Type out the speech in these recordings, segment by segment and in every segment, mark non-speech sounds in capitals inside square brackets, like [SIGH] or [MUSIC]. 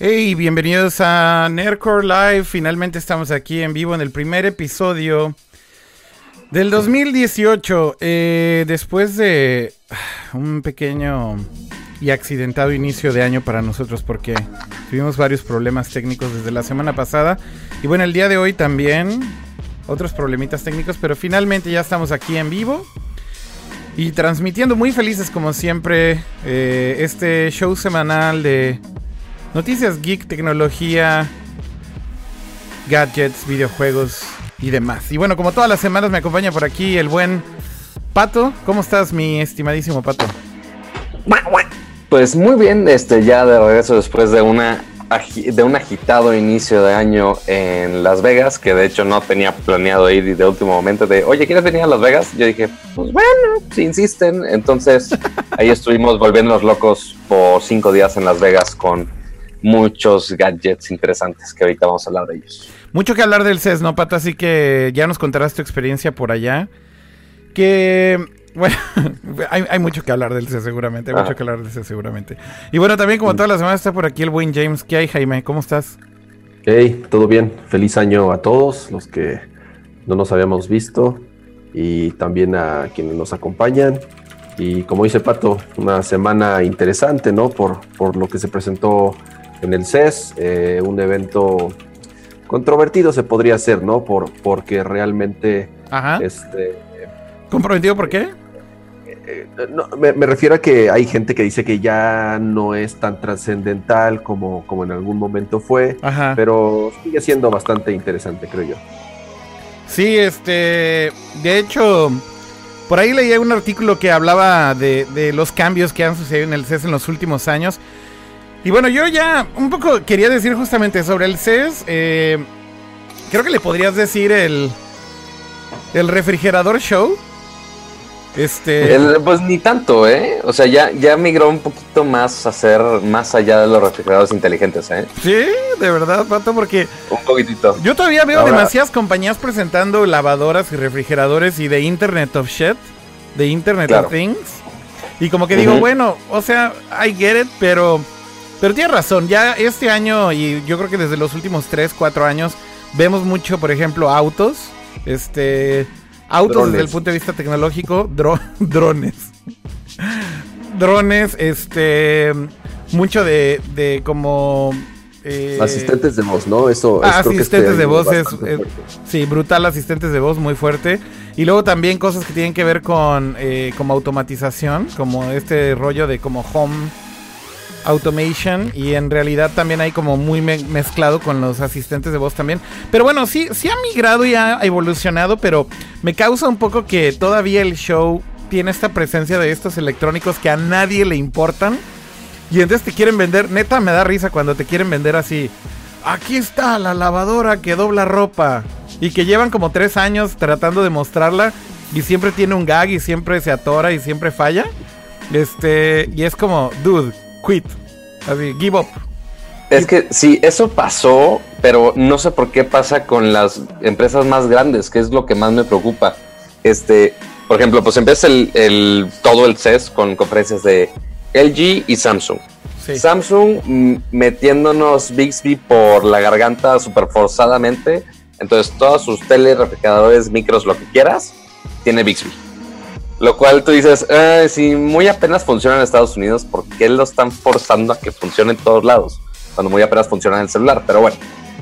Hey, bienvenidos a Nerdcore Live. Finalmente estamos aquí en vivo en el primer episodio del 2018. Eh, después de ah, un pequeño y accidentado inicio de año para nosotros porque tuvimos varios problemas técnicos desde la semana pasada. Y bueno, el día de hoy también otros problemitas técnicos, pero finalmente ya estamos aquí en vivo. Y transmitiendo muy felices como siempre eh, este show semanal de Noticias geek, tecnología, gadgets, videojuegos y demás. Y bueno, como todas las semanas me acompaña por aquí el buen Pato. ¿Cómo estás, mi estimadísimo Pato? Pues muy bien, este ya de regreso después de una de un agitado inicio de año en Las Vegas, que de hecho no tenía planeado ir de último momento de, oye, ¿quieres venir a Las Vegas? Yo dije, pues bueno, si insisten. Entonces [LAUGHS] ahí estuvimos volviéndonos locos por cinco días en Las Vegas con muchos gadgets interesantes que ahorita vamos a hablar de ellos. Mucho que hablar del CES, ¿no, Pato? Así que ya nos contarás tu experiencia por allá. Que, bueno, [LAUGHS] hay, mucho que hablar del CES seguramente, hay mucho que hablar del CES seguramente. Y bueno, también como todas las semanas está por aquí el buen James. ¿Qué hay, Jaime? ¿Cómo estás? Hey, todo bien. Feliz año a todos los que no nos habíamos visto y también a quienes nos acompañan. Y como dice Pato, una semana interesante, ¿no? Por, por lo que se presentó en el CES, eh, un evento controvertido se podría hacer, ¿no? Por, porque realmente... Ajá. Este, ¿Comprometido por qué? Eh, me, refiero a que hay gente que dice que ya no es tan trascendental como, como en algún momento fue, Ajá. pero sigue siendo bastante interesante, creo yo. Sí, este, de hecho, por ahí leí un artículo que hablaba de, de los cambios que han sucedido en el CES en los últimos años. Y bueno, yo ya un poco quería decir justamente sobre el CES. Eh, creo que le podrías decir el. El refrigerador show. Este. pues ni tanto, ¿eh? O sea, ya, ya migró un poquito más a ser más allá de los refrigeradores inteligentes, ¿eh? Sí, de verdad, Pato, porque. Un poquitito. Yo todavía veo demasiadas compañías presentando lavadoras y refrigeradores y de Internet of Shit, de Internet of Things. Y como que digo, bueno, o sea, I get it, pero pero tienes razón, ya este año y yo creo que desde los últimos 3, 4 años vemos mucho, por ejemplo, autos. Este. Autos desde el punto de vista tecnológico, [LAUGHS] drones. drones, este. Mucho de, de como. Eh, asistentes de voz, ¿no? Eso, ah, asistentes de voz es, sí, brutal asistentes de voz, muy fuerte. Y luego también cosas que tienen que ver con eh, como automatización, como este rollo de como home automation y en realidad también hay como muy mezclado con los asistentes de voz también. Pero bueno, sí, sí ha migrado y ha evolucionado, pero me causa un poco que todavía el show tiene esta presencia de estos electrónicos que a nadie le importan. Y entonces te quieren vender, neta me da risa cuando te quieren vender así. Aquí está la lavadora que dobla ropa. Y que llevan como tres años tratando de mostrarla. Y siempre tiene un gag y siempre se atora y siempre falla. Este, y es como, dude, quit. Así, give up. Es que sí, eso pasó, pero no sé por qué pasa con las empresas más grandes, que es lo que más me preocupa. Este, por ejemplo, pues empieza el, todo el CES con conferencias de LG y Samsung. Samsung metiéndonos Bixby por la garganta súper forzadamente. Entonces, todos sus tele, refrigeradores, micros, lo que quieras, tiene Bixby. Lo cual tú dices, si muy apenas funciona en Estados Unidos, ¿por qué lo están forzando a que funcione en todos lados? Cuando muy apenas funciona en el celular. Pero bueno,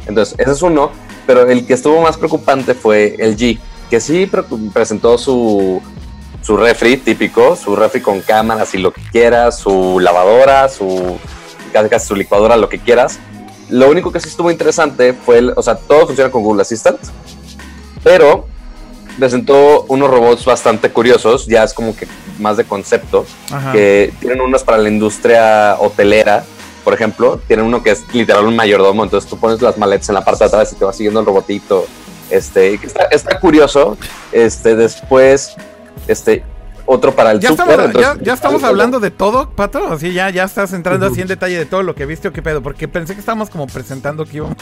entonces ese es uno. Pero el que estuvo más preocupante fue el G, que sí presentó su, su refri típico, su refri con cámaras y lo que quieras, su lavadora, su casi, casi su licuadora, lo que quieras. Lo único que sí estuvo interesante fue, el, o sea, todo funciona con Google Assistant, pero presentó unos robots bastante curiosos, ya es como que más de concepto, que tienen unos para la industria hotelera, por ejemplo, tienen uno que es literal un mayordomo, entonces tú pones las maletas en la parte de atrás y te va siguiendo el robotito, este, está, está curioso, este, después, este, otro para el ya Estamos, ya, estamos hablando de todo, Pato. Así ya, ya estás entrando así en detalle de todo lo que viste o qué pedo. Porque pensé que estábamos como presentando que íbamos.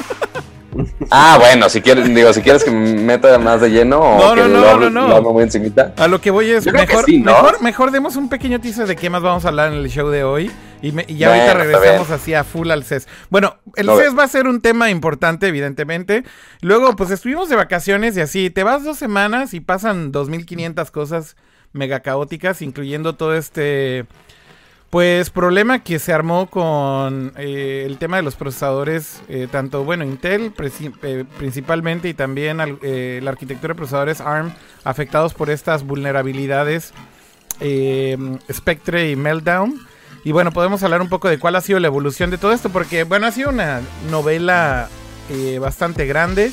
Ah, bueno, si quieres, digo, si quieres que me meta más de lleno o no, que no, lo, no, no, lo hago muy encimita. A lo que voy es creo que mejor, sí, ¿no? mejor, mejor demos un pequeño teaser de qué más vamos a hablar en el show de hoy. Y, me- y ya Bueno, ahorita regresamos así a full al CES. Bueno, el. CES va a ser un tema importante, evidentemente. Luego, pues estuvimos de vacaciones y así. Te vas dos semanas y pasan 2500 cosas mega caóticas, incluyendo todo este. Pues problema que se armó con eh, el tema de los procesadores, eh, tanto, bueno, Intel eh, principalmente y también la arquitectura de procesadores ARM afectados por estas vulnerabilidades Spectre y Meltdown. Y bueno, podemos hablar un poco de cuál ha sido la evolución de todo esto, porque bueno, ha sido una novela bastante grande.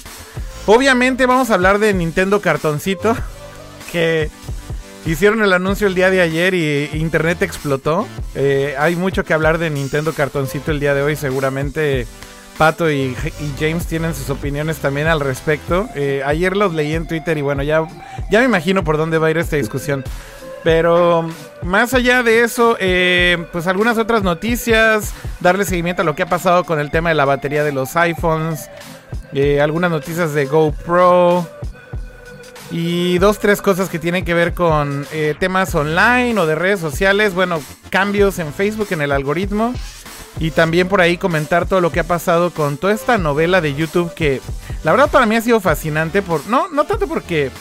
Obviamente vamos a hablar de Nintendo Cartoncito, [LAUGHS] que hicieron el anuncio el día de ayer y internet explotó. Eh, hay mucho que hablar de Nintendo Cartoncito el día de hoy, seguramente Pato y, James tienen sus opiniones también al respecto. Eh, ayer los leí en Twitter y bueno, ya, ya me imagino por dónde va a ir esta discusión. Pero más allá de eso, eh, pues algunas otras noticias, darle seguimiento a lo que ha pasado con el tema de la batería de los iPhones, algunas noticias de GoPro y dos, tres cosas que tienen que ver con eh, temas online o de redes sociales, bueno, cambios en Facebook, en el algoritmo. Y también por ahí comentar todo lo que ha pasado con toda esta novela de YouTube que la verdad para mí ha sido fascinante. Por, no, no tanto porque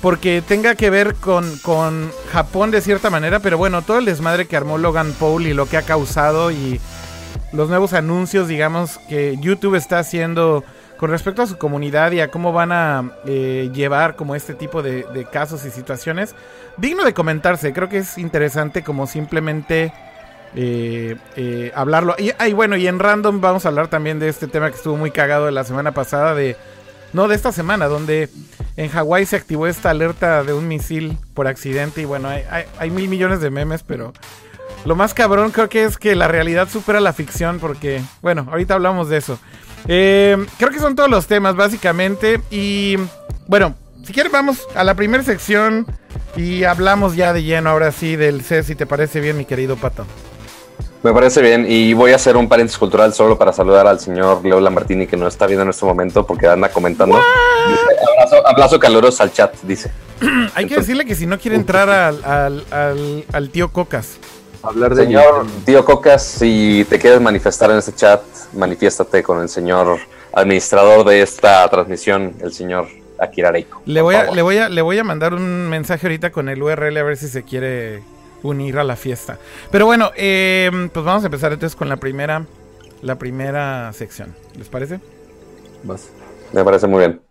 porque tenga que ver con, con Japón de cierta manera, pero bueno, todo el desmadre que armó Logan Paul y lo que ha causado y los nuevos anuncios, digamos, que YouTube está haciendo con respecto a su comunidad y a cómo van a eh, llevar como este tipo de, casos y situaciones, digno de comentarse, creo que es interesante como simplemente eh, eh, hablarlo. Y, bueno, y en random vamos a hablar también de este tema que estuvo muy cagado de la semana pasada de... No, de esta semana, donde en Hawái se activó esta alerta de un misil por accidente. Y bueno, hay mil millones de memes, pero lo más cabrón creo que es que la realidad supera la ficción. Porque, bueno, ahorita hablamos de eso. Eh, creo que son todos los temas, básicamente. Y bueno, si quieres, vamos a la primera sección. Y hablamos ya de lleno, ahora sí, del CES, si te parece bien, mi querido Pato. Me parece bien y voy a hacer un paréntesis cultural solo para saludar al señor Leo Lambertini que no está viendo en este momento porque anda comentando. Dice, abrazo, abrazo caluroso al chat, dice. [CLEARS THROAT] Hay que decirle que si no quiere entrar al, al- al- al tío Cocas. Hablar de Señor tío Cocas, si te quieres manifestar en este chat, manifiéstate con el señor administrador de esta transmisión, el señor Akira Reiko. Le voy, a, le, voy a, le voy a mandar un mensaje ahorita con el URL a ver si se quiere unir a la fiesta. Pero bueno, eh, pues vamos a empezar entonces con la primera, la primera sección. ¿Les parece? Vas. Me parece muy bien.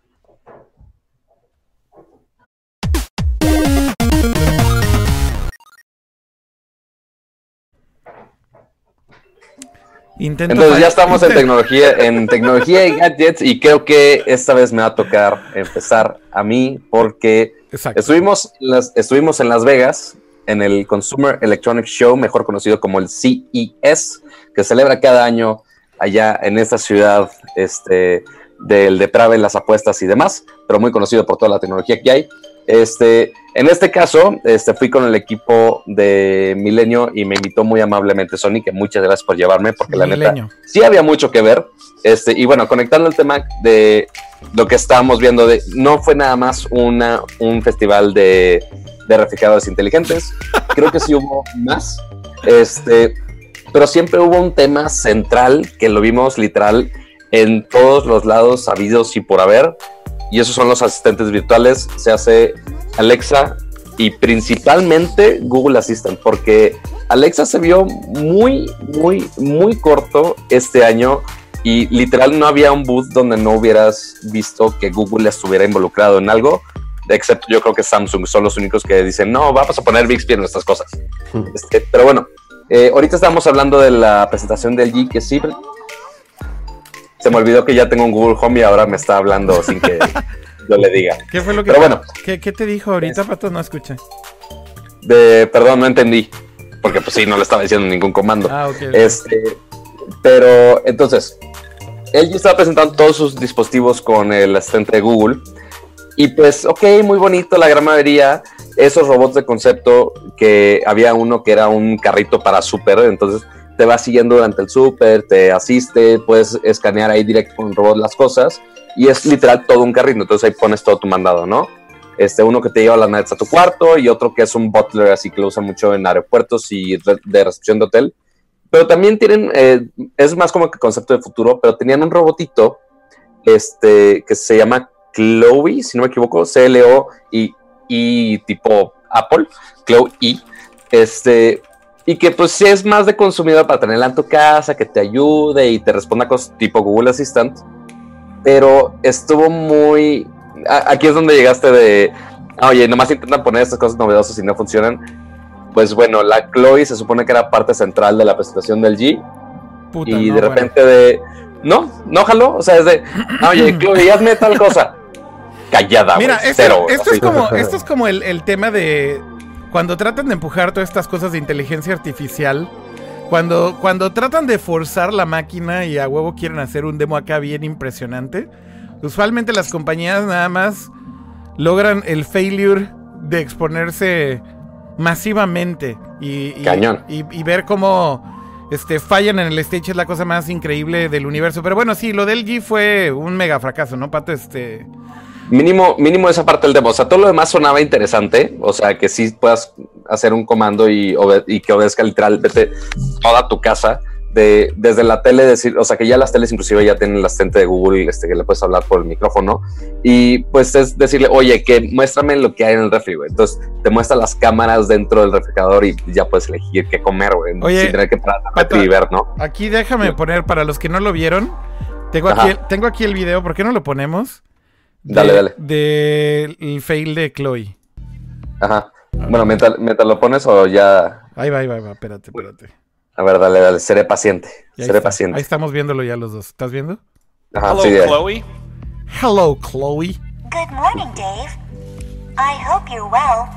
Intento Entonces ya estamos en [LAUGHS] tecnología, en tecnología y gadgets y creo que esta vez me va a tocar empezar a mí porque Exacto. estuvimos, en las- estuvimos en Las Vegas en el Consumer Electronics Show, mejor conocido como el CES, que celebra cada año allá en esta ciudad este, del deprave, las apuestas y demás, pero muy conocido por toda la tecnología que hay. Este, en este caso, este, fui con el equipo de Milenio y me invitó muy amablemente Sony, que muchas gracias por llevarme, porque la neta sí había mucho que ver. Este, y bueno, conectando el tema de lo que estábamos viendo, de, no fue nada más una, un festival de, de refrigeradores inteligentes, [LAUGHS] creo que sí hubo más. Este, pero siempre hubo un tema central que lo vimos literal en todos los lados sabidos y por haber, y esos son los asistentes virtuales. Se hace Alexa y principalmente Google Assistant, porque Alexa se vio muy, muy, muy corto este año y literal no había un booth donde no hubieras visto que Google estuviera involucrado en algo, excepto yo creo que Samsung son los únicos que dicen, no, vamos a poner Bixby en nuestras cosas. Este, pero bueno, eh, ahorita estamos hablando de la presentación del G, que sí, se me olvidó que ya tengo un Google Home y ahora me está hablando sin que yo le diga. [LAUGHS] ¿Qué fue lo que Pero bueno. ¿qué, qué te dijo ahorita, Pato? No escuché. De, perdón, no entendí, porque pues sí, no le estaba diciendo ningún comando. Ah. Este, pero entonces, él ya estaba presentando todos sus dispositivos con el asistente de Google. Y pues, ok, muy bonito, la gran mayoría, esos robots de concepto, que había uno que era un carrito para súper, entonces te va siguiendo durante el súper, te asiste, puedes escanear ahí directo con el robot las cosas y es literal todo un carrito, entonces ahí pones todo tu mandado, ¿no? Este, uno que te lleva las nets a tu cuarto y otro que es un butler, así que lo usan mucho en aeropuertos y de recepción de hotel. Pero también tienen, eh, es más como que concepto de futuro, pero tenían un robotito este, que se llama Chloe, si no me equivoco, C-L-O-I y tipo Apple, Chloe este, y que pues sí es más de consumidor para tenerla en tu casa, que te ayude y te responda cosas tipo Google Assistant, pero estuvo muy, aquí es donde llegaste de, oye, nomás intentan poner estas cosas novedosas y no funcionan, pues bueno, la Chloe se supone que era parte central de la presentación del G. y de repente de, no, no jaló, o sea, es de, oye, [CLEARS THROAT] Chloe, hazme tal cosa. Callada, Mira, esto, esto, es como, esto es como el, el tema de cuando tratan de empujar todas estas cosas de inteligencia artificial. Cuando, cuando tratan de forzar la máquina y a huevo quieren hacer un demo acá bien impresionante, usualmente las compañías nada más logran el failure de exponerse masivamente. Y, y, ver cómo este, fallan en el stage es la cosa más increíble del universo. Pero bueno, sí, lo del G fue un mega fracaso, ¿no, Pato? Este... Mínimo, mínimo esa parte del demo. O sea, todo lo demás sonaba interesante. O sea, que sí puedas hacer un comando y, y que obedezca literalmente toda tu casa desde la tele decir, o sea que ya las teles inclusive ya tienen el asistente de Google este, que le puedes hablar por el micrófono y pues es decirle, oye, que muéstrame lo que hay en el refri, güey. Entonces te muestra las cámaras dentro del refrigerador y ya puedes elegir qué comer, güey. sin tener que parar y ver, ¿no? Aquí déjame poner, para los que no lo vieron, tengo aquí, el, tengo aquí el video, ¿por qué no lo ponemos? Dale, dale. Del fail de Chloe. Ajá. Bueno, mientras, mientras, lo pones o ya... Ahí va, ahí va, ahí va, espérate, espérate. A ver, dale, dale, seré paciente. Seré paciente. Ahí estamos viéndolo ya los dos. ¿Estás viendo? Ajá, Hello, sí, Chloe. Hello, Chloe. Good morning, Dave. I hope you're well.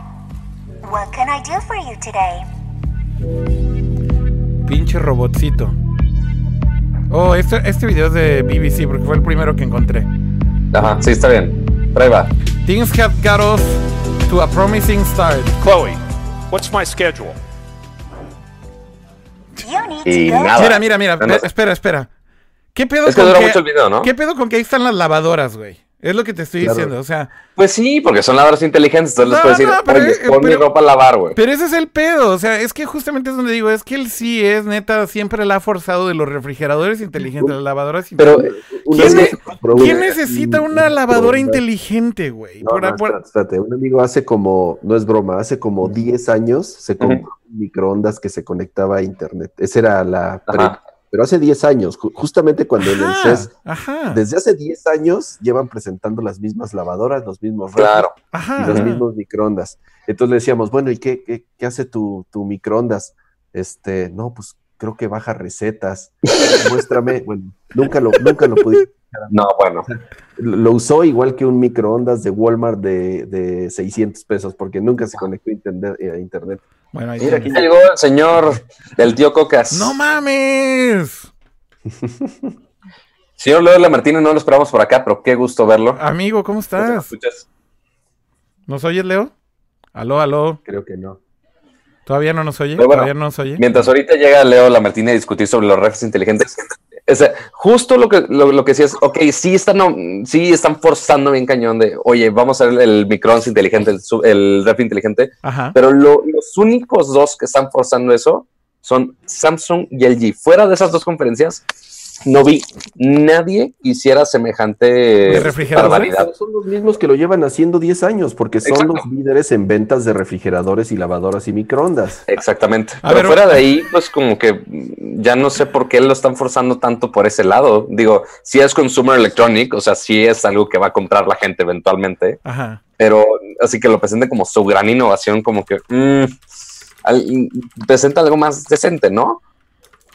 What can I do for you today? Pinche robotcito. Oh, este, este video es de BBC porque fue el primero que encontré. Ajá, sí, está bien. Prueba. Things have got off to a promising start. Chloe, what's my schedule? Y nada. Mira, mira, mira, espera, espera. ¿Qué pedo es que dura mucho el video, ¿no? ¿Qué pedo con que ahí están las lavadoras, güey? Es lo que te estoy diciendo, o sea. Pues sí, porque son lavadoras inteligentes, entonces les puedes decir, oye, pon mi ropa a lavar, güey. Pero ese es el pedo, o sea, es que justamente es donde digo, es que él sí es, neta, siempre la ha forzado de los refrigeradores inteligentes, las lavadoras Pero, inteligentes. ¿Quién, necesita una lavadora inteligente, güey? No, espérate, un amigo hace como, no es broma, hace como 10 años se compró un microondas que se conectaba a internet. Esa era la pero hace 10 años, justamente cuando en el CES, desde hace 10 años llevan presentando las mismas lavadoras, los mismos claro. y los mismos microondas. Entonces le decíamos, bueno, ¿y qué, qué, hace tu, tu, microondas? Este, no, pues creo que baja recetas. [LAUGHS] Muéstrame, bueno, nunca lo, nunca lo pude. No, bueno. Lo usó igual que un microondas de Walmart de, de 600 pesos, porque nunca se conectó a internet. Bueno, Mira, aquí llegó el señor del tío Cocas. ¡No mames! [LAUGHS] señor Leo de la Martínez, no lo esperamos por acá, pero qué gusto verlo. Amigo, ¿cómo estás? ¿Nos oyes, Leo? Aló, aló. Creo que no. ¿Todavía no nos oye? ¿Todavía no nos oye? Mientras ahorita llega Leo la Martínez a discutir sobre los refs inteligentes, justo lo que, lo, que sí es, ok, sí están, sí están forzando bien cañón de, oye, vamos a ver el microondas inteligente, el, ref inteligente, pero los únicos dos que están forzando eso son Samsung y LG. Fuera de esas dos conferencias, no vi nadie hiciera semejante barbaridad. Son los mismos que lo llevan haciendo 10 años, porque son los líderes en ventas de refrigeradores y lavadoras y microondas. Exactamente. pero, fuera de ahí, pues como que ya no sé por qué lo están forzando tanto por ese lado. Digo, si es consumer electronic, o sea, si es algo que va a comprar la gente eventualmente. Ajá. Pero así que lo presente como su gran innovación, como que mm, presenta algo más decente, ¿no?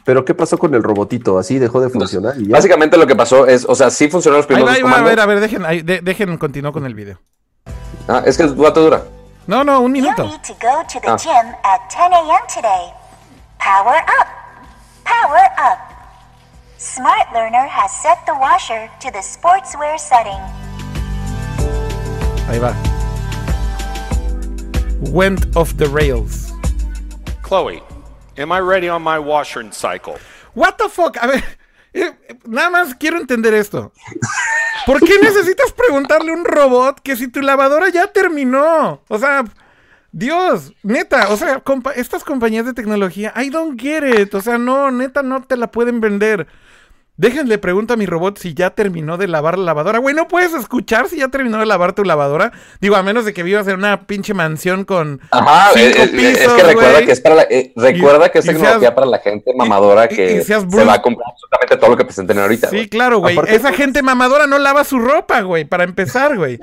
Pero ¿qué pasó con el robotito? ¿Así dejó de funcionar? Básicamente lo que pasó es, o sea, sí funcionó los primeros ahí va, a ver, a ver, dejen, ahí, de, dejen continuar con el video. Ah, es que el rato dura. No, no, un minuto. You need to go to the ah. gym at 10 a.m. today. Power up. Power up. Smart Learner has set the washer to the sportswear setting. Ahí va. Went off the rails. Chloe, Am I ready on my washer and cycle? What the fuck? A ver, eh, nada más quiero entender esto. ¿Por qué necesitas preguntarle a un robot que si tu lavadora ya terminó? O sea, Dios, neta, o sea, compa- estas compañías de tecnología, I don't get it. O sea, no, neta, no te la pueden vender. Déjenle pregunta a mi robot si ya terminó de lavar la lavadora. Güey, ¿no puedes escuchar si ya terminó de lavar tu lavadora? Digo, a menos de que vivas en una pinche mansión con Ajá, cinco es pisos, que recuerda güey. que es para la, eh, recuerda Y- que es seas- tecnología para la gente mamadora y- que y seas se va a comprar absolutamente todo lo que presenten ahorita. Sí, güey. claro, güey. Aparte- Esa gente mamadora no lava su ropa, güey, para empezar, güey.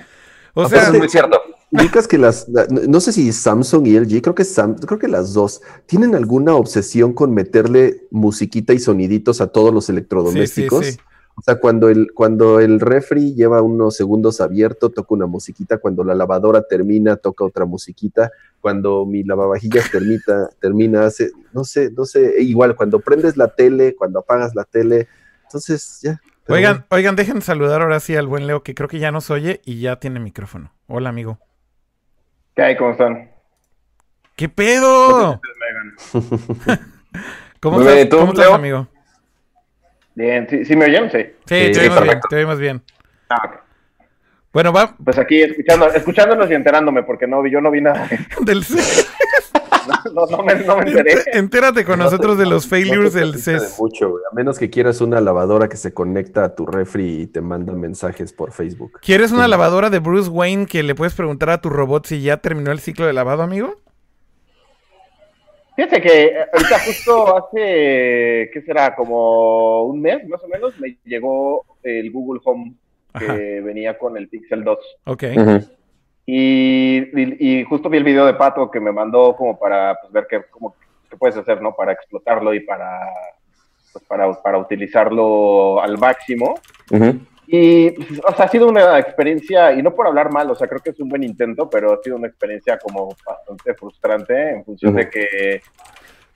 O Eso sea, es muy cierto. Ubicas que las, la- no sé si Samsung y LG, creo que Sam, creo que las dos tienen alguna obsesión con meterle musiquita y soniditos a todos los electrodomésticos. Sí, sí, sí. O sea, cuando el, cuando el refri lleva unos segundos abierto, toca una musiquita. Cuando la lavadora termina, toca otra musiquita. Cuando mi lavavajillas termina, termina, hace, no sé, no sé, igual cuando prendes la tele, cuando apagas la tele. Entonces, ya. oigan, oigan, dejen saludar ahora sí al buen Leo, que creo que ya nos oye y ya tiene micrófono. Hola, amigo. ¿Qué hay? ¿Cómo están? ¿Qué pedo? ¿Cómo [LAUGHS] estás, bien, ¿y tú, ¿cómo estás, amigo? Bien, ¿sí, sí me oyen? Sí. Sí, Sí, te oímos bien, te oímos bien. Ah. Bueno, va Pues aquí escuchando, escuchándonos y enterándome, porque no vi, yo no vi nada. [LAUGHS] del. [LAUGHS] [LAUGHS] No, no me, no me enteré. Entérate con No te- nosotros de los no te failures del CES. mucho, güey. a menos que quieras una lavadora que se conecta a tu refri y te manda mensajes por Facebook. ¿Quieres una lavadora de Bruce Wayne que le puedes preguntar a tu robot si ya terminó el ciclo de lavado, amigo? Fíjate que eh, ahorita justo hace, ¿qué será? Como un mes más o menos, me llegó el Google Home que Ajá. venía con el Pixel 2. Ok. Y, y- y justo vi el video de Pato que me mandó como para pues, ver qué, cómo, qué puedes hacer, ¿no? Para explotarlo y para, pues, para, para utilizarlo al máximo. Y, pues, o sea, ha sido una experiencia, y no por hablar mal, o sea, creo que es un buen intento, pero ha sido una experiencia como bastante frustrante en función de que,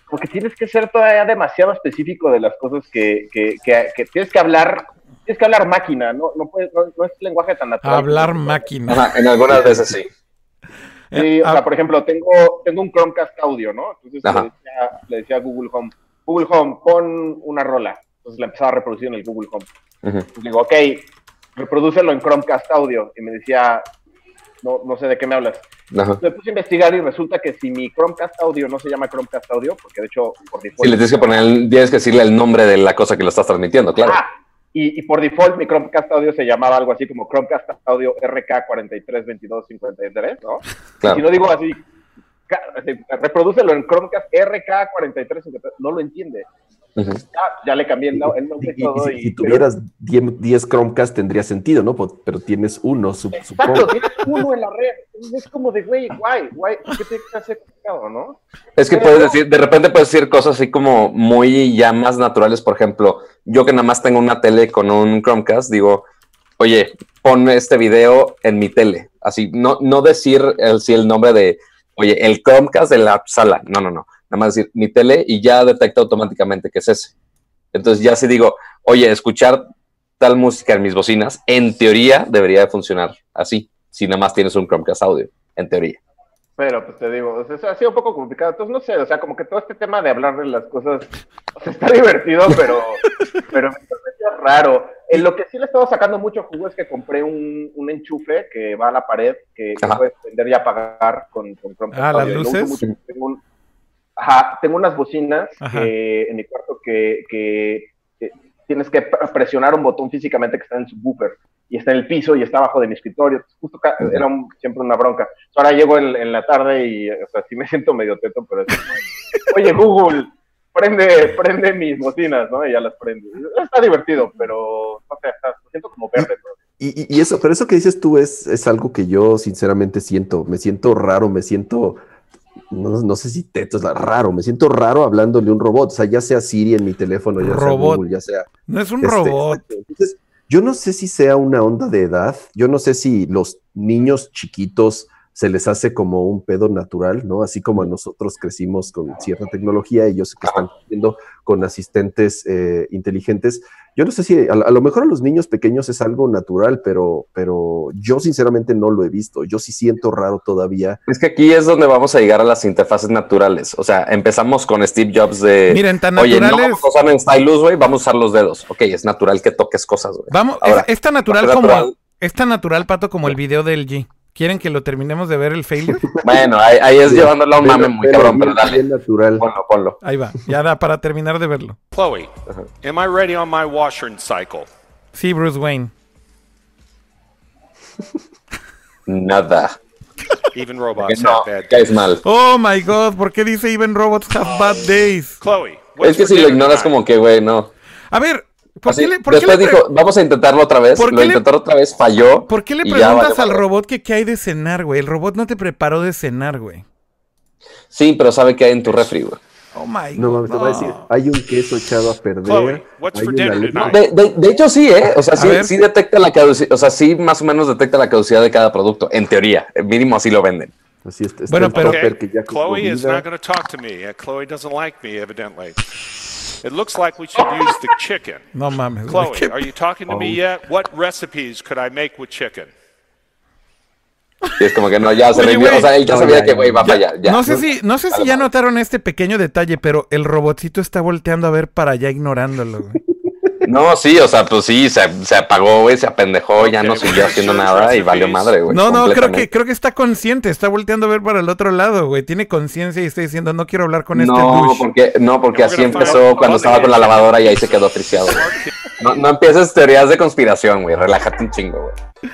como que tienes que ser todavía demasiado específico de las cosas que, que, que, que tienes que hablar, tienes que hablar máquina, no, no, puedes, no, no es lenguaje tan natural. Hablar máquina. Ajá, en algunas veces sí. [LAUGHS] Sí, o Ah, sea, por ejemplo, tengo, tengo un Chromecast audio, ¿no? Entonces le decía, le decía a Google Home, Google Home, pon una rola. Entonces la empezaba a reproducir en el Google Home. Ujú. Entonces digo, ok, reprodúcelo en Chromecast audio. Y me decía, no, no sé de qué me hablas. Ajá. Me puse a investigar y resulta que si mi Chromecast audio no se llama Chromecast audio, porque de hecho por default. Sí, le tienes que poner, el- tienes que decirle el nombre de la cosa que lo estás transmitiendo, claro. Ah, y, y por default mi Chromecast audio se llamaba algo así como Chromecast audio RK432253, ¿no? Si Claro. no digo así, reprodúcelo en Chromecast RK4353, no lo entiende. Ujú. Ya, ya le cambié el, no- el nombre Y, y todo. y si, y- si tuvieras 10, 10 Chromecast tendría sentido, ¿no? Pero tienes uno, su- Exacto, supongo. tienes uno en la red. Es como de, güey, guay, guay, ¿qué te hace complicado, no? Es que puedes decir, de repente puedes decir cosas así como muy ya más naturales. Por ejemplo, yo que nada más tengo una tele con un Chromecast, digo, oye, pon este video en mi tele. Así, no, no decir el, sí, el nombre de, oye, el Chromecast de la sala. No, no, no. Nada más decir mi tele y ya detecta automáticamente que es ese. Entonces ya si digo, oye, escuchar tal música en mis bocinas, en teoría debería de funcionar así, si nada más tienes un Chromecast audio, en teoría. Pero pues te digo, o sea, eso ha sido un poco complicado. Entonces, no sé, o sea, como que todo este tema de hablar de las cosas, o sea, está divertido, pero, [LAUGHS] pero parece raro. En lo que sí le estaba sacando mucho jugo es que compré un, un enchufe que va a la pared, que, puedes prender y apagar con, con Chromecast Ah, ¿las luces? mucho. Tengo, un- ajá, tengo unas bocinas que, en mi cuarto que, que, que tienes que pre- presionar un botón físicamente que está en el subwoofer y está en el piso y está abajo de mi escritorio. Justo era un- siempre una bronca. Ahora llego en, en la tarde y, o sea, sí me [LAUGHS] siento medio teto, pero es oye, Google, prende, prende mis bocinas, ¿no? Y ya las prende. Está divertido, pero, no sé, me siento como verde. pero- Y, y- y eso, pero eso que dices tú es, es algo que yo sinceramente siento. Me siento raro, me siento, no, no sé si teto es raro, me siento raro hablándole a un robot. O sea, ya sea Siri en mi teléfono, ya sea. Google, ya sea. No es un este, robot. Entonces, yo no sé si sea una onda de edad. Yo no sé si los niños chiquitos se les hace como un pedo natural, ¿no? Así como a nosotros crecimos con cierta tecnología, ellos que están creciendo con asistentes eh, inteligentes. Yo no sé si a, a, lo mejor a los niños pequeños es algo natural, pero, pero yo sinceramente no lo he visto. Yo sí siento raro todavía. Es que aquí es donde vamos a llegar a las interfaces naturales. O sea, empezamos con Steve Jobs de. Miren, tan Oye, naturales. no vamos a usar en stylus, güey, vamos a usar los dedos. Ok, es natural que toques cosas, güey. Vamos, Ahora, es, es tan natural como. natural. Es tan natural, Pato, como el video del G. ¿Quieren que lo terminemos de ver el failure? [LAUGHS] Bueno, ahí, ahí es Sí, llevándolo a un mame muy cabrón, pero dale. natural. Ponlo, ponlo. Ahí va, ya da para terminar de verlo. Chloe, am I ready on my washing cycle? Sí, Bruce Wayne. Nada. Even robots no, have bad caes mal. Oh my god, ¿por qué dice Even Robots Have Bad Days? Chloe, Es que si lo ignoras, como que, güey, no. A ver, ¿por Así, qué le, por qué después le pre- dijo, vamos a intentarlo otra vez. ¿Por Lo qué le- intentó otra vez, falló. ¿por qué le preguntas valió al robot que qué hay de cenar, güey? El robot no te preparó de cenar, güey. Sí, pero sabe que hay en tu refri, güey. Oh my god. No mames, te voy a decir, hay un queso echado a perder. Chloe, what's for dinner? De, de- de hecho, sí, ¿eh? O sea, sí, sí detecta la caducidad, o sea, sí más o menos detecta la caducidad de cada producto, en teoría. Mínimo así lo venden. Así está Bueno, pero- topper que ya Chloe is not going to talk to me. Chloe doesn't like me, evidently. It looks like we should use the chicken. No mames. Chloe, ¿qué- are you talking to me yet? What recipes could I make with chicken? Y es como que no, ya se Oye, rindió. güey. O sea, él ya No, sabía ya, que, güey, va Ya- para allá. Ya. no sé si, no sé si ya notaron este pequeño detalle, pero el robotcito está volteando a ver para allá ignorándolo, güey. No, sí, o sea, pues sí, se, se apagó, güey, se apendejó, ya no siguió haciendo [LAUGHS] nada y valió madre, güey. No, no, creo que, creo que está consciente, está volteando a ver para el otro lado, güey. Tiene conciencia y está diciendo, no quiero hablar con este No, douche. porque, no, porque así empezó cuando estaba con la lavadora y ahí se quedó güey. [LAUGHS] No, no empieces teorías de conspiración, güey. Relájate un chingo, güey.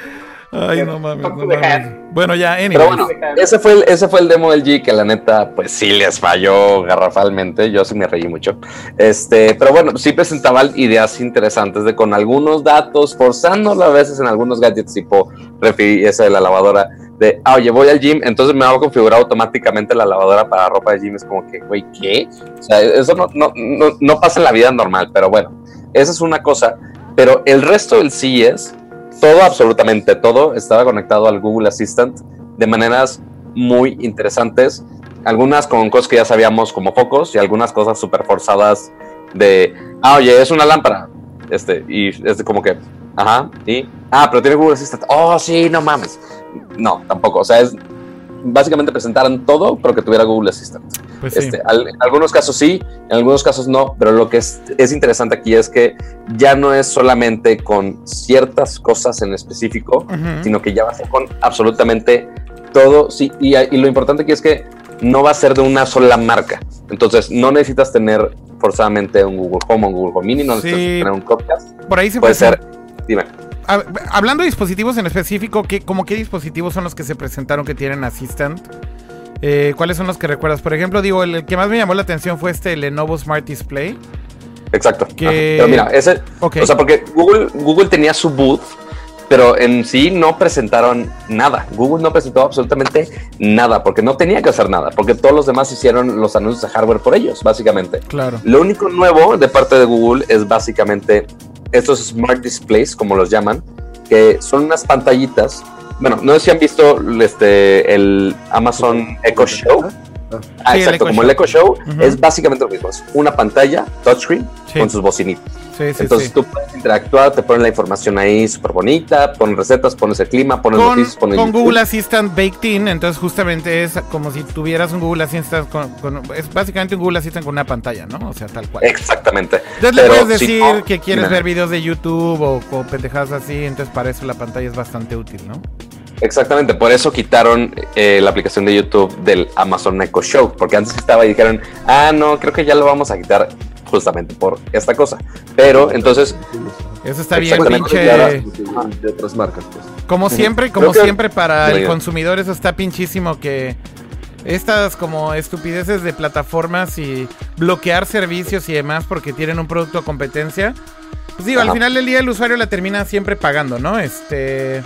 Ay, no mames, no mames. Bueno, ya, anyways. Pero bueno, ese fue, el, ese fue el demo del G que la neta, pues sí les falló garrafalmente. Yo sí me reí mucho. Este, pero bueno, sí presentaba ideas interesantes de con algunos datos, forzándolo a veces en algunos gadgets tipo refi, esa de la lavadora. De, ah, oye, voy al gym, entonces me hago configurar automáticamente la lavadora para ropa de gym. Es como que, güey, ¿qué? O sea, eso no, no, no, no pasa en la vida normal, pero bueno, esa es una cosa. Pero el resto del CES todo, absolutamente todo, estaba conectado al Google Assistant de maneras muy interesantes. Algunas con cosas que ya sabíamos como focos y algunas cosas súper forzadas de, ah, oye, es una lámpara. Este, y es como que, ajá, y, ah, pero tiene Google Assistant. Oh, sí, no mames. No, tampoco. O sea, es básicamente presentaron todo, pero que tuviera Google Assistant. Pues sí. Este, al- en algunos casos sí, en algunos casos no, pero lo que es, es interesante aquí es que ya no es solamente con ciertas cosas en específico, sino que ya va a ser con absolutamente todo. Sí, y, y lo importante aquí es que no va a ser de una sola marca. Entonces, no necesitas tener forzadamente un Google Home o un Google Home Mini, no Sí. necesitas tener un Chromecast. Por ahí se Puede ser, dime. Hab- Hablando de dispositivos en específico, ¿qué, como qué dispositivos son los que se presentaron que tienen Assistant? Eh, ¿Cuáles son los que recuerdas? Por ejemplo, digo, el, el que más me llamó la atención fue este Lenovo Smart Display. Exacto. Que-. Pero mira, ese, Ok. o sea, porque Google, Google tenía su booth, pero en sí no presentaron nada. Google no presentó absolutamente nada, porque no tenía que hacer nada, porque todos los demás hicieron los anuncios de hardware por ellos, básicamente. Claro. Lo único nuevo de parte de Google es básicamente estos smart displays, como los llaman, que son unas pantallitas. Bueno, no sé si han visto este, el Amazon Echo Show. Ah, Sí, exacto, como el Echo Show es básicamente lo mismo. Es una pantalla touchscreen Sí. con sus bocinitas. Sí, sí, Entonces sí. tú puedes interactuar, te ponen la información ahí súper bonita, pones recetas, pones el clima, pones Con, noticias, pones con YouTube. Google Assistant baked in, entonces justamente es como si tuvieras un Google Assistant con, con- es básicamente un Google Assistant con una pantalla, ¿no? O sea, tal cual. Exactamente. Entonces le puedes si decir no, que quieres ver videos de YouTube o, o pendejadas así, entonces para eso la pantalla es bastante útil, ¿no? Exactamente, por eso quitaron eh, la aplicación de YouTube del Amazon Echo Show, porque antes estaba y dijeron, ah, no, creo que ya lo vamos a quitar justamente por esta cosa. Pero entonces, Eso está bien, pinche. de, otras marcas, pues. Como siempre, Creo como que- siempre para el consumidor eso está pinchísimo que estas como estupideces de plataformas y bloquear servicios y demás porque tienen un producto a competencia. Pues digo, al final del día el usuario la termina siempre pagando, ¿no? Este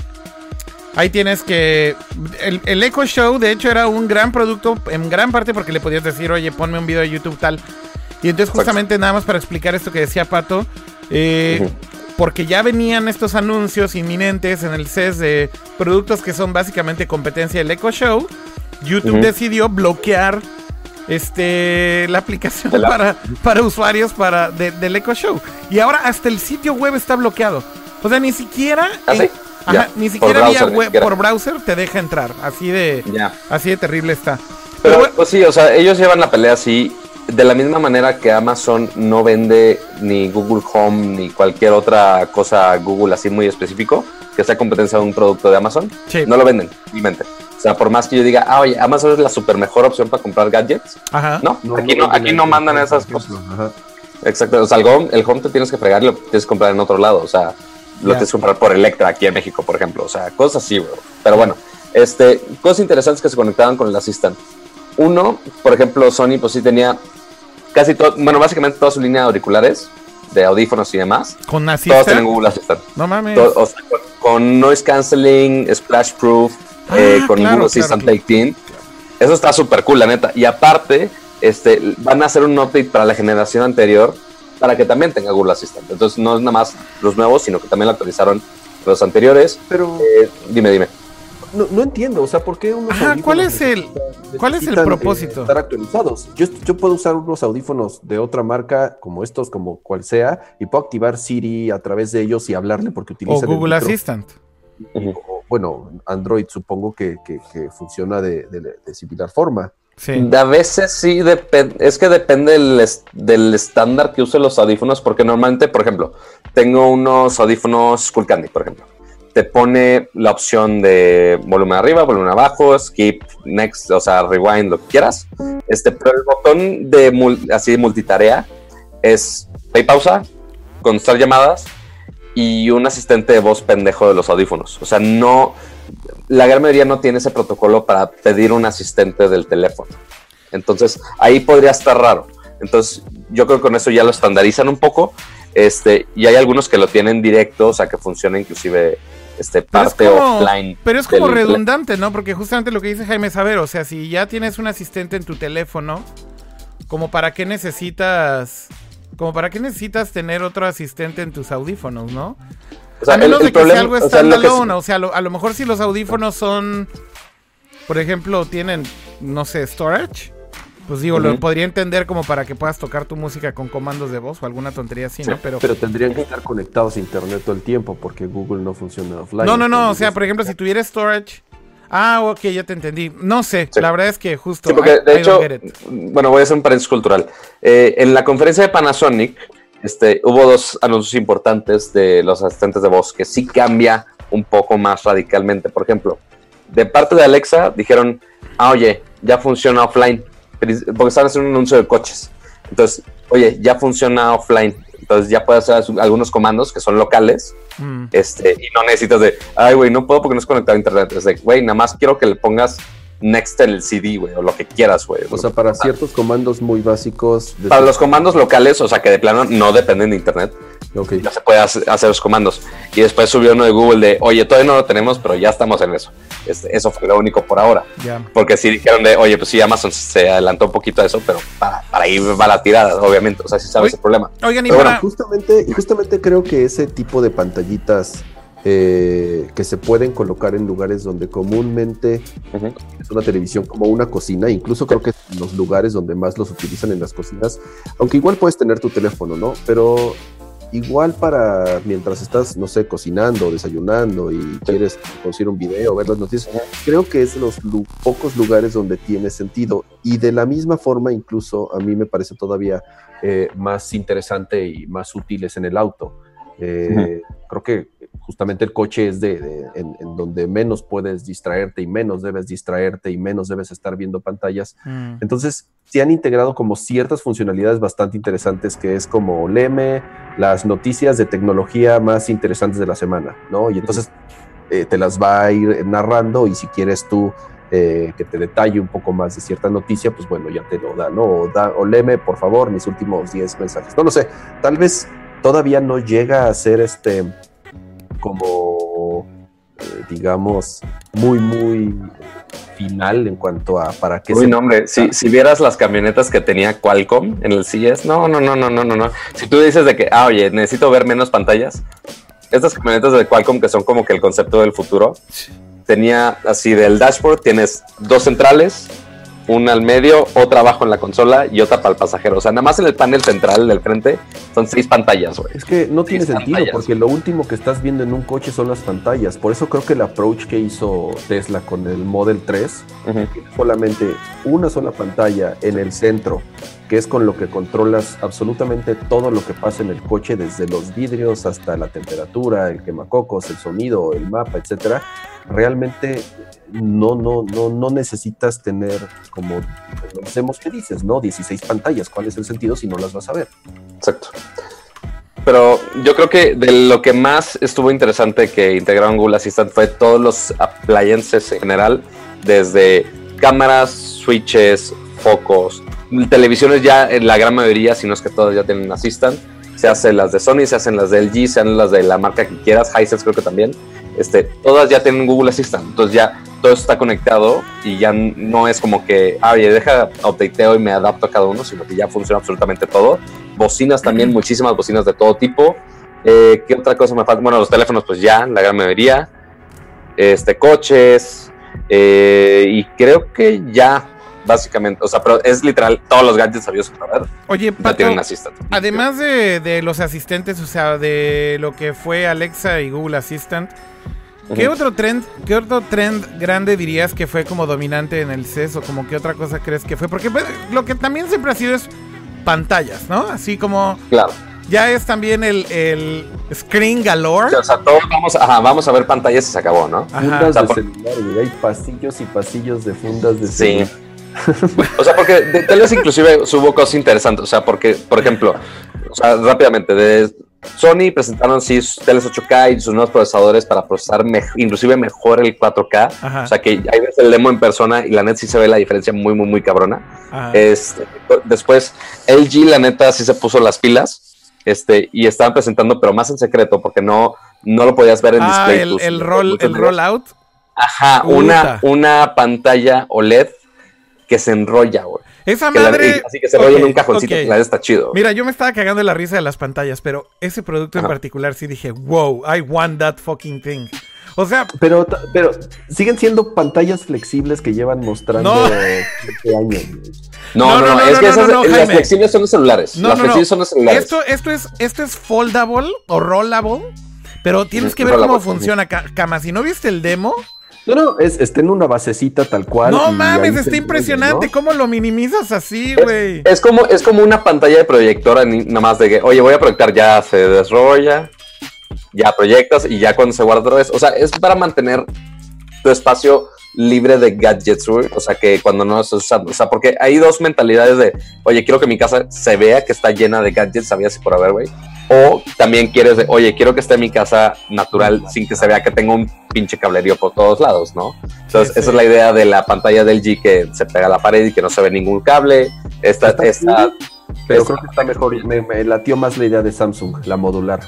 Ahí tienes que. El, el Echo Show, de hecho, era un gran producto en gran parte porque le podías decir, oye, ponme un video de YouTube tal. Y entonces, Exacto. justamente, nada más para explicar esto que decía Pato, eh, porque ya venían estos anuncios inminentes en el CES de productos que son básicamente competencia del Echo Show, YouTube decidió bloquear este la aplicación la- para, para usuarios para de- del Echo Show. Y ahora hasta el sitio web está bloqueado. O sea, ni siquiera ¿Ah, en- sí? Ajá, Ya, ni por siquiera vía browser, ni web siquiera. por browser te deja entrar. Así de Ya. así de terrible está. Pero bueno, pues sí, o sea, ellos llevan la pelea así, de la misma manera que Amazon no vende ni Google Home ni cualquier otra cosa Google así muy específico, que sea competencia de un producto de Amazon, Sí. no lo venden, realmente. O sea, por más que yo diga, ah, oye, Amazon es la super mejor opción para comprar gadgets, ajá. no, aquí no, aquí no mandan esas cosas. ajá. Exacto, o sea, el home, el home te tienes que fregar y lo tienes que comprar en otro lado, o sea, lo tienes que comprar por Electra aquí en México, por ejemplo, o sea, cosas así, bro. Pero bueno, este, cosas interesantes que se conectaban con el Assistant. Uno, por ejemplo, Sony pues sí tenía casi todo, bueno, básicamente toda su línea de auriculares, de audífonos y demás, Con todos Assistant. tienen Google Assistant. No mames. To- o sea, con, con noise canceling, splash proof, Ah, eh, con claro, Google Assistant claro. Eso está súper cool, la neta. Y aparte, este, van a hacer un update para la generación anterior para que también tenga Google Assistant. Entonces, no es nada más los nuevos, sino que también lo actualizaron los anteriores. Pero Eh, dime, dime. no, no entiendo, o sea, ¿por qué unos Ajá, ¿cuál es el- cuál es el necesitan, propósito? eh, estar actualizados. Yo, yo puedo usar unos audífonos de otra marca, como estos, como cual sea, y puedo activar Siri a través de ellos y hablarle porque O utilizan el Google. Assistant. Y- o, bueno, Android supongo que, que- que funciona de, de- de similar forma. Sí. A veces sí es que depende del, del estándar que usen los audífonos, porque normalmente, por ejemplo, tengo unos audífonos Skullcandy, por ejemplo. Te pone la opción de volumen arriba, volumen abajo, skip, next, o sea, rewind, lo que quieras. Este, pero el botón de mul- así multitarea es play pausa, contestar llamadas y un asistente de voz pendejo de los audífonos. O sea, no, la gran mayoría no tiene ese protocolo para pedir un asistente del teléfono. Entonces, ahí podría estar raro. Entonces, yo creo que con eso ya lo estandarizan un poco. Este, y hay algunos que lo tienen directo, o sea, que funciona inclusive este, Pero parte como- offline. Pero es como del redundante, ¿no? Porque justamente lo que dice Jaime Saber, o sea, si ya tienes un asistente en tu teléfono, como para qué necesitas, como para qué necesitas tener otro asistente en tus audífonos, ¿no? O sea, a menos el- de el que problema- sea algo que standalone, o sea, a lo, a lo mejor si los audífonos son, por ejemplo, tienen, no sé, storage, pues digo, lo podría entender como para que puedas tocar tu música con comandos de voz o alguna tontería así, ¿no? Pero, Pero tendrían que estar conectados a internet todo el tiempo porque Google no funciona offline. no, no, no, o sea, por ejemplo, si tuviera storage, ah, ok, ya te entendí. No sé, Sí. la verdad es que justo. Sí, porque I- de I hecho, bueno, voy a hacer un paréntesis cultural. Eh, en la conferencia de Panasonic, este, hubo dos anuncios importantes de los asistentes de voz que sí cambia un poco más radicalmente. Por ejemplo, de parte de Alexa dijeron, ah, oye, ya funciona offline, porque estaban haciendo un anuncio de coches. Entonces, oye, ya funciona offline. Entonces ya puedes hacer algunos comandos que son locales Mm. este, y no necesitas de, ay, güey, no puedo porque no es conectado a internet. Es de, güey, nada más quiero que le pongas next en el CD, güey, o lo que quieras, güey. O sea, para ciertos comandos muy básicos. de- Para los comandos locales, o sea, que de plano no dependen de internet, Ok. ya se puede hacer, los comandos. Y después subió uno de Google de, oye, todavía no lo tenemos, pero ya estamos en eso. Este, eso fue lo único por ahora. Ya. Porque sí dijeron de, oye, pues sí, Amazon se adelantó un poquito a eso, pero para, para ahí va la tirada, obviamente. O sea, sí sabes Oye, el problema. Oigan, y Pero bueno, para- Justamente, y justamente creo que ese tipo de pantallitas eh, que se pueden colocar en lugares donde comúnmente Ujú. es una televisión como una cocina, incluso creo que en los lugares donde más los utilizan en las cocinas, aunque igual puedes tener tu teléfono, ¿no? Pero igual para mientras estás, no sé, cocinando, desayunando y quieres producir un video, ver las noticias, creo que es de los lu- pocos lugares donde tiene sentido. Y de la misma forma, incluso a mí me parece todavía eh, más interesante y más útiles en el auto. Eh, Creo que justamente el coche es de, de- en, en donde menos puedes distraerte y menos debes distraerte y menos debes estar viendo pantallas. Mm. Entonces, se han integrado como ciertas funcionalidades bastante interesantes, que es como Leme, las noticias de tecnología más interesantes de la semana, ¿no? Y entonces eh, te las va a ir narrando y si quieres tú eh, que te detalle un poco más de cierta noticia, pues bueno, ya te lo da, ¿no? O, da, o Leme, por favor, mis últimos 10 mensajes. No lo sé, tal vez todavía no llega a ser este como, eh, digamos, muy, muy final en cuanto a para qué Uy, se- no, hombre, si, si vieras las camionetas que tenía Qualcomm en el CES, no, no, no, no, no, no, no. Si tú dices de que, ah, oye, necesito ver menos pantallas, estas camionetas de Qualcomm que son como que el concepto del futuro, tenía así del dashboard, tienes dos centrales, una al medio, otra abajo en la consola y otra para el pasajero. O sea, nada más en el panel central del frente son seis pantallas, güey. Es que no tiene sentido pantallas. porque lo último que estás viendo en un coche son las pantallas. Por eso creo que el approach que hizo Tesla con el Model 3 Ujú. tiene solamente una sola pantalla en el centro, que es con lo que controlas absolutamente todo lo que pasa en el coche, desde los vidrios hasta la temperatura, el quemacocos, el sonido, el mapa, etcétera. Realmente no, no, no, no necesitas tener como los demos que dices, ¿no? 16 pantallas. ¿Cuál es el sentido si no las vas a ver? Exacto. Pero yo creo que de lo que más estuvo interesante que integraron Google Assistant fue todos los appliances en general, desde cámaras, switches, focos, televisiones ya en la gran mayoría, si no es que todas ya tienen Assistant. Se hacen las de Sony, se hacen las de LG, se hacen las de la marca que quieras, Hisense creo que también. Este, todas ya tienen Google Assistant. Entonces ya todo está conectado y ya no es como que, ah, oye, deja updateo y me adapto a cada uno, sino que ya funciona absolutamente todo. Bocinas también, muchísimas bocinas de todo tipo. Eh, ¿Qué otra cosa me falta? Bueno, los teléfonos, pues ya, la gran mayoría. Este, coches. eh, y creo que ya, básicamente. O sea, pero es literal todos los gadgets sabios para ver. Oye, Ya Pato, tienen Assistant. además de, de los asistentes, o sea, de lo que fue Alexa y Google Assistant, ¿qué otro trend, qué otro trend grande dirías que fue como dominante en el CES o como qué otra cosa crees que fue? Porque pues, lo que también siempre ha sido es pantallas, ¿no? Así como Claro. ya es también el, el screen galore. O sea, todos vamos, ajá, vamos a ver pantallas y se acabó, ¿no? Ajá. Fundas O sea, de por- celular, güey. Hay pasillos y pasillos de fundas de Sí. celular. O sea, porque de teles inclusive hubo cosas interesantes. O sea, porque, por ejemplo, o sea, rápidamente, de Sony presentaron sí sus teles 8K y sus nuevos procesadores para procesar mej- inclusive mejor el 4K. Ajá. O sea, que ahí ves el demo en persona y la net sí se ve la diferencia muy, muy, muy cabrona. Este, después, LG, la neta, sí se puso las pilas. Este, y estaban presentando, pero más en secreto, porque no, no lo podías ver en ah, display. el, Pues, el roll, muchos el videos. rollout. Ajá, una, una pantalla OLED que se enrolla, güey. Esa Que la- madre. así que se enrolla en un cajoncito, ok. la neta está chido. Mira, yo me estaba cagando de la risa de las pantallas, pero ese producto en particular sí dije, wow, I want that fucking thing. O sea, Pero, pero siguen siendo pantallas flexibles que llevan mostrando No. 15 años. güey. No, no, no, es no, que no, esas, no, no, las flexibles son los celulares. no, las no, no. flexibles son los celulares. Esto, esto es, esto es foldable o rollable, pero tienes que ver cómo funciona, Ca- Cama. Si no viste el demo, No, no, es, está en una basecita tal cual. no mames, está impresionante. ¿no? ¿Cómo lo minimizas así, güey? Es como, es como una pantalla de proyectora, ni- nada más de que, oye, voy a proyectar, ya se desrolla, ya proyectas y ya cuando se guarda otra vez. O sea, es para mantener tu espacio libre de gadgets, güey. O sea, que cuando no estás usando. O sea, porque hay dos mentalidades de, oye, quiero que mi casa se vea que está llena de gadgets, sabías si por haber, güey. O también quieres de, oye, quiero que esté mi casa natural sin que se vea que tengo un pinche cablerío por todos lados, ¿no? Entonces, Sí, esa es la idea de la pantalla del G que se pega a la pared y que no se ve ningún cable. Esta, Está esta, Pero esta- creo que está mejor. Me, me latió más la idea de Samsung, la modular.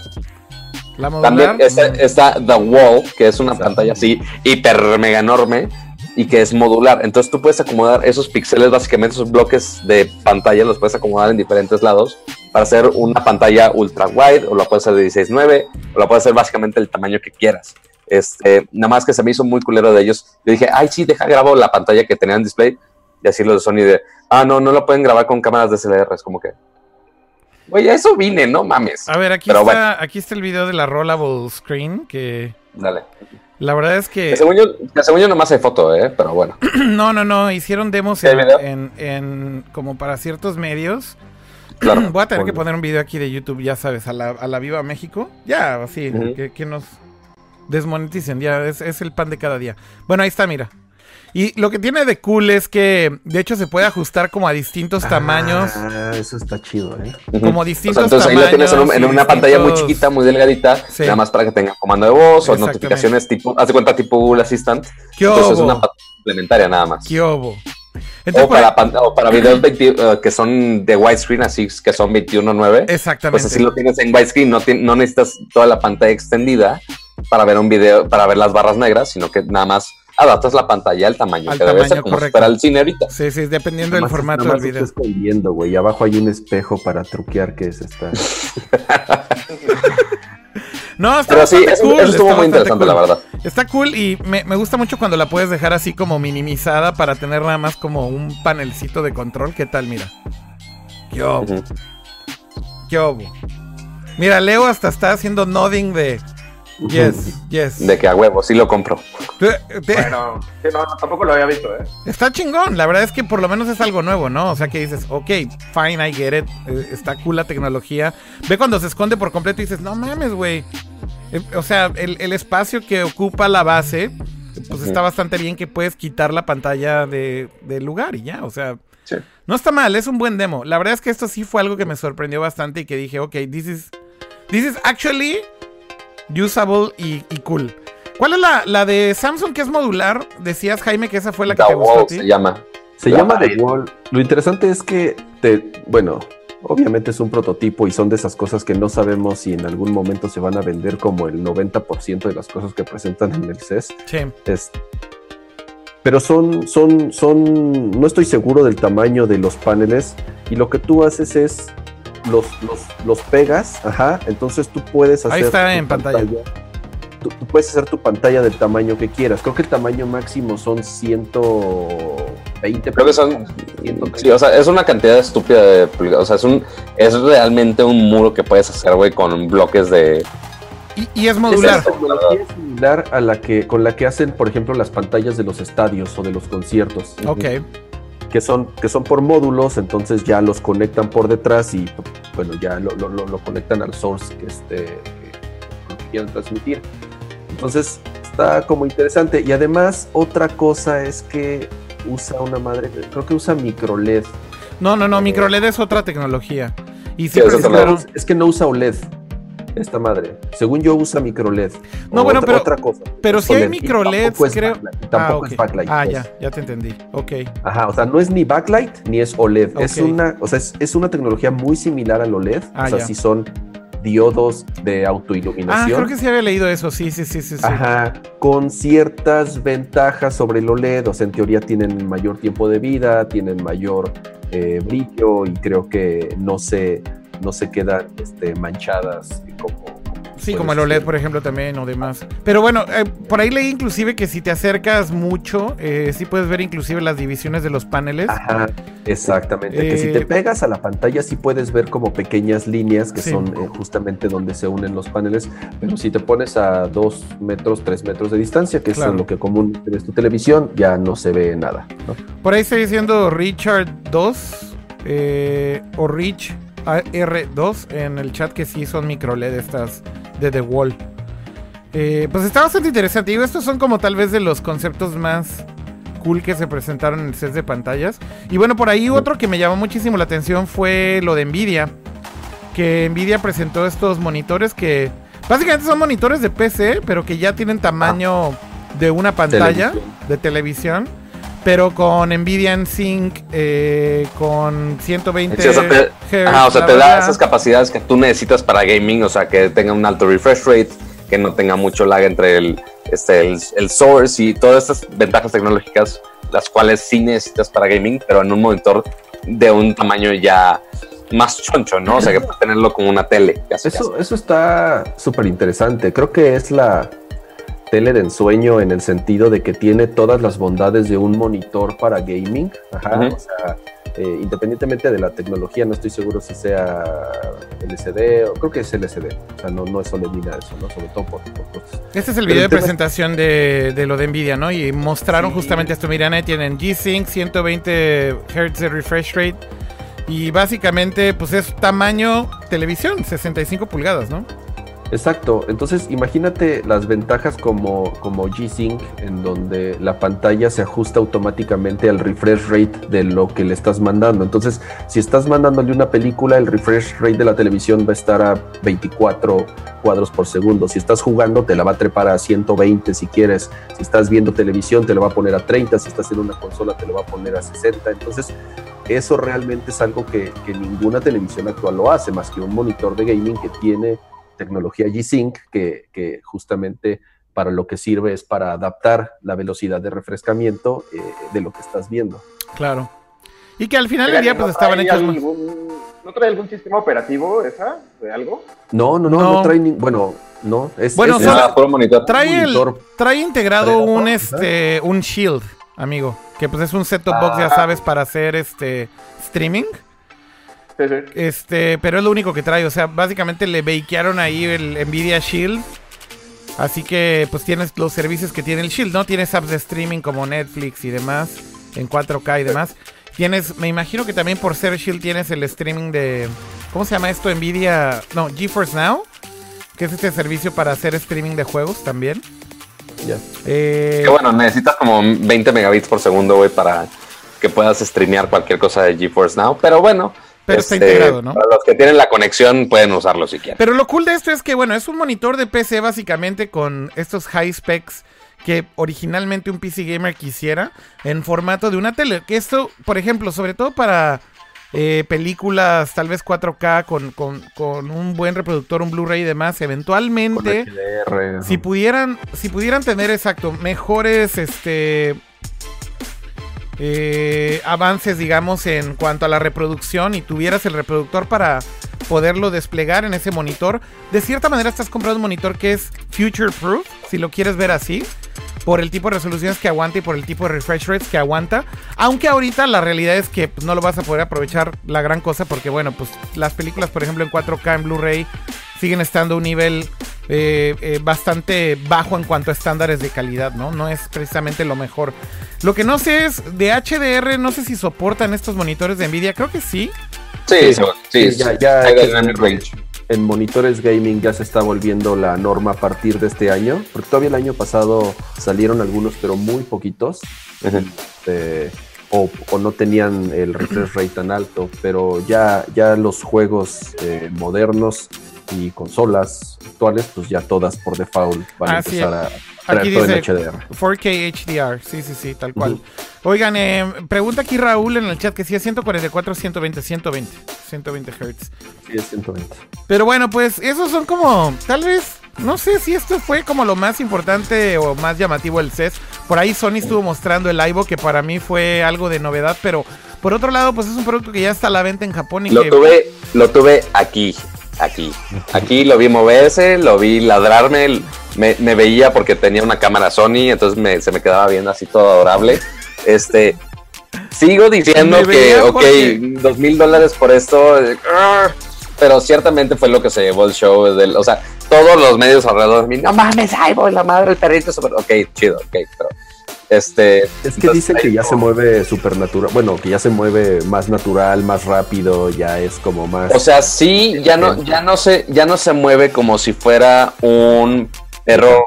La modular. También está, está The Wall, que es una Exacto. pantalla así hiper mega enorme y que es modular. Entonces tú puedes acomodar esos píxeles, básicamente esos bloques de pantalla, los puedes acomodar en diferentes lados para hacer una pantalla ultra wide o la puedes hacer de 16.9 o la puedes hacer básicamente el tamaño que quieras. Este, nada más que se me hizo muy culero de ellos. Yo dije, ay, sí, deja grabo la pantalla que tenían en display y así los de Sony de, ah, no, no lo pueden grabar con cámaras DSLR. Es como que, oye, a eso vine, no mames. A ver, aquí Pero está, bueno. aquí está el video de la rollable screen, que Dale. la verdad es que... Según yo, que según yo nomás hay foto, ¿eh? Pero bueno. [CLEARS THROAT] No, no, no, hicieron demos en- en- como para ciertos medios. Claro. [CLEARS THROAT] Voy a tener que poner un video aquí de YouTube, ya sabes, a la, a la Viva México. Ya, así, Ujú. que, que nos desmoneticen, ya, es, es el pan de cada día. Bueno, ahí está, mira. Y lo que tiene de cool es que, de hecho, se puede ajustar como a distintos tamaños. Ah, eso está chido, ¿eh? Como O distintos sea, entonces ahí lo tienes en, un- tamaños en una pantalla muy chiquita, muy delgadita, Sí. nada más para que tenga comando de voz o notificaciones tipo, haz de cuenta tipo Google Assistant. ¿Qué Entonces es una pantalla complementaria nada más. ¿Qué obo? O Entonces, por- para, pan- o para videos 20, eh, que son de widescreen, así que son 21.9. exactamente. Pues así lo tienes en widescreen, no, no necesitas toda la pantalla extendida para ver un video, para ver las barras negras, sino que nada más adaptas la pantalla al tamaño Al que debe tamaño, ser, como correcto. fuera el cine ahorita. Sí, sí, dependiendo del formato nada del video. está escondiendo, güey. Abajo hay un espejo para truquear que es esta. [LAUGHS] No, está Pero sí, bastante eso, cool, eso estuvo está muy interesante, cool. la verdad. Está cool y me, me gusta mucho cuando la puedes dejar así como minimizada para tener nada más como un panelcito de control. ¿Qué tal? Mira. ¿Qué. Mira, Leo hasta está haciendo nodding de yes, yes. De que a huevo, sí lo compro. Te- te- Bueno, sí, no, tampoco lo había visto, ¿eh? Está chingón, la verdad es que por lo menos es algo nuevo, ¿no? O sea que dices, ok, fine, I get it, eh, está cool la tecnología. Ve cuando se esconde por completo y dices, no mames, güey. Eh, o sea, el, el espacio que ocupa la base, pues está bastante bien que puedes quitar la pantalla de- del lugar y ya, o sea, Sí. no está mal, es un buen demo. La verdad es que esto sí fue algo que me sorprendió bastante y que dije, ok, this is, this is actually usable y, y cool. ¿Cuál es la, la de Samsung que es modular? Decías, Jaime, que esa fue la que The te gustó a Wall ti. se llama. Se La llama pared. The Wall. Lo interesante es que, te, bueno, obviamente es un prototipo y son de esas cosas que no sabemos si en algún momento se van a vender como el 90% de las cosas que presentan en el CES. Sí. Es- pero son, son, son, no estoy seguro del tamaño de los paneles y lo que tú haces es los, los, los pegas, ajá, entonces tú puedes hacer Ahí está tu en pantalla. Tú, tú puedes hacer tu pantalla del tamaño que quieras. Creo que el tamaño máximo son 120 Creo que son. 120. Sí, o sea, es una cantidad estúpida de. O sea, es un. Es realmente un muro que puedes hacer, güey, con bloques de. Y, y es modular. Es similar a la que con la que hacen, por ejemplo, las pantallas de los estadios o de los conciertos. Ok. Que son, que son por módulos, entonces ya los conectan por detrás y bueno, ya lo, lo- lo- conectan al source que, este, que, que quieran transmitir. Entonces está como interesante. Y además, otra cosa es que usa una madre, creo que usa micro LED. No, no, no, microLED es otra tecnología. Y sí Es, es que no usa OLED. Esta madre. Según yo usa micro LED. No, bueno, otra, pero- otra cosa. pero si hay micro LEDs, tampoco es creo- backlight, tampoco ah, es backlight. Ah, pues. ya, ya te entendí. Ok. Ajá, o sea, no es ni backlight ni es OLED. Es una, o sea, es, es una tecnología muy similar al OLED. Ah, o sea, ya. sí son diodos de Ah, autoiluminación. creo que sí había leído eso. Sí, sí, sí, sí. sí. Ajá, con ciertas ventajas sobre el OLED, o sea, en teoría tienen mayor tiempo de vida, tienen mayor eh, brillo y creo que no se, no se quedan este, manchadas como... Sí, como el. OLED, por ejemplo, también o demás. Pero bueno, eh, por ahí leí inclusive que si te acercas mucho, eh, sí puedes ver inclusive las divisiones de los paneles. Ajá, exactamente. que si Eh, te pegas a la pantalla sí puedes ver como pequeñas líneas que Sí. son eh, justamente donde se unen los paneles, pero si te pones a dos metros, tres metros de distancia, que Claro. es lo que común ves tu televisión, ya no se ve nada. ¿no? Por ahí está diciendo Richard 2 eh, o Rich R2 en el chat que sí son micro LED estas de The Wall. Eh, pues está bastante interesante. Digo, estos son como tal vez de los conceptos más cool que se presentaron en el set de pantallas. Y bueno, por ahí otro que me llamó muchísimo la atención fue lo de Nvidia. Que Nvidia presentó estos monitores que básicamente son monitores de PC, pero que ya tienen tamaño de una pantalla Televisión. de televisión. Pero con Nvidia en Sync, eh, con 120 Sí, o sea, te, Hz, ajá, o sea, te da esas capacidades que tú necesitas para gaming, o sea, que tenga un alto refresh rate, que no tenga mucho lag entre el, este, el, el source y todas estas ventajas tecnológicas, las cuales sí necesitas para gaming, pero en un monitor de un tamaño ya más choncho, ¿no? O sea, que puedes tenerlo como una tele. casi, Eso, eso está súper interesante. Creo que es la tele de ensueño en el sentido de que tiene todas las bondades de un monitor para gaming. Ajá, Ujú. o sea, eh, independientemente de la tecnología, no estoy seguro si sea LCD o creo que es LCD. O sea, no, no es de eso, ¿no? Sobre todo por, por cosas. Este es el video el de tema presentación de, de lo de Nvidia, ¿no? Y mostraron Sí. justamente esto. Miren, ahí tienen G-Sync, 120 Hz de refresh rate. Y básicamente, pues es tamaño televisión, 65 pulgadas, ¿no? Exacto, entonces imagínate las ventajas como, como G-Sync, en donde la pantalla se ajusta automáticamente al refresh rate de lo que le estás mandando. Entonces, si estás mandándole una película, el refresh rate de la televisión va a estar a 24 cuadros por segundo. Si estás jugando, te la va a trepar a 120 si quieres. Si estás viendo televisión, te la va a poner a 30. Si estás en una consola, te lo va a poner a 60. Entonces, eso realmente es algo que, que ninguna televisión actual lo hace, más que un monitor de gaming que tiene tecnología G-Sync que, que justamente para lo que sirve es para adaptar la velocidad de refrescamiento eh, de lo que estás viendo. Claro. Y que al final del día ¿no pues estaban hechos más- ¿No trae algún sistema operativo esa? ¿De algo? No, no, no, No. no, trae ni, bueno, no, es, Bueno, es- solo- monitor. Trae el, trae integrado Trae un este un shield, amigo, que pues es un set-top box, ya Ah. sabes, para hacer este streaming. Sí, sí. Este, pero es lo único que trae, o sea, básicamente le bakearon ahí el Nvidia Shield. Así que pues tienes los servicios que tiene el Shield, ¿no? Tienes apps de streaming como Netflix y demás en 4K y demás. Tienes, me imagino que también por ser Shield tienes el streaming de ¿cómo se llama esto? Nvidia, no, GeForce Now, que es este servicio para hacer streaming de juegos también. ya. Eh, Que bueno, necesitas como 20 megabits por segundo, güey, para que puedas streamear cualquier cosa de GeForce Now. Pero bueno, Pero está este, integrado, ¿no? Para los que tienen la conexión pueden usarlo si quieren. Pero lo cool de esto es que, bueno, es un monitor de PC básicamente con estos high specs que originalmente un PC gamer quisiera en formato de una tele. Que esto, por ejemplo, sobre todo para eh, películas tal vez 4K con, con- con un buen reproductor, un Blu-ray y demás, Con eventualmente... HDR, Si pudieran, si pudieran tener exacto mejores este eh, avances, digamos, en cuanto a la reproducción y tuvieras el reproductor para poderlo desplegar en ese monitor, de cierta manera estás comprando un monitor que es future proof, si lo quieres ver así, por el tipo de resoluciones que aguanta y por el tipo de refresh rates que aguanta. Aunque ahorita la realidad es que pues, no lo vas a poder aprovechar la gran cosa porque, bueno, pues las películas, por ejemplo, en 4K, en Blu-ray, siguen estando a un nivel eh, eh, bastante bajo en cuanto a estándares de calidad, ¿no? No es precisamente lo mejor. Lo que no sé es de HDR, no sé si soportan estos monitores de Nvidia, creo que sí. Sí, sí, sí, Sí, ya- ya- hay dynamic range. en monitores gaming ya se está volviendo la norma a partir de este año, porque todavía el año pasado salieron algunos, pero muy poquitos, eh, o, o no tenían el refresh rate tan alto, pero ya, ya los juegos eh, modernos y consolas actuales, pues ya todas por default van a sí. empezar a traer Aquí todo en HDR. 4K HDR, sí, sí, sí, tal cual. Oigan, eh, pregunta aquí Raúl en el chat que si es 144, 120, 120, 120 Hz. Sí, es 120. Pero bueno, pues esos son como, tal vez, no sé si esto fue como lo más importante o más llamativo del CES. Por ahí Sony estuvo mostrando el Ivo, que para mí fue algo de novedad, pero por otro lado, pues es un producto que ya está a la venta en Japón y Lo que... tuve, lo tuve aquí, aquí. Aquí lo vi moverse, lo vi ladrarme, me, me veía porque tenía una cámara Sony, entonces me- se me quedaba viendo así todo adorable. Este, sigo diciendo que, ok, dos mil dólares por esto, eh, pero ciertamente fue lo que se llevó el show. Del, o sea, todos los medios alrededor de mí, no mames, ay, voy, la madre, el perrito, super, ok, chido, ok, pero este. Es que dicen que ya como- se mueve supernatural, bueno, que ya se mueve más natural, más rápido, ya es como más... O sea, sí, ya no, ya no se, ya no se mueve como si fuera un perro,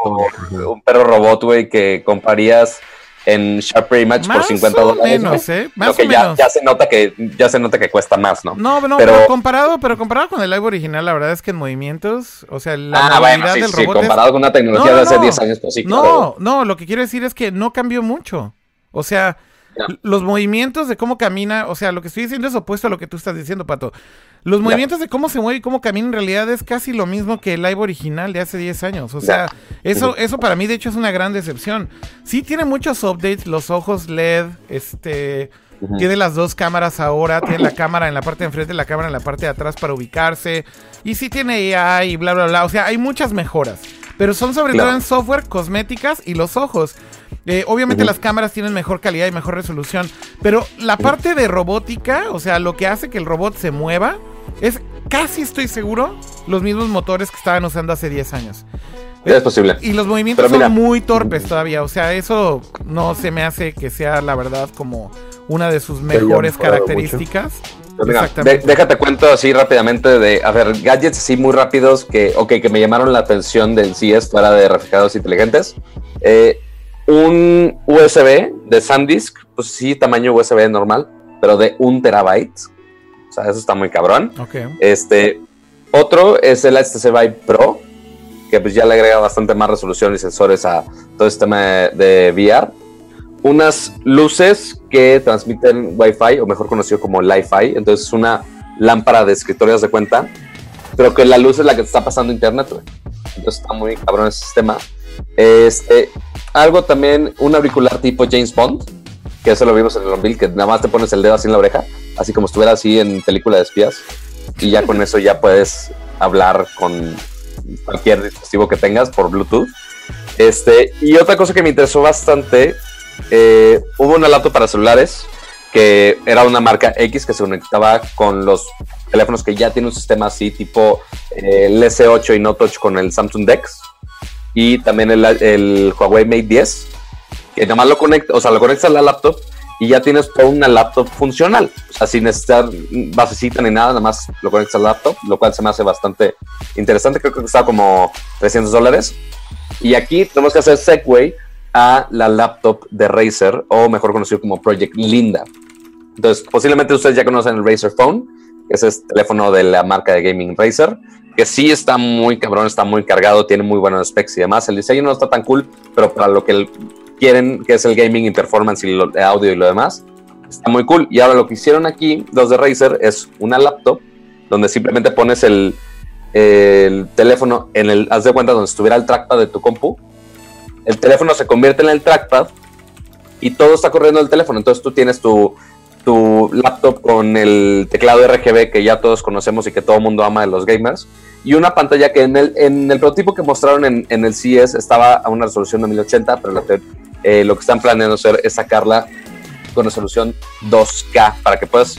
un perro robot, güey, que comprarías en Sharper Image por Más 50 o dólares. menos. ¿eh? Más que o ya, menos. ya se nota que, ya se nota que cuesta más, ¿no? No, no, pero, Pero- comparado, pero comparado con el live original, la verdad es que en movimientos, o sea, la ah, bueno, sí, del sí, robot es- comparado con una tecnología No, no, de hace no. 10 años, pues sí, No, claro. no, lo que quiero decir es que no cambió mucho. O sea, Los movimientos de cómo camina, o sea, lo que estoy diciendo es opuesto a lo que tú estás diciendo, Pato. Los movimientos de cómo se mueve y cómo camina en realidad es casi lo mismo que el live original de hace 10 años. O sea, eso, eso para mí de hecho es una gran decepción. Sí tiene muchos updates, los ojos LED, este... Tiene las dos cámaras ahora, tiene la cámara en la parte de enfrente y la cámara en la parte de atrás para ubicarse. Y sí tiene AI y bla, bla, bla. O sea, hay muchas mejoras. Pero son sobre Claro. todo en software, cosméticas y los ojos. Eh, obviamente las cámaras tienen mejor calidad y mejor resolución. Pero la parte de robótica, o sea, lo que hace que el robot se mueva, es casi estoy seguro los mismos motores que estaban usando hace 10 años. Ya es posible. Y los movimientos mira. son muy torpes todavía. O sea, eso no se me hace que sea la verdad como una de sus mejores características. Mira, Exactamente. de- déjate cuento así rápidamente de, a ver, gadgets así muy rápidos que, ok, que me llamaron la atención del CS fuera de refrigeradores inteligentes. Eh, un USB de SanDisk, pues sí, tamaño USB normal, pero de un terabyte. O sea, eso está muy cabrón. Este, otro es el HTC Vive Pro, que pues ya le agrega bastante más resolución y sensores a todo este tema de, de VR. Unas luces que transmiten Wi-Fi, o mejor conocido como Li-Fi. Entonces es una lámpara de escritorio, haz de cuenta, pero que la luz es la que te está pasando internet, güey. Entonces está muy cabrón ese sistema. Este, algo también, un auricular tipo James Bond, que eso lo vimos en el Unveil, que nada más te pones el dedo así en la oreja, así como estuviera así en película de espías, y ya con eso ya puedes hablar con cualquier dispositivo que tengas por Bluetooth. Este, y otra cosa que me interesó bastante, eh, hubo una laptop para celulares que era una marca X que se conectaba con los teléfonos que ya tienen un sistema así, tipo eh, el S8 y Note 8 con el Samsung Dex y también el, el Huawei Mate 10, que nomás lo conectas, o sea, lo conectas a la laptop y ya tienes toda una laptop funcional, o sea, sin necesitar basecita ni nada, nada más lo conectas a la laptop, lo cual se me hace bastante interesante, creo que costaba como 300 dólares. Y aquí tenemos que hacer segue a la laptop de Razer, o mejor conocido como Project Linda. Entonces, posiblemente ustedes ya conocen el Razer Phone, que es el teléfono de la marca de gaming Razer, que sí está muy cabrón, está muy cargado, tiene muy buenos specs y demás. El diseño no está tan cool, pero para lo que quieren, que es el gaming y performance y audio y lo demás, está muy cool. Y ahora lo que hicieron aquí, los de Razer, es una laptop donde simplemente pones el, el teléfono en el, haz de cuenta donde estuviera el trackpad de tu compu. El teléfono se convierte en el trackpad y todo está corriendo el teléfono. Entonces tú tienes tu tu laptop con el teclado RGB que ya todos conocemos y que todo el mundo ama de los gamers. Y una pantalla que en el, en el prototipo que mostraron en, en el CES estaba a una resolución de 1080, pero eh, lo que están planeando hacer es sacarla con resolución 2K para que puedas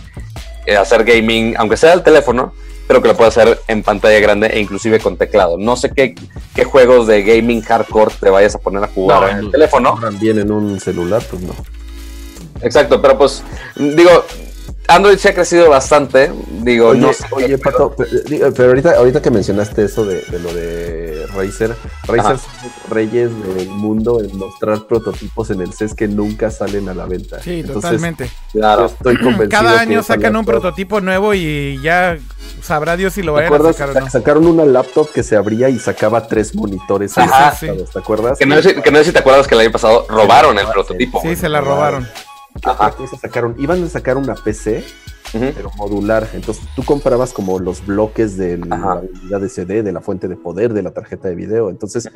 eh, hacer gaming, aunque sea el teléfono, pero que lo puedas hacer en pantalla grande e inclusive con teclado. No sé qué, qué juegos de gaming hardcore te vayas a poner a jugar en el teléfono. También en un celular, pues no. Exacto, pero pues digo, Android se ha crecido bastante. Digo, Oye, no sé. oye, Pato, pero, digo, pero ahorita, ahorita que mencionaste eso de, de lo de Razer, Razer son los reyes del mundo en mostrar prototipos en el CES que nunca salen a la venta. Sí, Entonces, totalmente. Claro. estoy convencido Cada año sacan un prototipo nuevo y ya sabrá Dios si lo ¿Te vayan a sacar o no. Sacaron una laptop que se abría y sacaba tres monitores. Ajá. conectados, ¿Te acuerdas? Que no, sé, que no sé si te acuerdas que el año pasado robaron el prototipo. Sí, se la robaron. Cosa sacaron, iban a sacar una PC, pero modular. Entonces tú comprabas como los bloques de la Ajá. unidad de CD, de la fuente de poder, de la tarjeta de video. Entonces,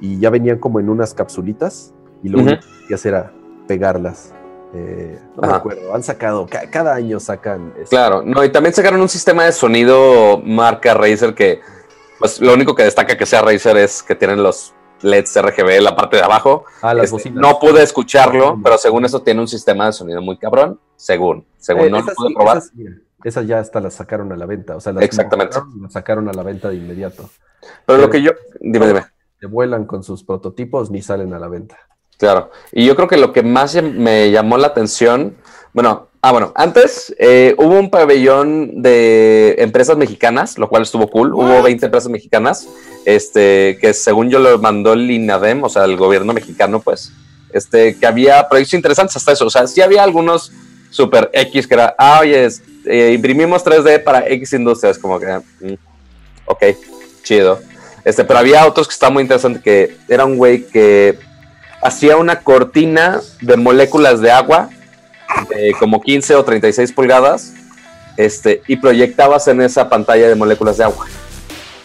y ya venían como en unas capsulitas y lo Ujú. único que hacías era pegarlas. Eh, no me Ajá. acuerdo, han sacado, ca- cada año sacan. este, Claro, no, y también sacaron un sistema de sonido marca Razer que, pues, lo único que destaca que sea Razer es que tienen los LEDs RGB en la parte de abajo. Ah, las Este, no pude escucharlo, pero según eso tiene un sistema de sonido muy cabrón. Según, según Eh, no lo pude probar. Esas, mira, esas ya hasta las sacaron a la venta. O sea, las Exactamente. las sacaron a la venta de inmediato. pero lo que yo, dime, dime. Se vuelan con sus prototipos ni salen a la venta. Claro. Y yo creo que lo que más me llamó la atención, bueno, ah, bueno, antes eh, hubo un pabellón de empresas mexicanas, lo cual estuvo cool. Hubo 20 empresas mexicanas, este, que según yo lo mandó el INADEM, o sea, el gobierno mexicano, pues, este, que había proyectos interesantes hasta eso. O sea, sí había algunos super X que era, ah, oye, es- eh, imprimimos 3D para X industrias, como que, mm, ok, chido. Este, pero había otros que estaban muy interesantes, que era un güey que hacía una cortina de moléculas de agua de como 15 o 36 pulgadas este, y proyectabas en esa pantalla de moléculas de agua,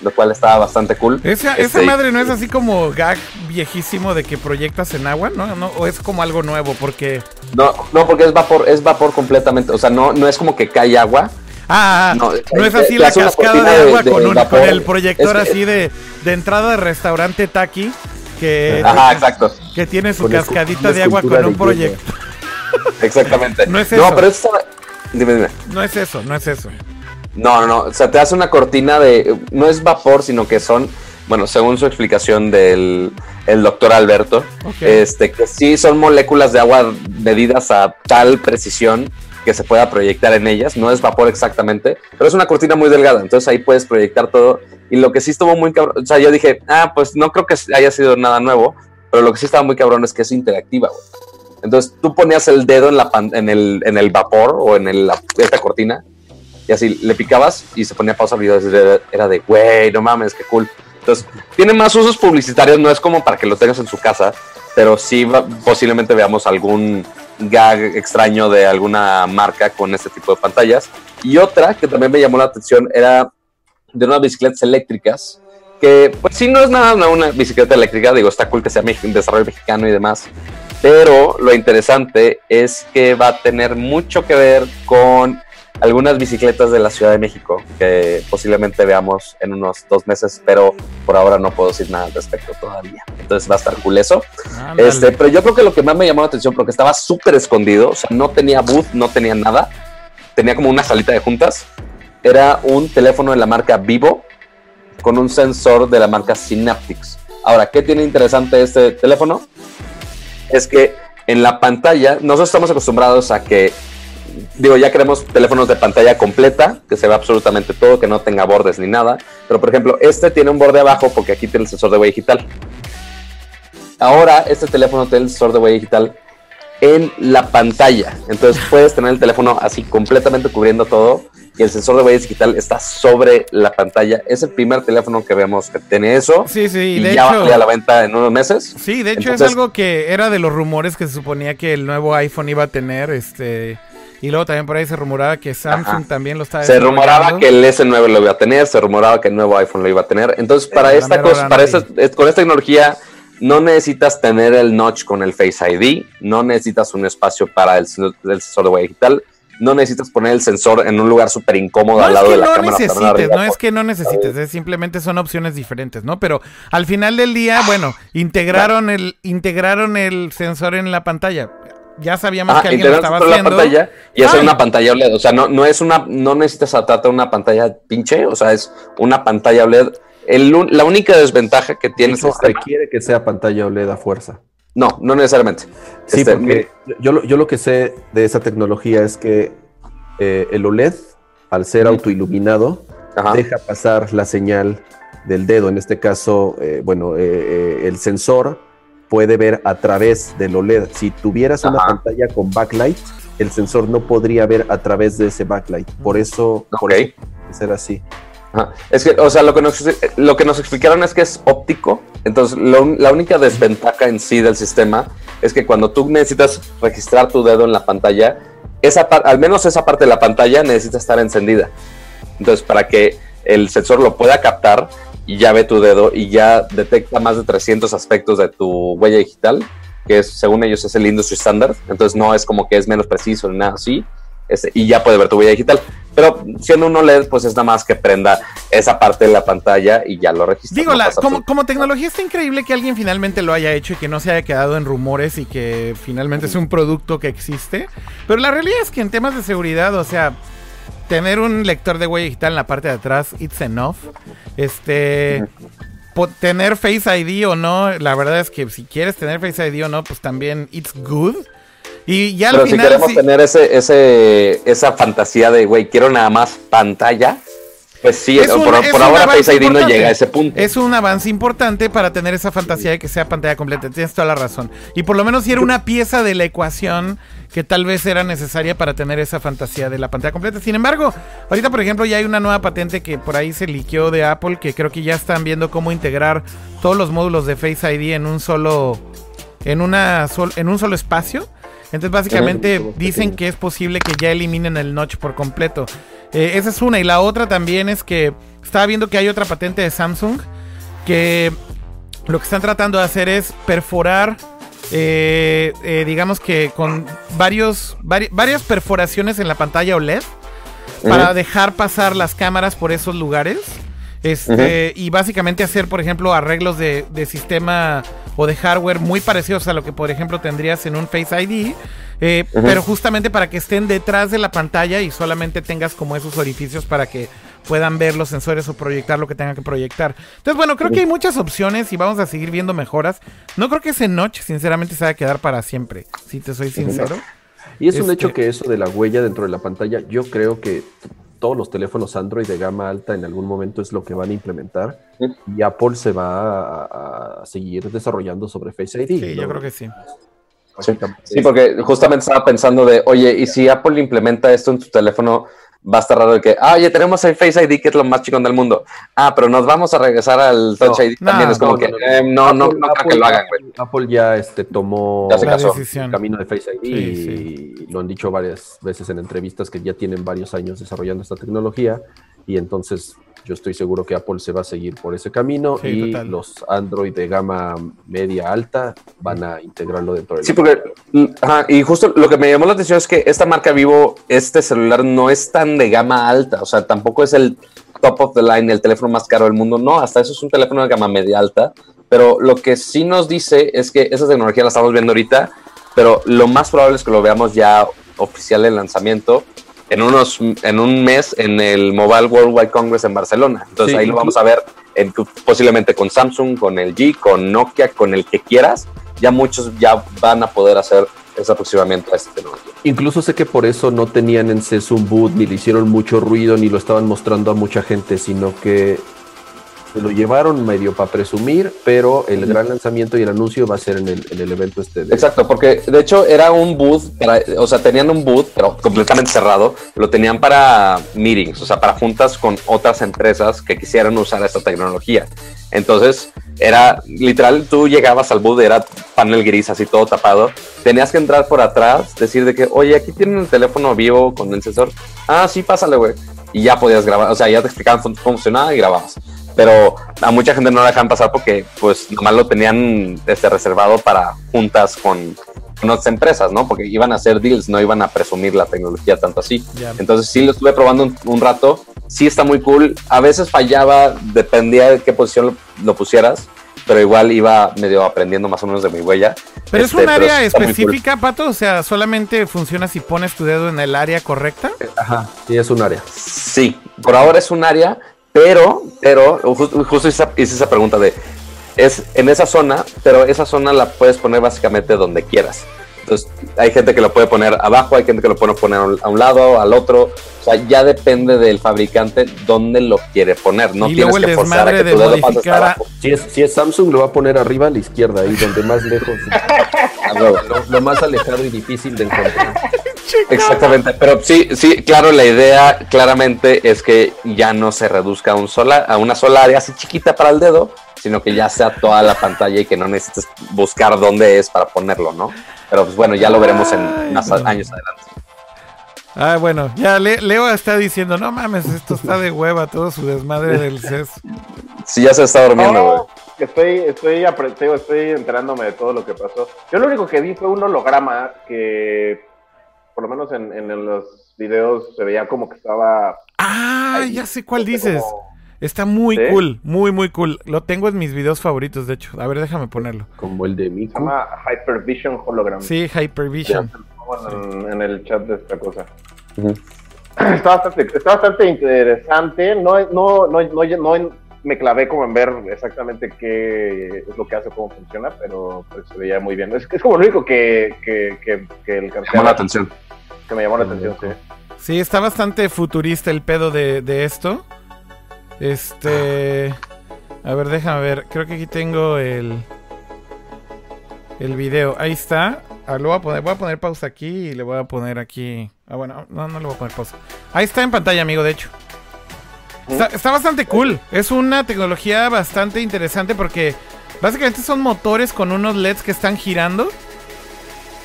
lo cual estaba bastante cool. Esa, esa Este, madre no es así como gag viejísimo de que proyectas en agua, ¿no? no o es como algo nuevo, porque. No, no, porque es vapor, es vapor completamente, o sea, no, no es como que cae agua. Ah, ah, No, no, es eh, así la cascada de agua de con, un- vapor. con el proyector Es que- así de, de entrada de restaurante Taki, que, Ajá, exacto, que tiene su Con cascadita de agua con un proyector. Exactamente. No es eso. pero eso estaba- Dime, dime. No es eso, no es eso. No, no, no. O sea, te hace una cortina de. No es vapor, sino que son. Bueno, según su explicación del el doctor Alberto, este, que sí son moléculas de agua medidas a tal precisión que se pueda proyectar en ellas. No es vapor exactamente, pero es una cortina muy delgada. Entonces ahí puedes proyectar todo. Y lo que sí estuvo muy cabrón. O sea, yo dije, ah, pues no creo que haya sido nada nuevo, pero lo que sí estaba muy cabrón es que es interactiva, güey. Entonces tú ponías el dedo en, la en, el, en el vapor o en esta cortina y así le picabas y se ponía pausa al video. Era- de, güey, no mames, qué cool. Entonces, tiene más usos publicitarios, no es como para que lo tengas en su casa, pero sí posiblemente veamos algún gag extraño de alguna marca con este tipo de pantallas. Y otra que también me llamó la atención era de unas bicicletas eléctricas que pues sí no es nada una, bicicleta eléctrica, digo, está cool que sea mex- desarrollo mexicano y demás, pero lo interesante es que va a tener mucho que ver con algunas bicicletas de la Ciudad de México que posiblemente veamos en unos dos meses, pero por ahora no puedo decir nada al respecto todavía. Entonces va a estar cool eso. Ándale. Este, pero yo creo que lo que más me llamó la atención, porque estaba súper escondido, o sea, no tenía booth, no tenía nada, tenía como una salita de juntas, era un teléfono de la marca Vivo con un sensor de la marca Synaptics. Ahora, ¿qué tiene interesante este teléfono? Es que en la pantalla, nosotros estamos acostumbrados a que, digo, ya queremos teléfonos de pantalla completa, que se vea absolutamente todo, que no tenga bordes ni nada, pero por ejemplo, este tiene un borde abajo porque aquí tiene el sensor de huella digital. Ahora, este teléfono tiene el sensor de huella digital en la pantalla. Entonces puedes tener el teléfono así completamente cubriendo todo y el sensor de huella digital está sobre la pantalla. Es el primer teléfono que vemos que tiene eso. Sí, sí, y de ya va a hecho- a la venta en unos meses. Sí, de hecho Entonces- es algo que era de los rumores que se suponía que el nuevo iPhone iba a tener, este, y luego también por ahí se rumoraba que Samsung Ajá. también lo estaba Se rumoraba que el S9 lo iba a tener, se rumoraba que el nuevo iPhone lo iba a tener. Entonces, para esta cosa, para esta, es- con esta tecnología, no necesitas tener el notch con el Face ID, no necesitas un espacio para el, sen- el sensor de huella digital, no necesitas poner el sensor en un lugar súper incómodo No al es lado que de la no cámara. necesites, arriba. no es que no necesites, es simplemente son opciones diferentes, ¿no? Pero al final del día, bueno, integraron el integraron el sensor en la pantalla. Ya sabíamos Ah, que alguien lo estaba solo la haciendo. pantalla y hacer Fine. una pantalla OLED. O sea, no, no es una, no necesitas tratar de una pantalla pinche, o sea, es una pantalla OLED. El la única desventaja que De tienes hecho, es que- requiere que sea pantalla OLED a fuerza. no, no necesariamente. Sí, Este, porque yo, lo- yo lo que sé de esa tecnología es que eh, el OLED, al ser autoiluminado, Ajá. deja pasar la señal del dedo. En este caso, eh, bueno, eh, el sensor puede ver a través del OLED. Si tuvieras una pantalla con backlight, el sensor no podría ver a través de ese backlight. Por eso, por Ok. eso tiene ser así. Es que, o sea, lo que, nos, lo que nos explicaron es que es óptico. Entonces, la única desventaja en sí del sistema es que cuando tú necesitas registrar tu dedo en la pantalla, esa al menos esa parte de la pantalla necesita estar encendida. Entonces, para que el sensor lo pueda captar y ya ve tu dedo y ya detecta más de 300 aspectos de tu huella digital, que es, según ellos es el industry standard. Entonces, no es como que es menos preciso ni nada así. Este, y ya puede ver tu huella digital. Pero siendo un OLED, pues es nada más que prenda esa parte de la pantalla y ya lo registra. Digo, no la- pasa como, como tecnología está increíble que alguien finalmente lo haya hecho y que no se haya quedado en rumores y que finalmente es un producto que existe. Pero la realidad es que en temas de seguridad, o sea, tener un lector de huella digital en la parte de atrás, it's enough. Este. Tener Face ID o no, la verdad es que si quieres tener Face ID o no, pues también it's good. Y ya al Pero si queremos sí- tener ese, ese, esa fantasía de, güey, quiero nada más pantalla, pues sí, Es un- por, es por un ahora Face ID no llega a ese punto. Es un avance importante para tener esa fantasía de que sea pantalla completa. Tienes toda la razón. Y por lo menos si era una pieza de la ecuación que tal vez era necesaria para tener esa fantasía de la pantalla completa. Sin embargo, ahorita por ejemplo ya hay una nueva patente que por ahí se liqueó de Apple que creo que ya están viendo cómo integrar todos los módulos de Face ID en un solo en una sol- en un solo espacio. Entonces básicamente dicen que es posible que ya eliminen el notch por completo. Eh, esa es una. Y la otra también es que estaba viendo que hay otra patente de Samsung que lo que están tratando de hacer es perforar, eh, eh, digamos que con varios, vari- varias perforaciones en la pantalla OLED para dejar pasar las cámaras por esos lugares. Este, Y básicamente hacer, por ejemplo, arreglos de, de sistema o de hardware muy parecidos a lo que, por ejemplo, tendrías en un Face ID. eh. Pero justamente para que estén detrás de la pantalla y solamente tengas como esos orificios para que puedan ver los sensores o proyectar lo que tengan que proyectar. Entonces, bueno, creo que hay muchas opciones y vamos a seguir viendo mejoras. No creo que ese notch, sinceramente, se vaya a quedar para siempre, si te soy sincero. Y es un Este- hecho que eso de la huella dentro de la pantalla, yo creo que todos los teléfonos Android de gama alta en algún momento es lo que van a implementar y Apple se va a, a seguir desarrollando sobre Face ID. Sí, ¿no? yo creo que sí. Sí, porque justamente estaba pensando de, oye, y si Apple implementa esto en tu teléfono, va a estar raro de que, ah, oye, tenemos el Face ID que es lo más chingón del mundo. Ah, pero nos vamos a regresar al Touch No, ID también. Es como no, que, no, no. eh, no, no, Apple- no creo que lo hagan, güey. Apple ya este, tomó Ya se La casó. decisión. el camino de Face ID Sí, y lo han dicho varias veces en entrevistas que ya tienen varios años desarrollando esta tecnología y entonces Yo estoy seguro que Apple se va a seguir por ese camino Sí, y total. los Android de gama media alta van a integrarlo dentro del Sí, porque, mm, ajá, y justo lo que me llamó la atención es que esta marca Vivo, este celular no es tan de gama alta, o sea, tampoco es el top of the line, el teléfono más caro del mundo, no, hasta eso es un teléfono de gama media alta, pero lo que sí nos dice es que esa tecnología la estamos viendo ahorita, pero lo más probable es que lo veamos ya oficial en lanzamiento en unos en un mes en el Mobile World Wide Congress en Barcelona. Entonces Sí, ahí lo vamos a ver en- posiblemente con Samsung, con LG, con Nokia, con el que quieras. Ya muchos ya van a poder hacer ese aproximamiento a esta tecnología. Incluso sé que por eso no tenían en CES un boot, ni le hicieron mucho ruido, ni lo estaban mostrando a mucha gente, sino que se lo llevaron medio para presumir, pero el gran lanzamiento y el anuncio va a ser en el, en el evento este de... Exacto, porque de hecho era un booth, para- o sea, tenían un booth, pero completamente cerrado, lo tenían para meetings, o sea, para juntas con otras empresas que quisieran usar esta tecnología. Entonces, era literal, tú llegabas al booth, era panel gris, así todo tapado, tenías que entrar por atrás, decir de que, oye, aquí tienen el teléfono vivo con el sensor, ah, sí, pásale, güey, y ya podías grabar, o sea, ya te explicaban cómo funcionaba y grababas. Pero a mucha gente no la dejaban pasar porque, pues, nomás lo tenían este, reservado para juntas con, con otras empresas, ¿no? Porque iban a hacer deals, no iban a presumir la tecnología tanto así. Entonces sí lo estuve probando un, un rato, sí está muy cool. A veces fallaba, dependía de qué posición lo, lo pusieras, pero igual iba medio aprendiendo más o menos de mi huella. Pero es Este, un área muy cool. específica, Pato, o sea, solamente funciona si pones tu dedo en el área correcta. Ajá, sí, es un área. Sí, por ahora es un área, pero, pero, ju- justo hice, hice esa pregunta de, es en esa zona, pero esa zona la puedes poner básicamente donde quieras. Entonces, hay gente que lo puede poner abajo, hay gente que lo puede poner a un, lado, al otro. O sea, ya depende del fabricante dónde lo quiere poner. No Y tienes luego el que forzar a que de tu dedo pase hasta abajo. Si es, si es Samsung, lo va a poner arriba a la izquierda, ahí donde más lejos. [LAUGHS] Lo, lo más alejado y difícil de encontrar. [LAUGHS] Exactamente, pero sí, sí, claro, la idea claramente es que ya no se reduzca a, un sola, a una sola área así chiquita para el dedo, sino que ya sea toda la pantalla y que no necesites buscar dónde es para ponerlo, ¿no? Pero pues bueno, ya lo veremos en no. años adelante. Ah, bueno, ya Le- Leo está diciendo, no mames, esto está de hueva, todo su desmadre del CES. Sí, ya se está durmiendo, güey. No, estoy, estoy, estoy enterándome de todo lo que pasó. Yo lo único que vi fue un holograma que, por lo menos en, en los videos, se veía como que estaba. Ah, ahí, ya sé cuál este, dices. como- Está muy ¿Sí? cool, muy, muy cool. Lo tengo en mis videos favoritos, de hecho. A ver, déjame ponerlo. Como el de Se Miku. llama Hypervision Hologram. Sí, Hypervision. en, en el chat de esta cosa. [CLEARS THROAT] Está bastante, está bastante interesante. No, no, no, no, no me clavé como en ver exactamente qué es lo que hace, cómo funciona, pero pues, se veía muy bien. Es, es como lo único que, que, que, que el Llamó la atención. Que me llamó la atención. Sí. Sí, está bastante futurista el pedo de, de esto. Este. A ver, déjame ver. Creo que aquí tengo el. El video. Ahí está. Ah, lo voy a poner. Voy a poner pausa aquí y le voy a poner aquí. Ah, bueno, no, no le voy a poner pausa. Ahí está en pantalla, amigo, de hecho. Está, está bastante cool. Es una tecnología bastante interesante porque básicamente son motores con unos LEDs que están girando.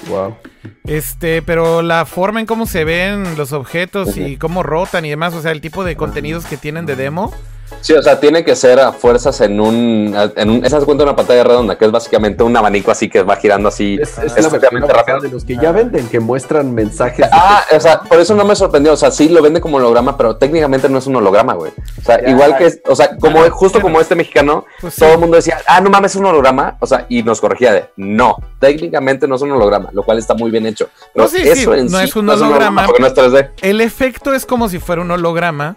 Wow. Este, pero la forma en cómo se ven los objetos y cómo rotan y demás, o sea, el tipo de contenidos que tienen de demo. Sí, o sea, tiene que ser a fuerzas en un. En un esa se cuenta una pantalla redonda, que es básicamente un abanico así que va girando así. Es, es versión avanzada rápido. de los que ya venden, que muestran mensajes. Ah, o sea, por eso no me sorprendió. O sea, sí lo vende como holograma, pero técnicamente no es un holograma, güey. O sea, Ya. igual que, es- o sea, como justo como este mexicano, Pues todo el mundo decía, ah, no mames, es un holograma. O sea, y nos corregía de, no, técnicamente no es un holograma, lo cual está muy bien hecho. Pero No, sí, eso sí, en no sí es un holograma. porque no es 3D. El efecto es como si fuera un holograma.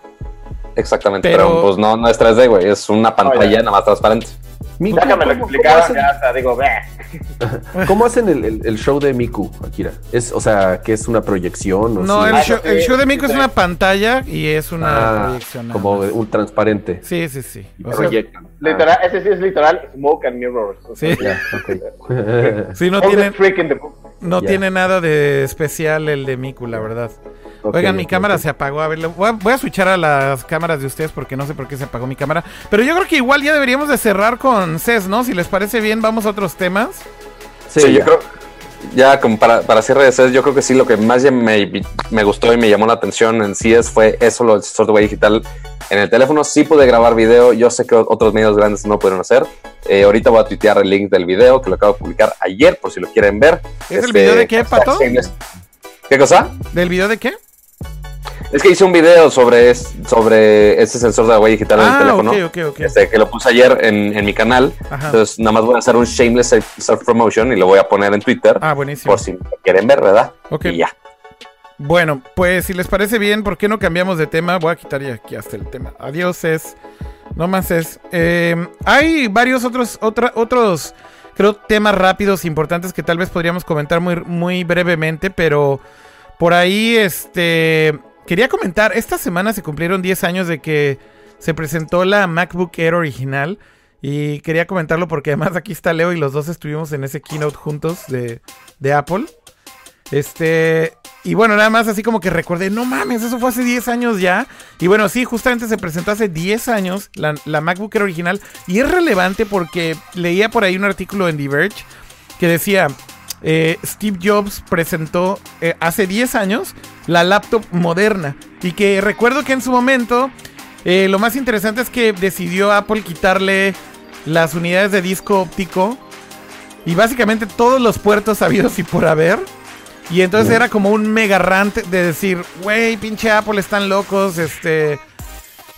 Exactamente, Pero- pero, pues no, no es 3D, güey, es una pantalla ya. nada más transparente. Miku, Ya que me lo ¿cómo- explicaron, ¿cómo hacen, ya hasta digo, "Bleh". [LAUGHS] cómo hacen el, el- el show de Miku, Akira? Es, o sea, que es una proyección. ¿o No, sí? el Ah, show, sí, el show de Mico es una pantalla y es una Ah, proyección. como un transparente. Sí, sí, sí. O sea, proyectan. Literal, ese sí es literal smoke and mirrors. O sea, Sí. Ya, ok. sí, no all the tiene, trick in the book. no Ya. tiene nada de especial el de Miku, la verdad. Oigan, mi cámara se apagó. A ver, voy a, voy a switchar a las cámaras de ustedes porque no sé por qué se apagó mi cámara. Pero yo creo que igual ya deberíamos de cerrar con CES, ¿no? Si les parece bien, vamos a otros temas. Sí, Sí, yo ya. creo, ya como para, para cierre de CES, yo creo que sí, lo que más me, me gustó y me llamó la atención en CES fue eso, lo del huella digital, En el teléfono sí pude grabar video, yo sé que otros medios grandes no pudieron hacer. Eh, ahorita voy a tuitear el link del video que lo acabo de publicar ayer, por si lo quieren ver. ¿Es el Este, video de qué, Pato? ¿Qué cosa? ¿Del video de qué? Es que hice un video sobre, es- sobre ese sensor de agua digital en el Ah, teléfono. ok, ok, ok. Este, que lo puse ayer en, en mi canal. Ajá. Entonces, nada más voy a hacer un shameless self-promotion y lo voy a poner en Twitter. Ah, buenísimo. Por si quieren ver, ¿verdad? Ok. Y ya. Bueno, pues si les parece bien, ¿por qué no cambiamos de tema? Voy a quitar ya aquí hasta el tema. Adiós es. No más es. Eh, hay varios otros, otra, otros, creo, temas rápidos importantes que tal vez podríamos comentar muy, muy brevemente, pero por ahí, este, quería comentar, esta semana se cumplieron 10 años de que se presentó la MacBook Air original y quería comentarlo porque además aquí está Leo y los dos estuvimos en ese keynote juntos de, de Apple. Este, y bueno, nada más así como que recordé, no mames, eso fue hace 10 años ya. Y bueno, sí, justamente se presentó hace 10 años la, la MacBook Air original. Y es relevante porque leía por ahí un artículo en Diverge que decía, eh, Steve Jobs presentó eh, hace 10 años la laptop moderna. Y que recuerdo que en su momento eh, lo más interesante es que decidió Apple quitarle las unidades de disco óptico y básicamente todos los puertos [LAUGHS] habidos y por haber. Y entonces era como un mega rant de decir, güey, pinche Apple están locos, este...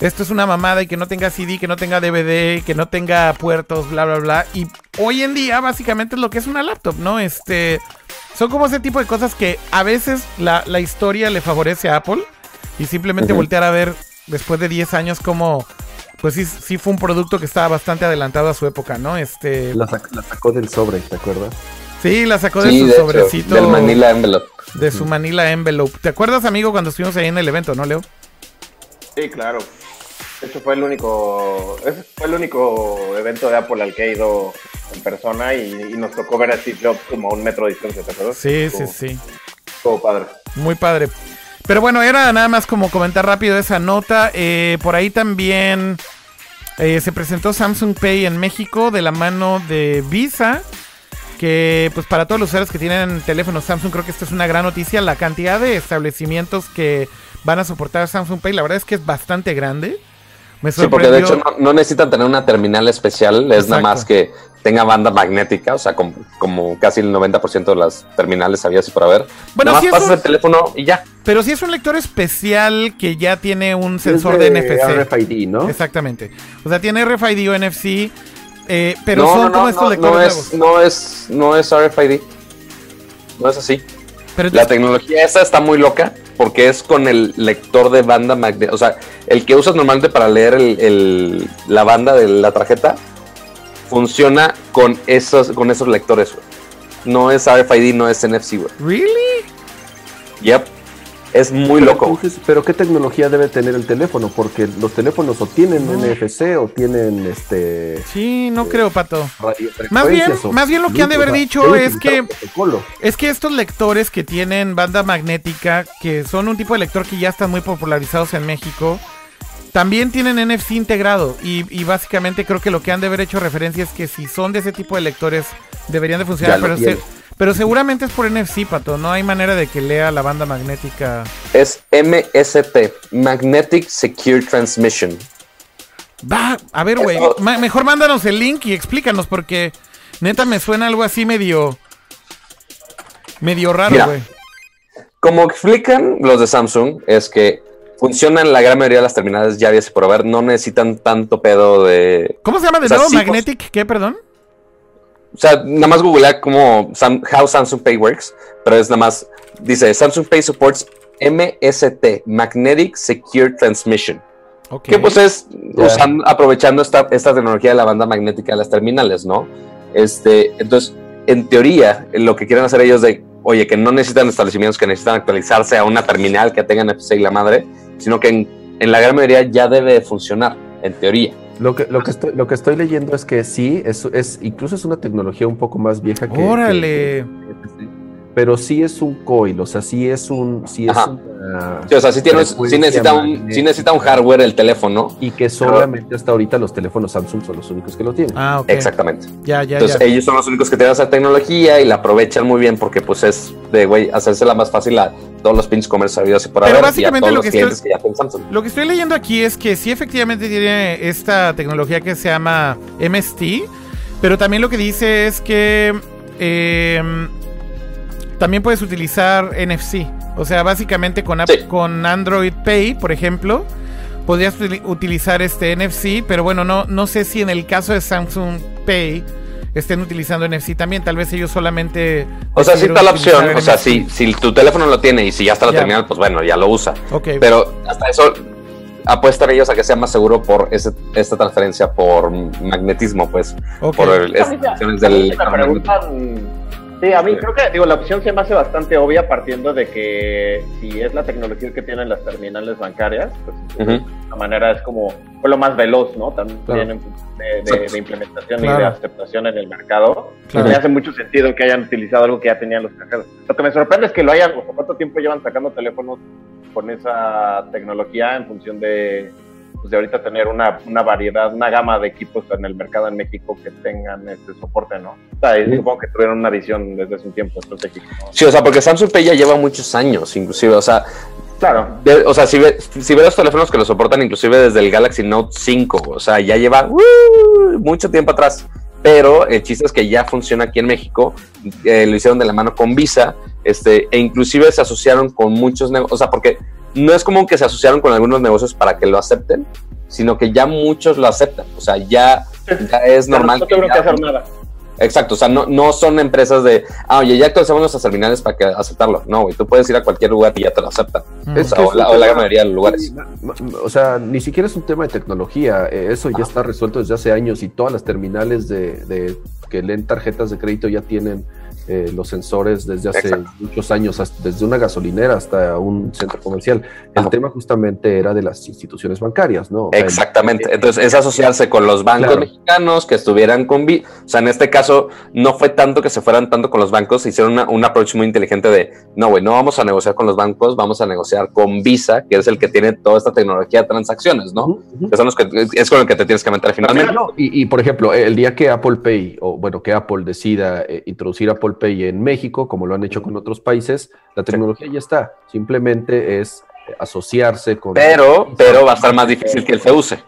Esto es una mamada y que no tenga CD, que no tenga DVD, que no tenga puertos, bla, bla, bla. Y hoy en día básicamente es lo que es una laptop, ¿no? Este... Son como ese tipo de cosas que a veces la, la historia le favorece a Apple y simplemente voltear a ver después de 10 años como... Pues sí, sí fue un producto que estaba bastante adelantado a su época, ¿no? Este... La, sac- la sacó del sobre, ¿te acuerdas? Sí, la sacó de Sí, su de hecho, sobrecito. del Manila Envelope. De su Manila Envelope. ¿Te acuerdas, amigo, cuando estuvimos ahí en el evento, no, Leo? Sí, claro. De hecho, fue el único, ese fue el único evento de Apple al que he ido en persona y, y nos tocó ver a Steve Jobs como a un metro de distancia, ¿te acuerdas? Sí, sí, sí. Estuvo padre. Muy padre. Pero bueno, era nada más como comentar rápido esa nota. Eh, por ahí también eh, se presentó Samsung Pay en México de la mano de Visa. Que pues para todos los usuarios que tienen teléfonos Samsung creo que esto es una gran noticia. La cantidad de establecimientos que van a soportar Samsung Pay, la verdad es que es bastante grande. Me Sí, porque de hecho no, no necesitan tener una terminal especial, es nada más que tenga banda magnética, o sea, como, como casi el 90% de las terminales había así por haber. Bueno, nada sí, más pasas es- el teléfono y ya. Pero si es un lector especial que ya tiene un sensor Es de, NFC. RFID, ¿no? Exactamente. O sea, tiene RFID o NFC. eh, pero no, son no, como no, estos no, lectores no nuevos. es, no es, no es RFID. No es así. Pero La tecnología esa está muy loca porque es con el lector de banda magnética. O sea, el que usas normalmente para leer el- el- la banda de la tarjeta funciona con esos, con esos lectores. güey. No es RFID, no es NFC, güey. ¿Really? Yep. Es muy Pero loco. entonces, pero ¿qué tecnología debe tener el teléfono? Porque los teléfonos o tienen No. NFC o tienen este Sí, no creo, Pato. Más bien- más bien lo que han de haber dicho es que- protocolo. Es que estos lectores que tienen banda magnética, que son un tipo de lector que ya están muy popularizados en México, también tienen NFC integrado. Y, y básicamente creo que lo que han de haber hecho referencia es que si son de ese tipo de lectores, deberían de funcionar. Pero, se-. Pero seguramente es por NFC, Pato. No hay manera de que lea la banda magnética. Es MST, Magnetic Secure Transmission. Va, a ver, güey. Ma- mejor mándanos el link y explícanos, porque neta me suena algo así medio. medio raro, güey. Como explican los de Samsung, es que funcionan la gran mayoría de las terminales ya habías por haber, no necesitan tanto pedo de. ¿Cómo se llama de O sea, nuevo? sí, pues- ¿Magnetic? ¿Qué, perdón? O sea, nada más googlea como Sam- How Samsung Pay Works, pero es nada más. Dice Samsung Pay supports MST, Magnetic Secure Transmission. Ok. Que pues es usando, aprovechando esta, esta tecnología de la banda magnética de las terminales, ¿no? Este, entonces, en teoría, lo que quieren hacer ellos de, oye, que no necesitan establecimientos que necesitan actualizarse a una terminal que tengan FC y la madre, sino que en, en la gran mayoría ya debe de funcionar, en teoría. Lo que, lo, que estoy, lo que estoy leyendo es que sí, es, es, incluso es una tecnología un poco más vieja que. Órale. que- pero sí es un coil, o sea, sí es un, sí es Ajá. Sí, o sea, sí, tiene, sí frecuencia necesita un, sí necesita un hardware el teléfono. Y que solamente hasta ahorita los teléfonos Samsung son los únicos que lo tienen. Ah, ok. Exactamente. Ya, ya, Entonces ya. ellos son los únicos que tienen esa tecnología y la aprovechan muy bien porque pues es de, güey, hacérsela más fácil a todos los pinches comercios sabidos y por Pero haber y a básicamente todos lo los que clientes estoy- que ya tienen Samsung. Lo que estoy leyendo aquí es que sí efectivamente tiene esta tecnología que se llama MST, pero también lo que dice es que eh, también puedes utilizar NFC. O sea, básicamente con, app- Sí. con Android Pay, por ejemplo, podrías utili- utilizar este NFC, pero bueno, no, no sé si en el caso de Samsung Pay estén utilizando NFC también. Tal vez ellos solamente... O sea, sí está la opción. O sea, si, si tu teléfono lo tiene y si ya está la Ya. terminal, pues bueno, ya lo usa. Ok. Pero hasta eso apuestan ellos a que sea más seguro por ese, esta transferencia por magnetismo, pues. ok. Por el, si me preguntan. Sí, a mí creo que, digo, la opción se me hace bastante obvia partiendo de que si es la tecnología que tienen las terminales bancarias, pues de alguna manera es como fue lo más veloz, ¿no? También Claro. en función de, de- de implementación y de aceptación en el mercado. Claro. Me hace mucho sentido que hayan utilizado algo que ya tenían los cajeros. Lo que me sorprende es que lo hayan, o sea, ¿cuánto tiempo llevan sacando teléfonos con esa tecnología en función de, pues de ahorita tener una, una variedad, una gama de equipos en el mercado en México que tengan este soporte, ¿no? O sea, Sí. supongo que tuvieron una visión desde hace un tiempo estratégico, ¿no? Sí, o sea, porque Samsung Pay ya lleva muchos años, inclusive. O sea, Claro. de- o sea si, ve, si ves los teléfonos que lo soportan, inclusive desde el Galaxy Note 5, o sea, ya lleva ¡uh! mucho tiempo atrás. Pero el chiste es que ya funciona aquí en México. eh, lo hicieron de la mano con Visa, este, e inclusive se asociaron con muchos negocios. O sea, porque no es como que se asociaron con algunos negocios para que lo acepten, sino que ya muchos lo aceptan. O sea, ya, ya [LAUGHS] es normal. No tengo ya- que hacer nada. Exacto, o sea, no, no son empresas de, ah, oye, ya actualizamos nuestras terminales para que aceptarlo. No, güey, tú puedes ir a cualquier lugar y ya te lo aceptan. Mm. O sea, que o la, o la gran mayoría de los lugares. O sea, ni siquiera es un tema de tecnología. eh, Eso ya está resuelto desde hace años y todas las terminales de, de- que leen tarjetas de crédito ya tienen eh, los sensores desde hace Exacto. muchos años, desde una gasolinera hasta un centro comercial. El Ajá. tema justamente era de las instituciones bancarias, ¿no? Exactamente. Entonces, es asociarse con los bancos Claro. mexicanos que estuvieran con O sea, en este caso, no fue tanto que se fueran tanto con los bancos, hicieron una- un approach muy inteligente de, no, güey, no vamos a negociar con los bancos, vamos a negociar con Visa, que es el que tiene toda esta tecnología de transacciones, ¿no? Que son los que, es con el que te tienes que meter finalmente. No, y, y, por ejemplo, el día que Apple Pay, o bueno, que Apple decida eh, introducir Apple Pay en México, como lo han hecho con otros países, la tecnología ya está. Simplemente es eh, asociarse con. Pero, pero va a estar más difícil que el FEUCE,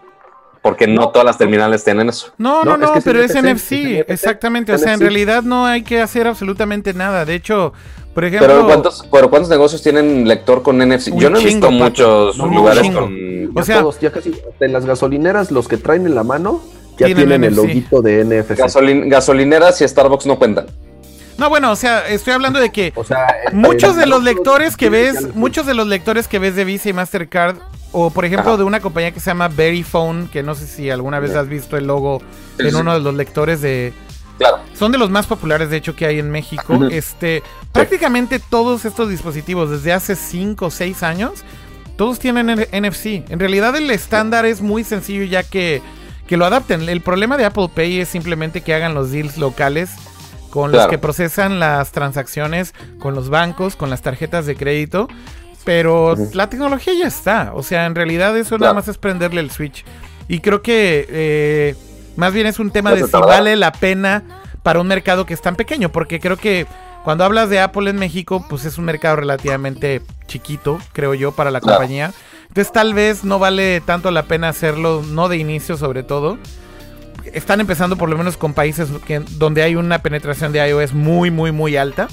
porque no todas las terminales tienen eso. No, No, no, es que pero es NFC, NFC, es NFC, exactamente. O sea, en realidad no hay que hacer absolutamente nada. De hecho, por ejemplo, Pero ¿cuántos, pero ¿cuántos negocios tienen lector con NFC? Yo no he chingo, visto muchos No, lugares con... O sea- todos, ya casi en las gasolineras, los que traen en la mano ya Tienen tienen, el NFC. loguito de NFC. Gasolin- gasolineras y Starbucks no cuentan. No, bueno, o sea, estoy hablando de que O sea, el- muchos de los lectores que ves, muchos de los lectores que ves de Visa y Mastercard, o por ejemplo Ajá. de una compañía que se llama Verifone, que no sé si alguna vez has visto el logo en uno de los lectores de, Claro. son de los más populares de hecho que hay en México. Este, prácticamente todos estos dispositivos desde hace 5 o 6 años, todos tienen NFC. En realidad el estándar es muy sencillo ya que, que lo adapten. El problema de Apple Pay es simplemente que hagan los deals locales con los que procesan las transacciones con los bancos, con las tarjetas de crédito. Pero la tecnología ya está. O sea, en realidad eso nada más es prenderle el switch. Y creo que eh, más bien es un tema de si vale la pena para un mercado que es tan pequeño. Porque creo que cuando hablas de Apple en México, pues es un mercado relativamente chiquito, creo yo, para la Claro. compañía. Entonces tal vez no vale tanto la pena hacerlo, no de inicio sobre todo. Están empezando por lo menos con países que, donde hay una penetración de iOS muy, muy, muy alta.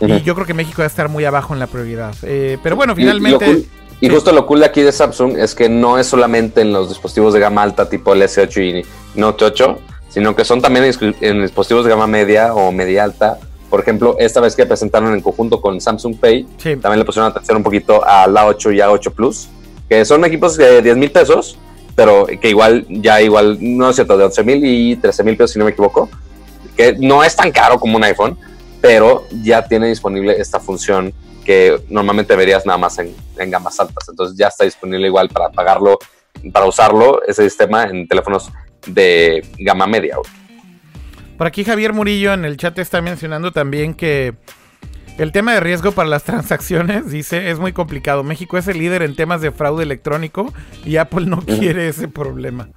Y yo creo que México va a estar muy abajo en la prioridad. Eh, pero bueno, Y- y finalmente... cool- Y, sí. justo lo cool de aquí de Samsung es que no es solamente en los dispositivos de gama alta tipo el S8 y Note 8, sino que son también en, dispositivos de gama media o media alta. Por ejemplo, esta vez que presentaron en conjunto con Samsung Pay, Sí. también le pusieron atención un poquito a la 8 y A8 Plus, que son equipos de 10 mil pesos, pero que igual, ya igual, no es cierto, de 11 mil y 13 mil pesos, si no me equivoco, que no es tan caro como un iPhone, pero ya tiene disponible esta función que normalmente verías nada más en, en gamas altas. Entonces ya está disponible igual para pagarlo, para usarlo, ese sistema en teléfonos de gama media. Por aquí Javier Murillo en el chat está mencionando también que El tema de riesgo para las [LAUGHS] transacciones, dice, es muy complicado. México es el líder en temas de fraude electrónico y Apple no quiere ese problema.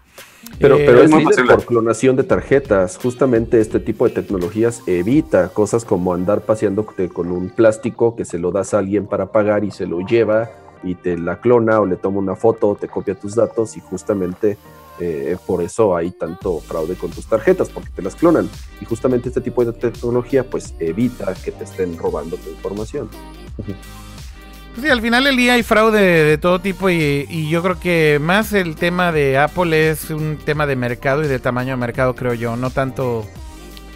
Pero, Eh, pero es líder por clonación de tarjetas. Justamente este tipo de tecnologías evita cosas como andar paseándote con un plástico que se lo das a alguien para pagar y se lo lleva y te la clona o le toma una foto o te copia tus datos y justamente eh, por eso hay tanto fraude con tus tarjetas porque te las clonan. Y justamente este tipo de tecnología pues evita que te estén robando tu información. Sí, al final del día hay fraude de todo tipo y, y yo creo que más el tema de Apple es un tema de mercado y de tamaño de mercado, creo yo, no tanto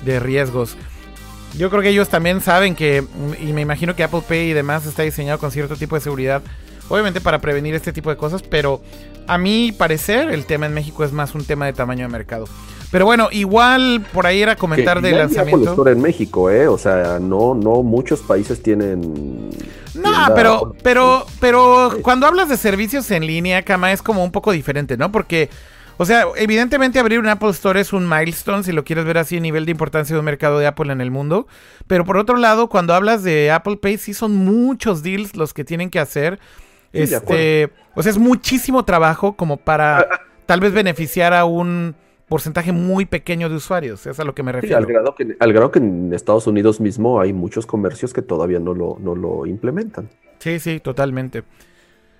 de riesgos. Yo creo que ellos también saben que, y me imagino que Apple Pay y demás está diseñado con cierto tipo de seguridad, obviamente para prevenir este tipo de cosas, pero a mi parecer el tema en México es más un tema de tamaño de mercado. Pero bueno, igual por ahí era comentar Que de ya hay Apple lanzamiento. Store en México, ¿eh? O sea, no, no muchos países tienen. No, pero, pero, pero Sí. cuando hablas de servicios en línea, Kama, es como un poco diferente, ¿no? Porque, o sea, evidentemente abrir un Apple Store es un milestone, si lo quieres ver así, a nivel de importancia de un mercado de Apple en el mundo. Pero por otro lado, cuando hablas de Apple Pay, sí son muchos deals los que tienen que hacer. Sí, este, o sea, es muchísimo trabajo como para [LAUGHS] tal vez beneficiar a un porcentaje muy pequeño de usuarios. Es a lo que me Sí, refiero. al, grado que, al grado que en Estados Unidos mismo hay muchos comercios que todavía no lo, no lo implementan. Sí, sí, totalmente.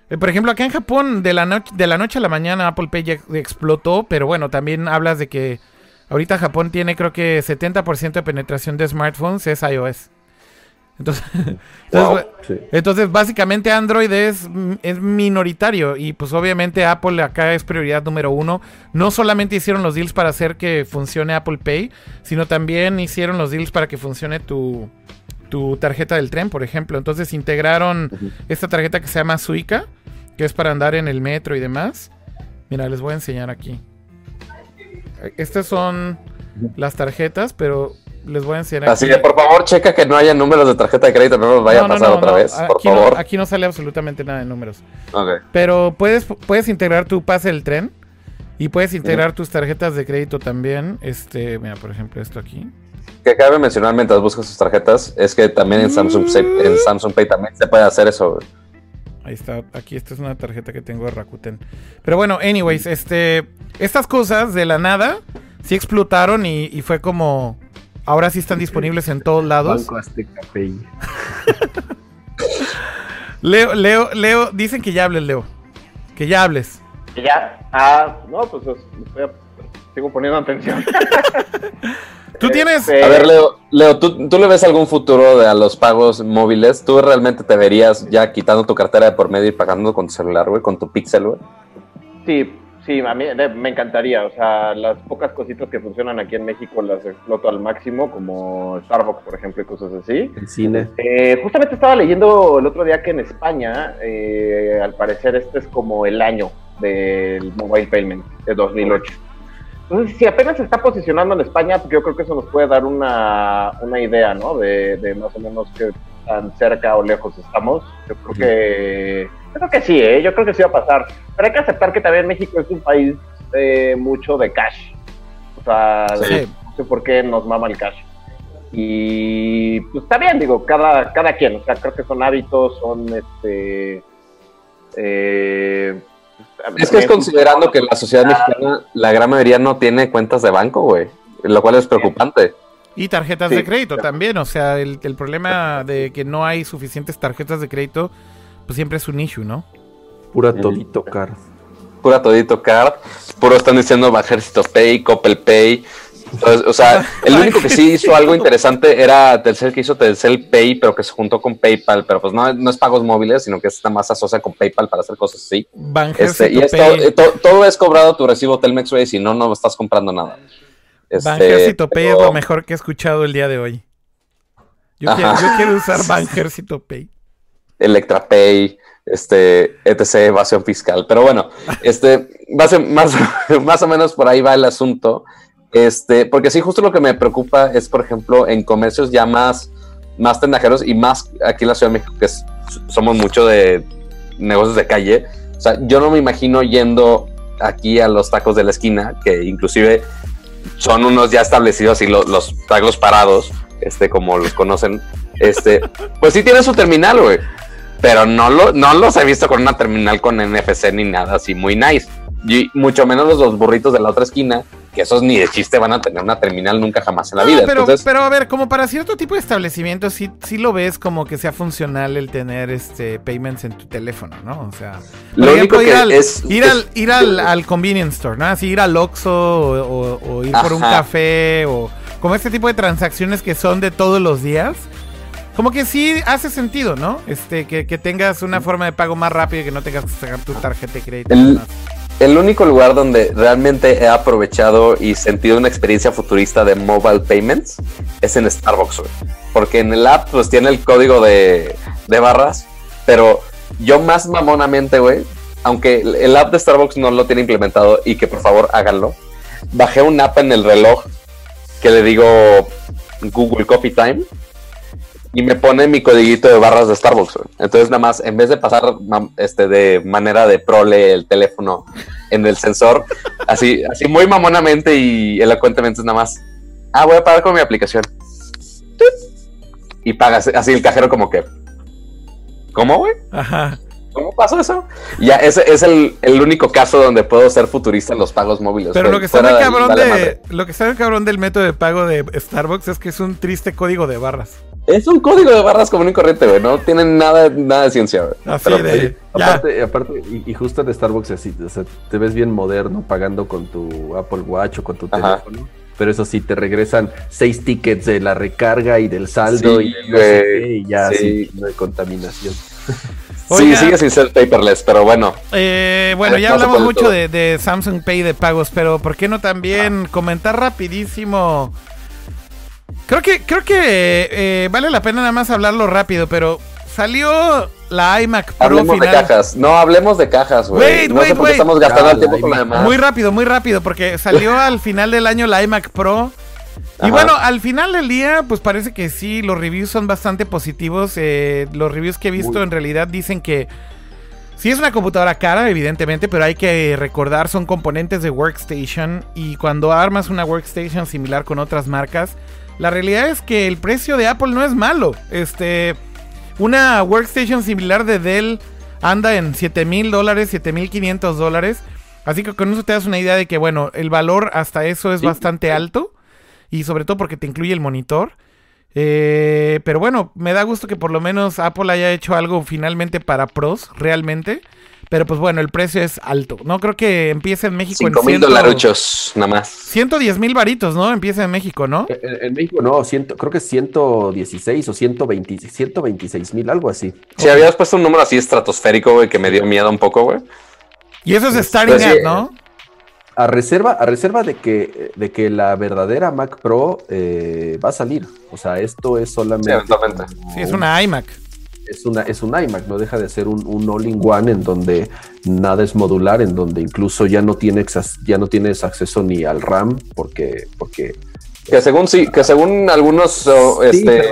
Eh, por ejemplo, acá en Japón, de la, noche de la noche a la mañana Apple Pay ya explotó, pero bueno, también hablas de que ahorita Japón tiene creo que 70% de penetración de smartphones es iOS. Entonces, [LAUGHS] entonces, Sí. entonces, básicamente Android es, es minoritario y pues obviamente Apple acá es prioridad número uno. No solamente hicieron los deals para hacer que funcione Apple Pay, sino también hicieron los deals para que funcione tu, tu tarjeta del tren, por ejemplo. Entonces integraron esta tarjeta que se llama Suica, que es para andar en el metro y demás. Mira, les voy a enseñar aquí. Estas son las tarjetas, pero les voy a enseñar Así que por favor checa que no haya números de tarjeta de crédito, no nos vaya No, a pasar no, otra vez, por aquí favor. aquí no sale absolutamente nada de números. Ok. Pero puedes, puedes integrar tu pase del tren y puedes integrar tus tarjetas de crédito también. Este, mira, por ejemplo, esto aquí. Que cabe mencionar mientras buscas tus tarjetas es que también en Samsung, Pay- en Samsung Pay también se puede hacer eso. Ahí está, aquí esta es una tarjeta que tengo de Rakuten. Pero bueno, anyways, este, estas cosas de la nada sí explotaron y, y fue como, ahora sí están disponibles en todos lados. Banco Azteca Pay. [LAUGHS] Leo, Leo, Leo, dicen que ya hables, Leo. Que ya hables. Y ya, ah, no, pues a- sigo poniendo atención. [LAUGHS] Tú tienes... Este, A ver, Leo, Leo ¿tú, ¿tú le ves algún futuro de a los pagos móviles? ¿Tú realmente te verías ya quitando tu cartera de por medio y pagando con tu celular, güey, con tu Pixel, güey? Sí, sí, a mí me encantaría. O sea, las pocas cositas que funcionan aquí en México las exploto al máximo, como Starbucks, por ejemplo, y cosas así. El cine. Eh, justamente estaba leyendo el otro día que en España, eh, al parecer, este es como el año del mobile payment de 2008. Entonces, si apenas se está posicionando en España, pues yo creo que eso nos puede dar una, una idea, ¿no? De, de más o menos qué tan cerca o lejos estamos. Yo creo que, yo creo que sí, ¿eh? Yo creo que sí va a pasar. Pero hay que aceptar que también México es un país eh, mucho de cash. O sea, Sí. no sé por qué nos mama el cash. Y pues está bien, digo, cada, cada quien, o sea, creo que son hábitos, son este. eh, Es que es considerando que la sociedad mexicana, la gran mayoría no tiene cuentas de banco, güey. Lo cual es preocupante. Y tarjetas Sí, de crédito claro. también. O sea, el, el problema de que no hay suficientes tarjetas de crédito, pues siempre es un issue, ¿no? Pura todito card. Pura todito card. Puro están diciendo Bajército Pay, Coppel Pay. Entonces, o sea, el [LAUGHS] único que sí hizo algo interesante era Telcel que hizo Telcel Pay, pero que se juntó con PayPal. Pero pues no, no es pagos móviles, sino que está más asocia con PayPal para hacer cosas así. Este, y es Pay. eh, to- todo es cobrado tu recibo Telmex, güey, si no, no estás comprando nada. Este, Banjercito Pay es lo mejor que he escuchado el día de hoy. Yo, quiero, yo quiero usar [LAUGHS] Banjercito Pay. Electra Pay, este, etc., evasión fiscal. Pero bueno, este, [LAUGHS] más o menos por ahí va el asunto. Este, porque sí, justo lo que me preocupa es, por ejemplo, en comercios ya más, más tendajeros y más aquí en la Ciudad de México, que es- somos mucho de negocios de calle. O sea, yo no me imagino yendo aquí a los tacos de la esquina, que inclusive son unos ya establecidos y lo- los tacos parados, este, como los conocen, Este, [LAUGHS] pues sí tiene su terminal, güey. Pero no, lo, no los he visto con una terminal con NFC ni nada así muy nice. Y mucho menos los burritos de la otra esquina, que esos ni de chiste van a tener una terminal nunca jamás en la No, vida. pero, Entonces, pero a ver, como para cierto tipo de establecimientos, sí, sí lo ves como que sea funcional el tener este payments en tu teléfono, ¿no? O sea, por Lo ejemplo, único ir, que al, es- ir, es- al, ir al, al convenience store, ¿no? Así ir al Oxxo o, o- o ir por un café o como este tipo de transacciones que son de todos los días. Como que sí hace sentido, ¿no? Este, que, que tengas una forma de pago más rápida y que no tengas que sacar tu tarjeta de crédito. y El- demás. El único lugar donde realmente he aprovechado y sentido una experiencia futurista de mobile payments es en Starbucks. Porque en el app pues tiene el código de, de barras, pero yo más mamonamente, güey, aunque el- el app de Starbucks no lo tiene implementado y que por favor háganlo, bajé un app en el reloj que le digo Google Coffee Time y me pone mi codiguito de barras de Starbucks. güey. Entonces nada más, en vez de pasar este de manera de prole el teléfono en el sensor, [LAUGHS] así, así muy mamonamente y elocuentemente es nada más, ah, voy a pagar con mi aplicación. Y pagas así el cajero como que, ¿cómo, güey? Ajá. ¿Cómo pasó eso? Ya, ese es el, el único caso donde puedo ser futurista en los pagos móviles. Pero lo que está de ahí, cabrón de, lo que está muy cabrón del método de pago de Starbucks es que es un triste código de barras. Es un código de barras común y corriente, güey. No tienen nada, nada de ciencia, güey. Así Pero, de- oye, Ya. Aparte, aparte y, y justo en Starbucks así, o sea, te ves bien moderno pagando con tu Apple Watch o con tu Ajá. teléfono. Pero eso sí, te regresan seis tickets de la recarga y del saldo Sí, y, no sé güey, qué, y ya sí. así, no hay contaminación. Oiga. [LAUGHS] Sí, sigue sin ser paperless, pero bueno. Eh, bueno, ya No hablamos mucho de, de Samsung Pay de pagos, pero ¿por qué no también comentar rapidísimo? Creo que, creo que eh, vale la pena nada más hablarlo rápido, pero salió la iMac Pro Hablemos de cajas. No, hablemos de cajas, güey. Wait, no sé wait, por qué wait. estamos gastando Ah, el tiempo la con iMac. demás. Muy rápido, muy rápido, porque salió [LAUGHS] al final del año la iMac Pro. Y Ajá. bueno, al final del día, pues parece que sí, los reviews son bastante positivos. eh, los reviews que he visto en realidad dicen que sí es una computadora cara, evidentemente, pero hay que recordar, son componentes de workstation. Y cuando armas una workstation similar con otras marcas, la realidad es que el precio de Apple no es malo. Este, una workstation similar de Dell anda en 7 mil dólares, 7 mil 500 dólares. Así que con eso te das una idea de que, bueno, el valor hasta eso es Sí. bastante alto. Y sobre todo porque te incluye el monitor. Eh, pero bueno, me da gusto que por lo menos Apple haya hecho algo finalmente para pros, realmente. Pero pues bueno, el precio es alto. No creo que empiece en México 5 en mil 100 dolaruchos, nada más. 110 mil varitos, ¿no? Empieza en México, ¿no? En, en México no, ciento, creo que es 116 o 120, 126 mil, algo así. Si habías puesto un número así estratosférico, güey, que me dio miedo un poco, güey. Y eso es starting Pues sí. ¿no? A reserva, a reserva de que, de que la verdadera Mac Pro eh, va a salir. O sea, esto es solamente. Sí, Sí, es un- una iMac. Es una, es un iMac, no deja de ser un, un all-in-one en donde nada es modular, en donde incluso ya no tienes, ya no tienes acceso ni al RAM, porque, porque Que según sí, que según algunos Sí, este,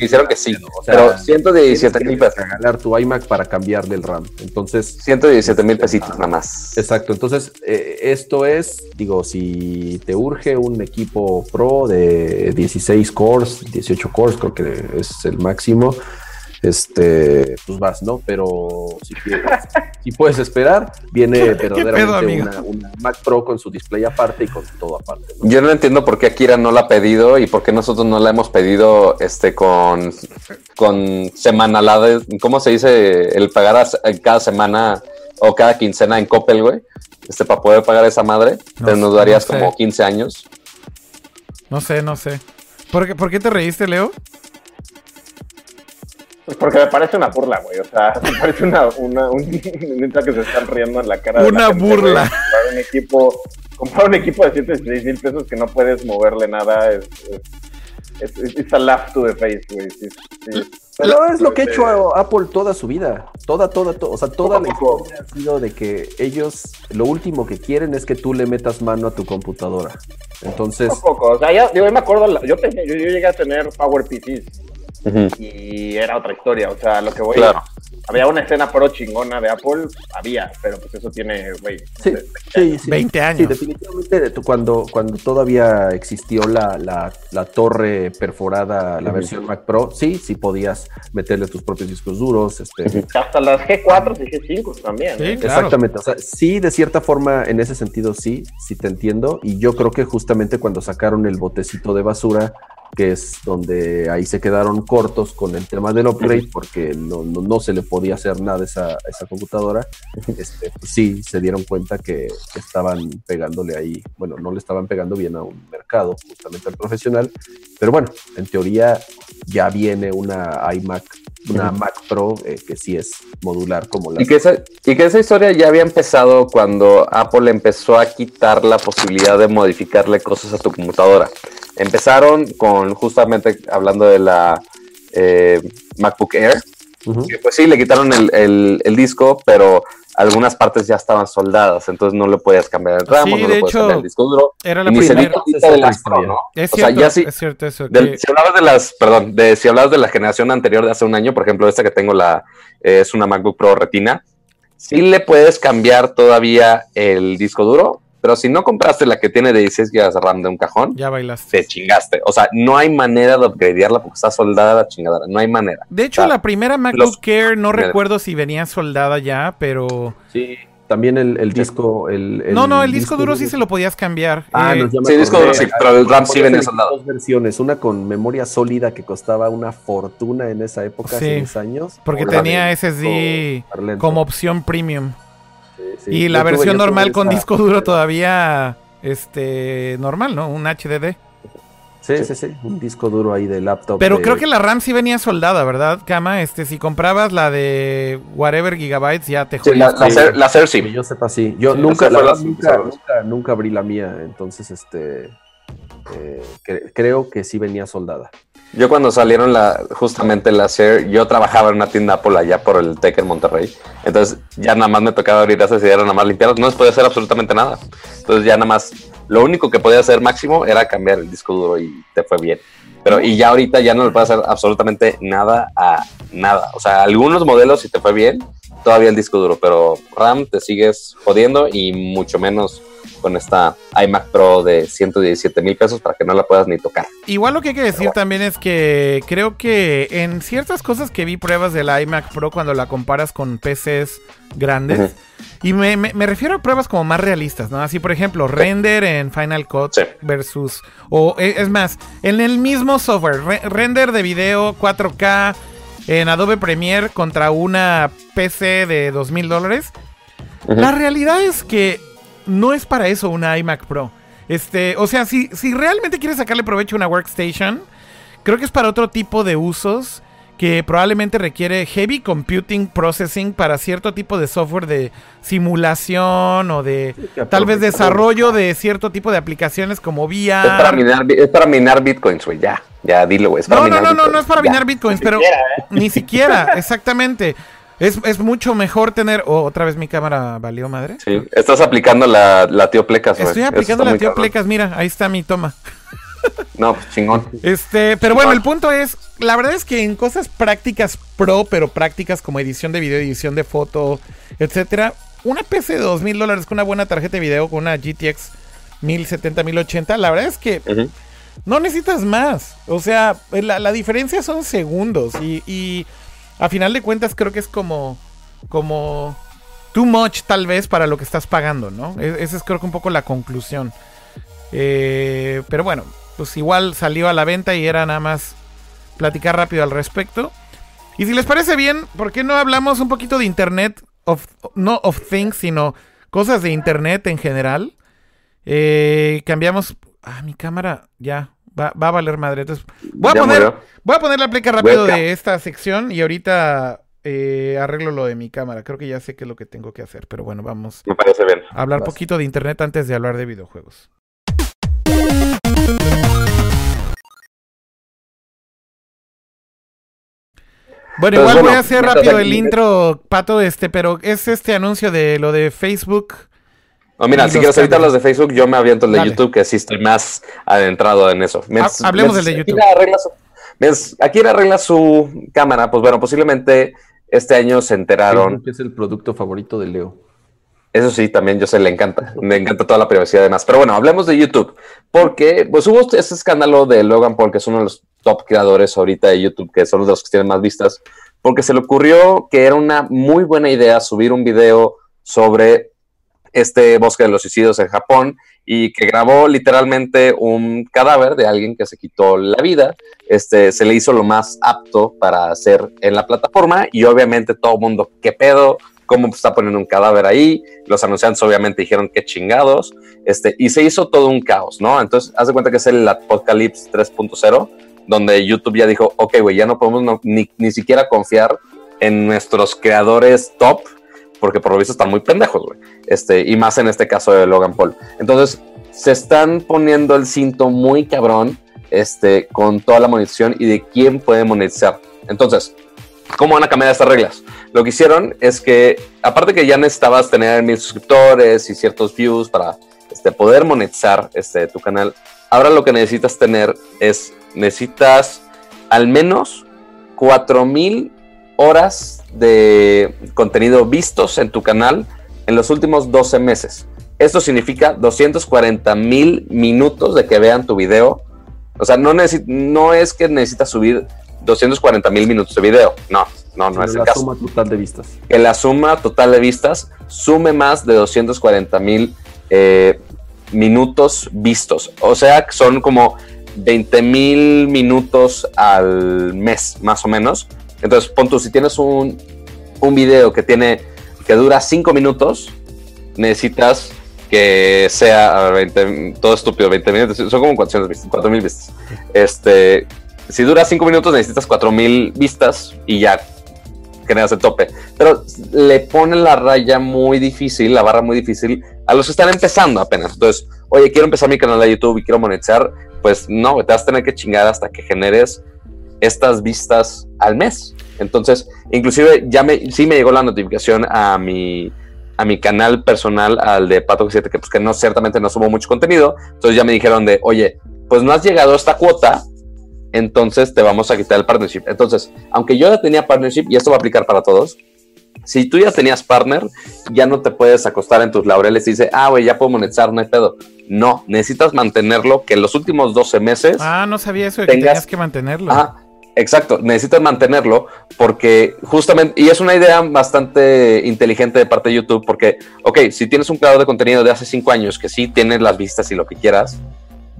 hicieron que sí. o sea, pero 117 mil pesos. regalar tu iMac para cambiarle el RAM. Entonces, 117 mil pesitos nada más. Exacto, entonces eh, esto es, digo, si te urge un equipo pro de 16 cores, 18 cores, creo que es el máximo, este, pues vas, ¿no? Pero si, quieres- [LAUGHS] si puedes esperar, viene [LAUGHS] verdaderamente amigo? una, una Mac Pro con su display aparte y con todo aparte. ¿no? Yo no entiendo por qué Akira no la ha pedido y por qué nosotros no la hemos pedido este con, con semanalades. ¿Cómo se dice? El pagar a- cada semana o cada quincena en Coppel, güey. Este, para poder pagar esa madre. No Te nos darías no sé. como 15 años. No sé, no sé. ¿Por qué, por qué te reíste, Leo? Pues porque me parece una burla, güey. O sea, [LAUGHS] me parece una, una, un, neta que se están riendo en la cara. de la Una gente, burla. güey. Comprar un equipo, comprar un equipo de 116 mil pesos que no puedes moverle nada es, es, es, it's a laugh to the face, güey. Sí, sí. Pero es lo que ha hecho Apple toda su vida. Toda, toda, toda. O sea, toda la historia ha sido de que ellos lo último que quieren es que tú le metas mano a tu computadora. Entonces, Poco a poco. O sea, ya, digo, yo me acuerdo, la- yo, tenía- yo, yo llegué a tener Power PCs Y era otra historia. O sea, lo que voy Claro. había una escena pro chingona de Apple, había, pero pues eso tiene, güey, Sí, de- sí, sí. 20 Sí, años. definitivamente de tu- cuando, cuando todavía existió la, la, la torre perforada, la versión Mac Pro, sí, sí podías meterle tus propios discos duros. Este, hasta las G4 y G5 también. Sí, ¿eh? claro. Exactamente, o sea, sí, de cierta forma, en ese sentido, sí, sí te entiendo. Y yo creo que justamente cuando sacaron el botecito de basura, que es donde ahí se quedaron cortos con el tema del upgrade, porque no, no, no se le podía hacer nada a esa, a esa computadora, este, pues sí, se dieron cuenta que, estaban pegándole ahí, bueno, no le estaban pegando bien a un mercado, justamente al profesional, pero bueno, en teoría ya viene una iMac, una Mac Pro eh, que sí es modular como la Y que, esa, y que esa historia ya había empezado cuando Apple empezó a quitar la posibilidad de modificarle cosas a tu computadora. Empezaron con justamente hablando de la eh, MacBook Air, que pues sí, le quitaron el, el- el disco, pero algunas partes ya estaban soldadas, entonces no le podías cambiar el RAM, Sí, no de le puedes hecho, cambiar el disco duro. Era la Y ni se primera. de las Pro, ¿no? Es o sea, cierto, ya sí, es cierto eso. del- que- si hablabas de las, perdón, de, si hablabas de la generación anterior de hace un año, por ejemplo, esta que tengo la eh, es una MacBook Pro Retina, sí le puedes cambiar todavía el disco duro, pero si no compraste la que tiene de 16 GB de RAM de un cajón, ya bailaste. te chingaste. O sea, no hay manera de upgradearla porque está soldada la chingadera, no hay manera. De hecho, O sea, la primera MacBook Air no recuerdo si venía soldada ya, pero... Sí, también el, el disco. El, no, no, el disco duro sí se lo podías cambiar. Ah, Eh, no, Sí, disco acordé. duro sí, pero el RAM sí venía soldado. Dos versiones, una con memoria sólida que costaba una fortuna en esa época, hace Sí, 10 años. porque tenía SSD disco como opción premium. Sí, sí. Y la versión normal con esa- disco duro todavía este normal, ¿no? Un HDD. Sí, sí, sí, un disco duro ahí de laptop. Pero de- creo que la RAM sí venía soldada, ¿verdad, Kama? Este, si comprabas la de whatever gigabytes ya te Sí, jodías. la, la, Cer- la Que sí. yo sepa, sí. Yo Sí, nunca, la la- nunca, nunca, nunca abrí la mía, entonces este eh, cre- creo que sí venía soldada. Yo cuando salieron la, justamente la Share, yo trabajaba en una tienda Apple allá por el Tech en Monterrey. Entonces ya nada más me tocaba abrir esas y era nada más limpiarlas. No les podía hacer absolutamente nada. Entonces ya nada más, lo único que podía hacer máximo era cambiar el disco duro y te fue bien. Pero y ya ahorita ya no le puedes hacer absolutamente nada a nada. O sea, algunos modelos si te fue bien, todavía el disco duro, pero RAM te sigues jodiendo y mucho menos con esta iMac Pro de 117 mil pesos para que no la puedas ni tocar. Igual lo que hay que decir también es que creo que en ciertas cosas que vi pruebas del iMac Pro cuando la comparas con PCs grandes, y me, me- me refiero a pruebas como más realistas, ¿no? Así, por ejemplo, render en Final Cut Sí. versus, o e- es más, en el mismo software, re- render de video 4K en Adobe Premiere contra una PC de 2 mil dólares. La realidad es que no es para eso una iMac Pro. Este, o sea, si, si realmente quieres sacarle provecho a una workstation, creo que es para otro tipo de usos que probablemente requiere heavy computing processing para cierto tipo de software de simulación o de tal vez desarrollo de cierto tipo de aplicaciones como Es para VR. minar, bi- es para minar bitcoins, güey. Ya, ya dilo, güey. No, no, no, no, no es para minar bitcoins, pero ¿eh? ni siquiera, [LAUGHS] exactamente. Es, es mucho mejor tener. oh, otra vez mi cámara valió madre. Sí, estás aplicando la, la tío Plecas. Estoy aplicando la tío. Plecas, mira, ahí está mi toma. [LAUGHS] No, pues chingón. Este, pero bueno, el punto es, la verdad es que en cosas prácticas pro, pero prácticas como edición de video, edición de foto, etcétera, una PC de dos mil dólares con una buena tarjeta de video, con una GTX 1070, 1080, la verdad es que no necesitas más. O sea, la, la diferencia son segundos y, y a final de cuentas creo que es como, como too much tal vez para lo que estás pagando, ¿no? E- Esa es creo que un poco la conclusión. Eh, pero bueno, pues igual salió a la venta y era nada más platicar rápido al respecto. Y si les parece bien, ¿por qué no hablamos un poquito de Internet? Of, no of Things, sino cosas de Internet en general. Eh, cambiamos... Ah, mi cámara ya va, va a valer madre. Entonces, voy a Ya poner, murió. voy a poner la pleca rápido de esta sección y ahorita eh, arreglo lo de mi cámara. Creo que ya sé qué es lo que tengo que hacer, pero bueno, vamos Me parece bien. a hablar Vas. poquito de internet antes de hablar de videojuegos. Bueno, igual voy a hacer rápido el intro, Pato, este, pero es este anuncio de lo de Facebook. No, mira, Y si los quieres ahorita los de Facebook, yo me aviento el de Dale. YouTube, que sí estoy más adentrado en eso. Mientras- hablemos del de YouTube. Akira arregla su, mientras Akira arregla su cámara, pues bueno, posiblemente este año se enteraron. que es el producto favorito de Leo. Eso sí, también yo sé, le encanta. Le encanta toda la privacidad además. Pero bueno, hablemos de YouTube. Porque pues hubo este escándalo de Logan Paul, que es uno de los top creadores ahorita de YouTube, que son los que tienen más vistas, porque se le ocurrió que era una muy buena idea subir un video sobre este bosque de los suicidios en Japón y que grabó literalmente un cadáver de alguien que se quitó la vida. Este se le hizo lo más apto para hacer en la plataforma y obviamente todo el mundo, ¿qué pedo? ¿Cómo está poniendo un cadáver ahí? Los anunciantes obviamente dijeron qué chingados. Este, y se hizo todo un caos, ¿no? Entonces, haz de cuenta que es el Apocalypse 3.0, donde YouTube ya dijo, ok, güey, ya no podemos ni, ni siquiera confiar en nuestros creadores top porque por lo visto están muy pendejos, güey. Este, y más en este caso de Logan Paul. Entonces, se están poniendo el cinto muy cabrón este, con toda la monetización y de quién puede monetizar. Entonces, ¿cómo van a cambiar estas reglas? Lo que hicieron es que, aparte que ya necesitabas tener mil suscriptores y ciertos views para este, poder monetizar este, tu canal, ahora lo que necesitas tener es, necesitas al menos 4000 horas de contenido vistos en tu canal en los últimos 12 meses. Esto significa 240 mil minutos de que vean tu video. O sea, no, no es que necesitas subir 240 mil minutos de video. No, no, no es el la caso. suma total de vistas. Que la suma total de vistas sume más de 240 mil eh, minutos vistos. O sea, son como 20 mil minutos al mes, más o menos. Entonces, pon tú, si tienes un, un video que tiene, que dura 5 minutos, necesitas que sea, a ver, 20 todo estúpido, 20 minutos, son como 400 vistas, 4000 vistas. Este, si dura 5 minutos, necesitas 4000 vistas y ya generas el tope. Pero le ponen la raya muy difícil, la barra muy difícil a los que están empezando apenas. Entonces, oye, quiero empezar mi canal de YouTube y quiero monetizar. Pues no, te vas a tener que chingar hasta que generes estas vistas al mes. Entonces, inclusive ya me, sí me llegó la notificación a mi, a mi canal personal, al de Pato 7, que pues que no, ciertamente no subo mucho contenido. Entonces ya me dijeron de, oye, pues no has llegado a esta cuota, entonces te vamos a quitar el partnership. Entonces, aunque yo ya tenía partnership, y esto va a aplicar para todos, si tú ya tenías partner, ya no te puedes acostar en tus laureles y dice, ah, güey, ya puedo monetizar, no hay pedo. No, necesitas mantenerlo, que en los últimos 12 meses... Ah, no sabía eso, de que tengas- tenías que mantenerlo. Ajá, exacto, necesitas mantenerlo porque justamente, y es una idea bastante inteligente de parte de YouTube porque, ok, si tienes un creador de contenido de hace cinco años que sí tiene las vistas y lo que quieras,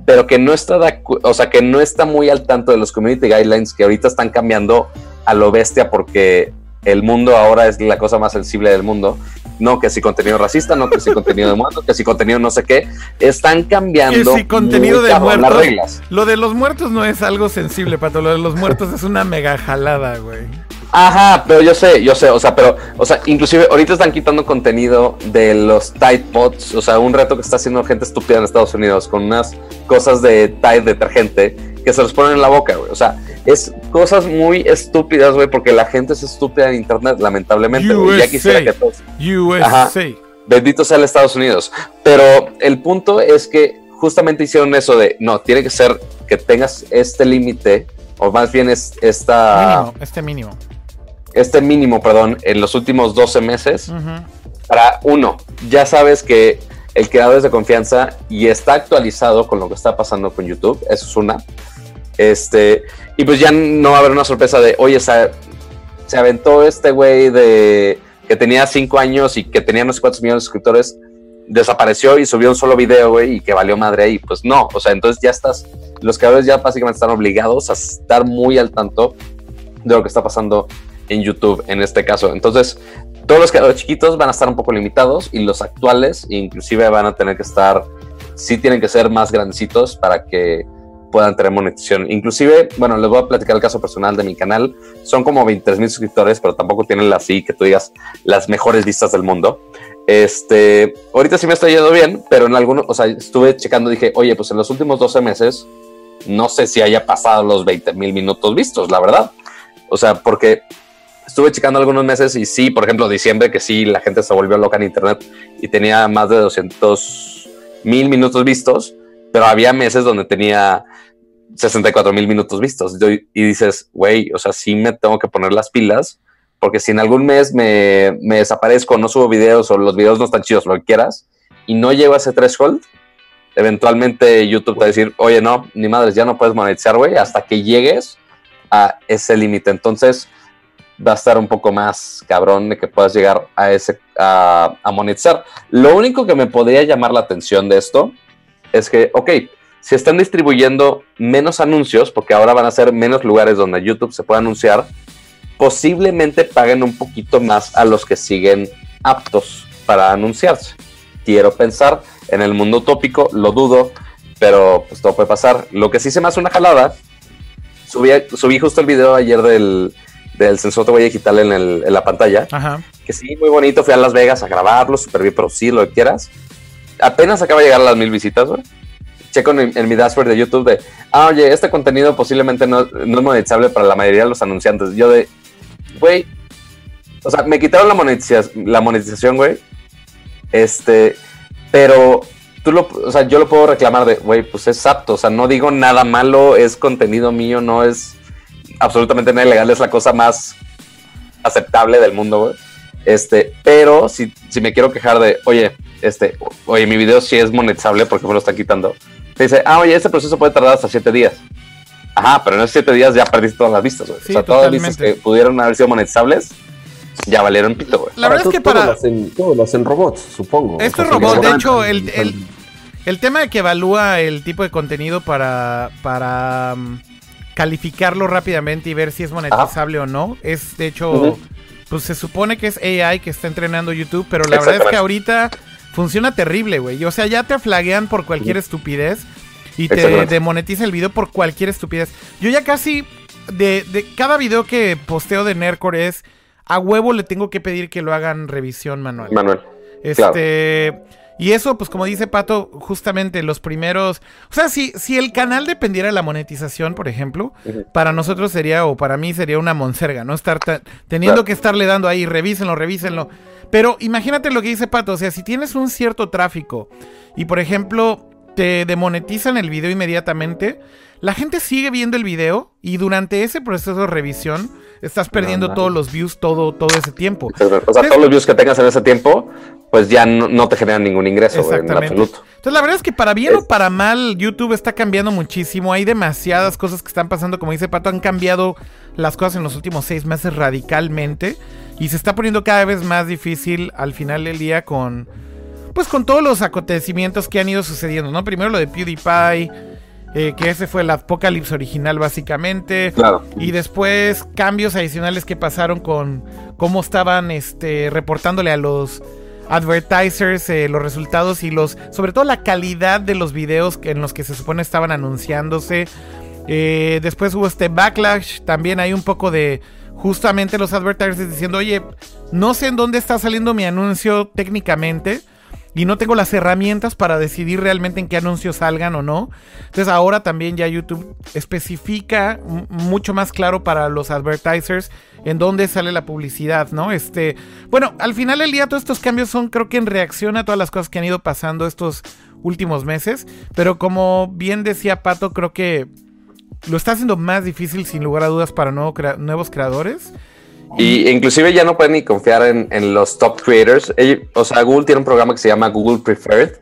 pero que no está, o sea, que no está muy al tanto de los community guidelines que ahorita están cambiando a lo bestia porque el mundo ahora es la cosa más sensible del mundo. No que si contenido racista, no que si contenido de muertos, que si contenido no sé qué. Están Que cambiando si contenido de cabrón muertos. las reglas. Lo de los muertos no es algo sensible, pato. Lo de los muertos es una mega jalada, güey. Ajá, pero yo sé, yo sé, o sea, pero, o sea, inclusive ahorita están quitando contenido de los Tide Pods, o sea, un reto que está haciendo gente estúpida en Estados Unidos con unas cosas de Tide detergente que se los ponen en la boca, güey. O sea, es cosas muy estúpidas, güey, porque la gente es estúpida en internet, lamentablemente, güey. Ya quisiera que todos. USA. Bendito sea el Estados Unidos. Pero el punto es que justamente hicieron eso de, no, tiene que ser que tengas este límite, o más bien es esta, Mínimo, este mínimo. este mínimo, perdón, en los últimos 12 meses. Para uno, ya sabes que el creador es de confianza y está actualizado con lo que está pasando con YouTube. Eso es una. Este, y pues ya no va a haber una sorpresa de, oye, se, se aventó este güey de que tenía 5 años y que tenía no sé cuántos millones de suscriptores, desapareció y subió un solo video, güey, y que valió madre ahí. Pues no, o sea, entonces ya estás, los creadores ya básicamente están obligados a estar muy al tanto de lo que está pasando en YouTube en este caso. Entonces, todos los creadores chiquitos van a estar un poco limitados y los actuales inclusive van a tener que estar, sí tienen que ser más grandecitos para que puedan tener monetización. Inclusive, bueno, les voy a platicar el caso personal de mi canal. Son como 23 mil suscriptores, pero tampoco tienen así que tú digas las mejores vistas del mundo. Este, ahorita sí me está yendo bien, pero en algunos, o sea, estuve checando, dije, oye, pues en los últimos 12 meses, no sé si haya pasado los 20 mil minutos vistos, la verdad. O sea, porque estuve checando algunos meses y sí, por ejemplo, diciembre, que sí, la gente se volvió loca en internet y tenía más de 200 mil minutos vistos, pero había meses donde tenía 64 mil minutos vistos. Y y dices, güey, o sea, sí me tengo que poner las pilas porque si en algún mes me, me desaparezco, no subo videos o los videos no están chidos, lo que quieras, y no llego a ese threshold, eventualmente YouTube te va a decir, oye, no, ni madres, ya no puedes monetizar, güey, hasta que llegues a ese límite. Entonces va a estar un poco más cabrón de que puedas llegar a ese a, a monetizar. Lo único que me podría llamar la atención de esto es que, ok, si están distribuyendo menos anuncios, porque ahora van a ser menos lugares donde YouTube se pueda anunciar, posiblemente paguen un poquito más a los que siguen aptos para anunciarse. Quiero pensar en el mundo utópico, lo dudo, pero pues todo puede pasar. Lo que sí se me hace una jalada, subí, subí justo el video ayer del, del sensor de huella digital en, el- en la pantalla, Ajá. que sí, muy bonito, fui a Las Vegas a grabarlo, súper bien producido, lo que quieras. Apenas acaba de llegar a las mil visitas, güey. Checo en, en mi dashboard de YouTube de, ah, oye, este contenido posiblemente no, no es monetizable para la mayoría de los anunciantes. Yo de, güey, o sea, me quitaron la, monetiza- la monetización, güey. Este, pero tú lo, o sea, yo lo puedo reclamar de, güey, pues es apto, o sea, no digo nada malo, es contenido mío, no es absolutamente nada ilegal, es la cosa más aceptable del mundo, güey. Este, pero si, si me quiero quejar de, oye, este, oye, mi video sí es monetizable porque me lo están quitando. Te dice, ah, oye, este proceso puede tardar hasta siete días. Ajá, pero en esos siete días ya perdiste todas las vistas, güey. Sí, o sea, todas las vistas que pudieron haber sido monetizables, ya valieron pito, güey. La verdad es que todo para... lo hacen, todo lo hacen robots, supongo. Esto es robot, de hecho, el, el, el tema de que evalúa el tipo de contenido para, para mm, calificarlo rápidamente y ver si es monetizable o no, es de hecho, pues se supone que es AI que está entrenando YouTube, pero la verdad es que ahorita funciona terrible, güey. O sea, ya te flaguean por cualquier estupidez y te demonetiza el video por cualquier estupidez. Yo ya casi, de, de cada video que posteo de Nerdcore es, a huevo le tengo que pedir que lo hagan revisión manual. Manuel. Este. Y eso, pues como dice Pato, justamente los primeros. O sea, si, si el canal dependiera de la monetización, por ejemplo, para nosotros sería, o para mí sería una monserga, ¿no? Estar ta- teniendo Claro. que estarle dando ahí, revísenlo, revísenlo. Pero imagínate lo que dice Pato, o sea, si tienes un cierto tráfico y, por ejemplo, te demonetizan el video inmediatamente, la gente sigue viendo el video y durante ese proceso de revisión estás perdiendo no. todos los views todo, todo ese tiempo. O sea, Entonces- todos los views que tengas en ese tiempo, pues ya no, no te generan ningún ingreso, en absoluto. Entonces, la verdad es que para bien Es- o para mal, YouTube está cambiando muchísimo. Hay demasiadas cosas que están pasando. Como dice Pato, han cambiado las cosas en los últimos seis meses radicalmente. Y se está poniendo cada vez más difícil al final del día con. Pues con todos los acontecimientos que han ido sucediendo, ¿no? Primero lo de PewDiePie. Eh, que ese fue el apocalipsis original, básicamente. Claro. Y después cambios adicionales que pasaron con cómo estaban este, reportándole a los advertisers eh, los resultados y los sobre todo la calidad de los videos en los que se supone estaban anunciándose. Eh, después hubo este backlash, también hay un poco de justamente los advertisers diciendo, oye, no sé en dónde está saliendo mi anuncio técnicamente y no tengo las herramientas para decidir realmente en qué anuncios salgan o no. Entonces ahora también ya YouTube especifica mucho más claro para los advertisers en dónde sale la publicidad, ¿no? Este, bueno, al final del día todos estos cambios son creo que en reacción a todas las cosas que han ido pasando estos últimos meses, pero como bien decía Pato, creo que lo está haciendo más difícil sin lugar a dudas para nuevos creadores. Y inclusive ya no pueden ni confiar en, en los top creators. O sea, Google tiene un programa que se llama Google Preferred,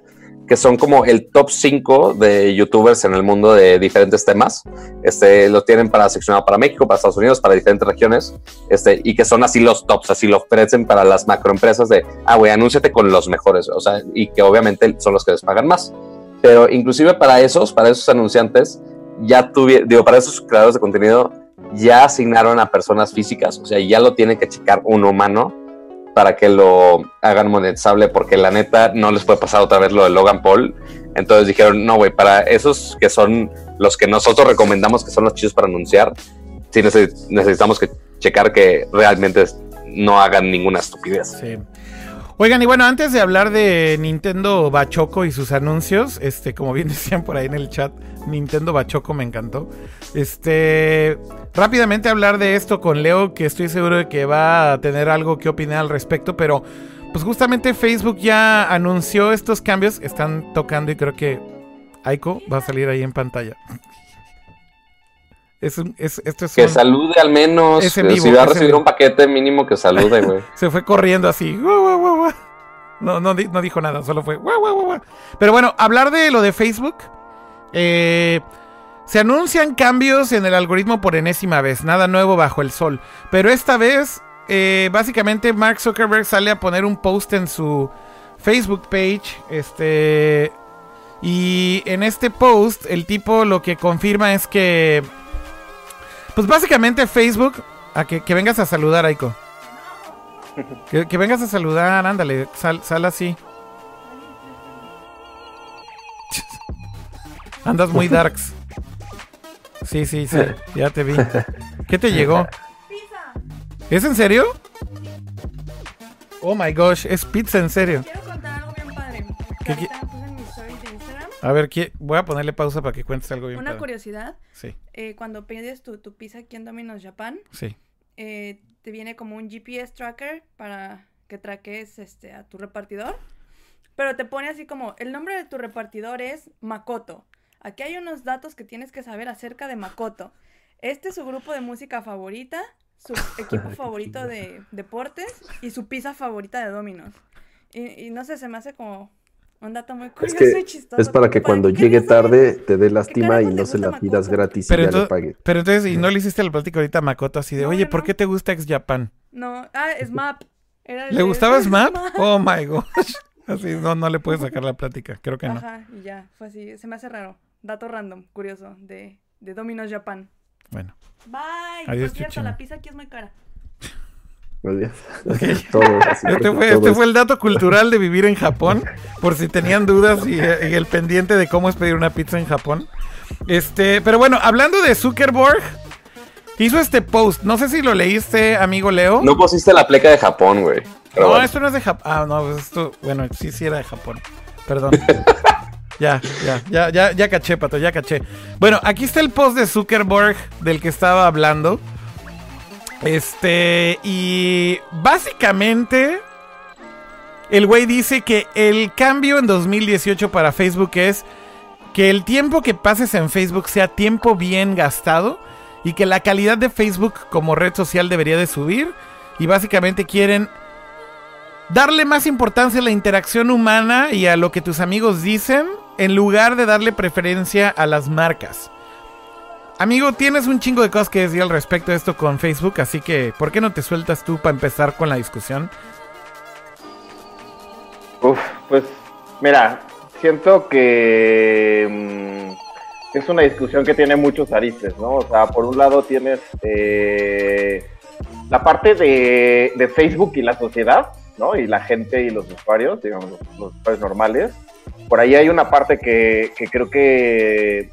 que son como el top 5 de youtubers en el mundo de diferentes temas. Este, lo tienen para seccionado para México, para Estados Unidos, para diferentes regiones. Este, y que son así los tops, así lo ofrecen para las macroempresas de, ah, güey, anúnciate con los mejores. O sea, y que obviamente son los que les pagan más. Pero inclusive para esos, para esos anunciantes, ya tuvieron, digo, para esos creadores de contenido, ya asignaron a personas físicas, o sea, ya lo tiene que checar un humano para que lo hagan monetizable, porque la neta no les puede pasar otra vez lo de Logan Paul. Entonces dijeron, no, güey, para esos que son los que nosotros recomendamos que son los chidos para anunciar, sí neces- necesitamos que checar que realmente no hagan ninguna estupidez. Sí. Oigan, y bueno, antes de hablar de Nintendo Bachoco y sus anuncios, este, como bien [LAUGHS] decían por ahí en el chat, Nintendo Bachoco me encantó. Este, rápidamente hablar de esto con Leo, que estoy seguro de que va a tener algo que opinar al respecto, pero pues justamente Facebook ya anunció estos cambios, están tocando y creo que Aiko va a salir ahí en pantalla. Es un- es- esto es Que un- salude al menos. Es eh, vivo, si va a recibir vivo. un paquete mínimo que salude, güey. [LAUGHS] Se fue corriendo así. No, no, di- no dijo nada, solo fue. Pero bueno, hablar de lo de Facebook. eh, se anuncian cambios en el algoritmo por enésima vez. Nada nuevo bajo el sol. Pero esta vez, eh, básicamente, Mark Zuckerberg sale a poner un post en su Facebook page. Este. Y en este post, el tipo lo que confirma es que. Pues básicamente Facebook. A que, que vengas a saludar, Aiko. Que, que vengas a saludar, ándale, sal, sal así. [LAUGHS] Andas muy darks. Sí, sí, sí, ya te vi. ¿Qué te llegó? ¿Es en serio? Oh my gosh, es pizza en serio. Quiero contar algo bien padre. ¿Qué A ver, ¿qué- voy a ponerle pausa para que cuentes algo bien. Una padre. curiosidad. Sí, eh, cuando pides tu, tu pizza aquí en Domino's Japan, sí. eh, te viene como un GPS tracker para que traques este, a tu repartidor. Pero te pone así como, el nombre de tu repartidor es Makoto. Aquí hay unos datos que tienes que saber acerca de Makoto. Este es su grupo de música favorita, su [LAUGHS] equipo favorito de deportes y su pizza favorita de Domino's. Y, y no sé, se me hace como un dato muy Es curioso que y chistoso. es para que cuando ¿qué llegue tarde te dé lástima y no se la pidas Makoto? gratis y Pero, ya le entonces, pague. pero entonces, ¿y no le hiciste la plática ahorita a Makoto así de, No, oye, ¿por qué te gusta Ex Japan? No, ah. [LAUGHS] Era el ¿Le de- gustaba Smap? Oh my gosh. [LAUGHS] Así, no, no le puedes sacar la [LAUGHS] plática, creo que no. Ajá, y ya, fue así. Se me hace raro. Dato random, curioso, de, de Domino's Japan. Bueno. Bye. Adiós, Por cierto, Chuchín. la pizza aquí es muy cara. [LAUGHS] [LAUGHS] Todo así, Este todo fue, este es- fue el dato cultural de vivir en Japón, [LAUGHS] por si tenían dudas y, y el pendiente de cómo es pedir una pizza en Japón. Este, pero bueno, hablando de Zuckerberg, hizo este post. No sé si lo leíste, amigo Leo. No pusiste la pleca de Japón, güey. No, bueno. esto no es de Japón. Ah, no, pues esto, bueno, sí, sí era de Japón. Perdón. ya, ya, ya, ya, ya caché, pato, ya caché. Bueno, aquí está el post de Zuckerberg del que estaba hablando. Este, y básicamente, el güey dice que el cambio en 2018 para Facebook es que el tiempo que pases en Facebook sea tiempo bien gastado y que la calidad de Facebook como red social debería de subir. Y básicamente quieren darle más importancia a la interacción humana y a lo que tus amigos dicen en lugar de darle preferencia a las marcas. Amigo, tienes un chingo de cosas que decir al respecto de esto con Facebook, así que ¿por qué no te sueltas tú para empezar con la discusión? Uf, pues mira, siento que mm, es una discusión que tiene muchos aristes, ¿no? O sea, por un lado tienes eh, la parte de, de Facebook y la sociedad, ¿no? Y la gente y los usuarios, digamos, los, los usuarios normales. Por ahí hay una parte que, que creo que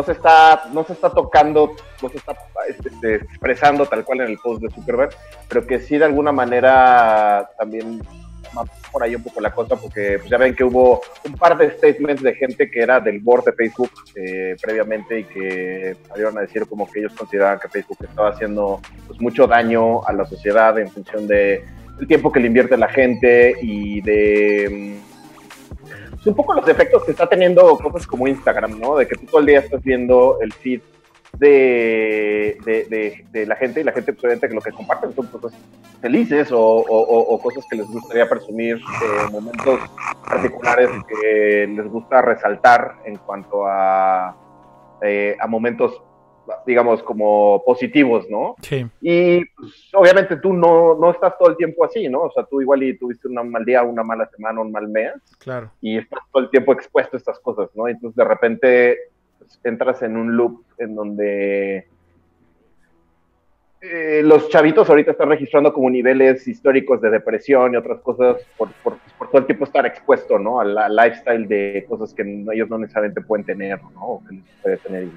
no se está, no se está tocando, no se está este, expresando tal cual en el post de Zuckerberg, pero que sí de alguna manera también por ahí un poco la cosa, porque pues, ya ven que hubo un par de statements de gente que era del board de Facebook eh, previamente y que salieron a decir como que ellos consideraban que Facebook estaba haciendo pues, mucho daño a la sociedad en función de el tiempo que le invierte la gente y de un poco los efectos que está teniendo cosas como Instagram, ¿no? De que tú todo el día estás viendo el feed de, de, la gente y la gente pues, obviamente que lo que comparten son cosas felices o cosas que les gustaría presumir, eh, momentos particulares que les gusta resaltar en cuanto a, eh, a momentos, digamos, como positivos, ¿no? Sí. Y pues, obviamente tú no, no estás todo el tiempo así, ¿no? O sea, tú igual y tuviste un mal día, una mala semana, un mal mes, Claro. y estás todo el tiempo expuesto a estas cosas, ¿no? Entonces de repente pues, entras en un loop en donde eh, los chavitos ahorita están registrando como niveles históricos de depresión y otras cosas por, por, por todo el tiempo estar expuesto, ¿no? Al, lifestyle de cosas que ellos no necesariamente pueden tener, ¿no? O que les puede tener.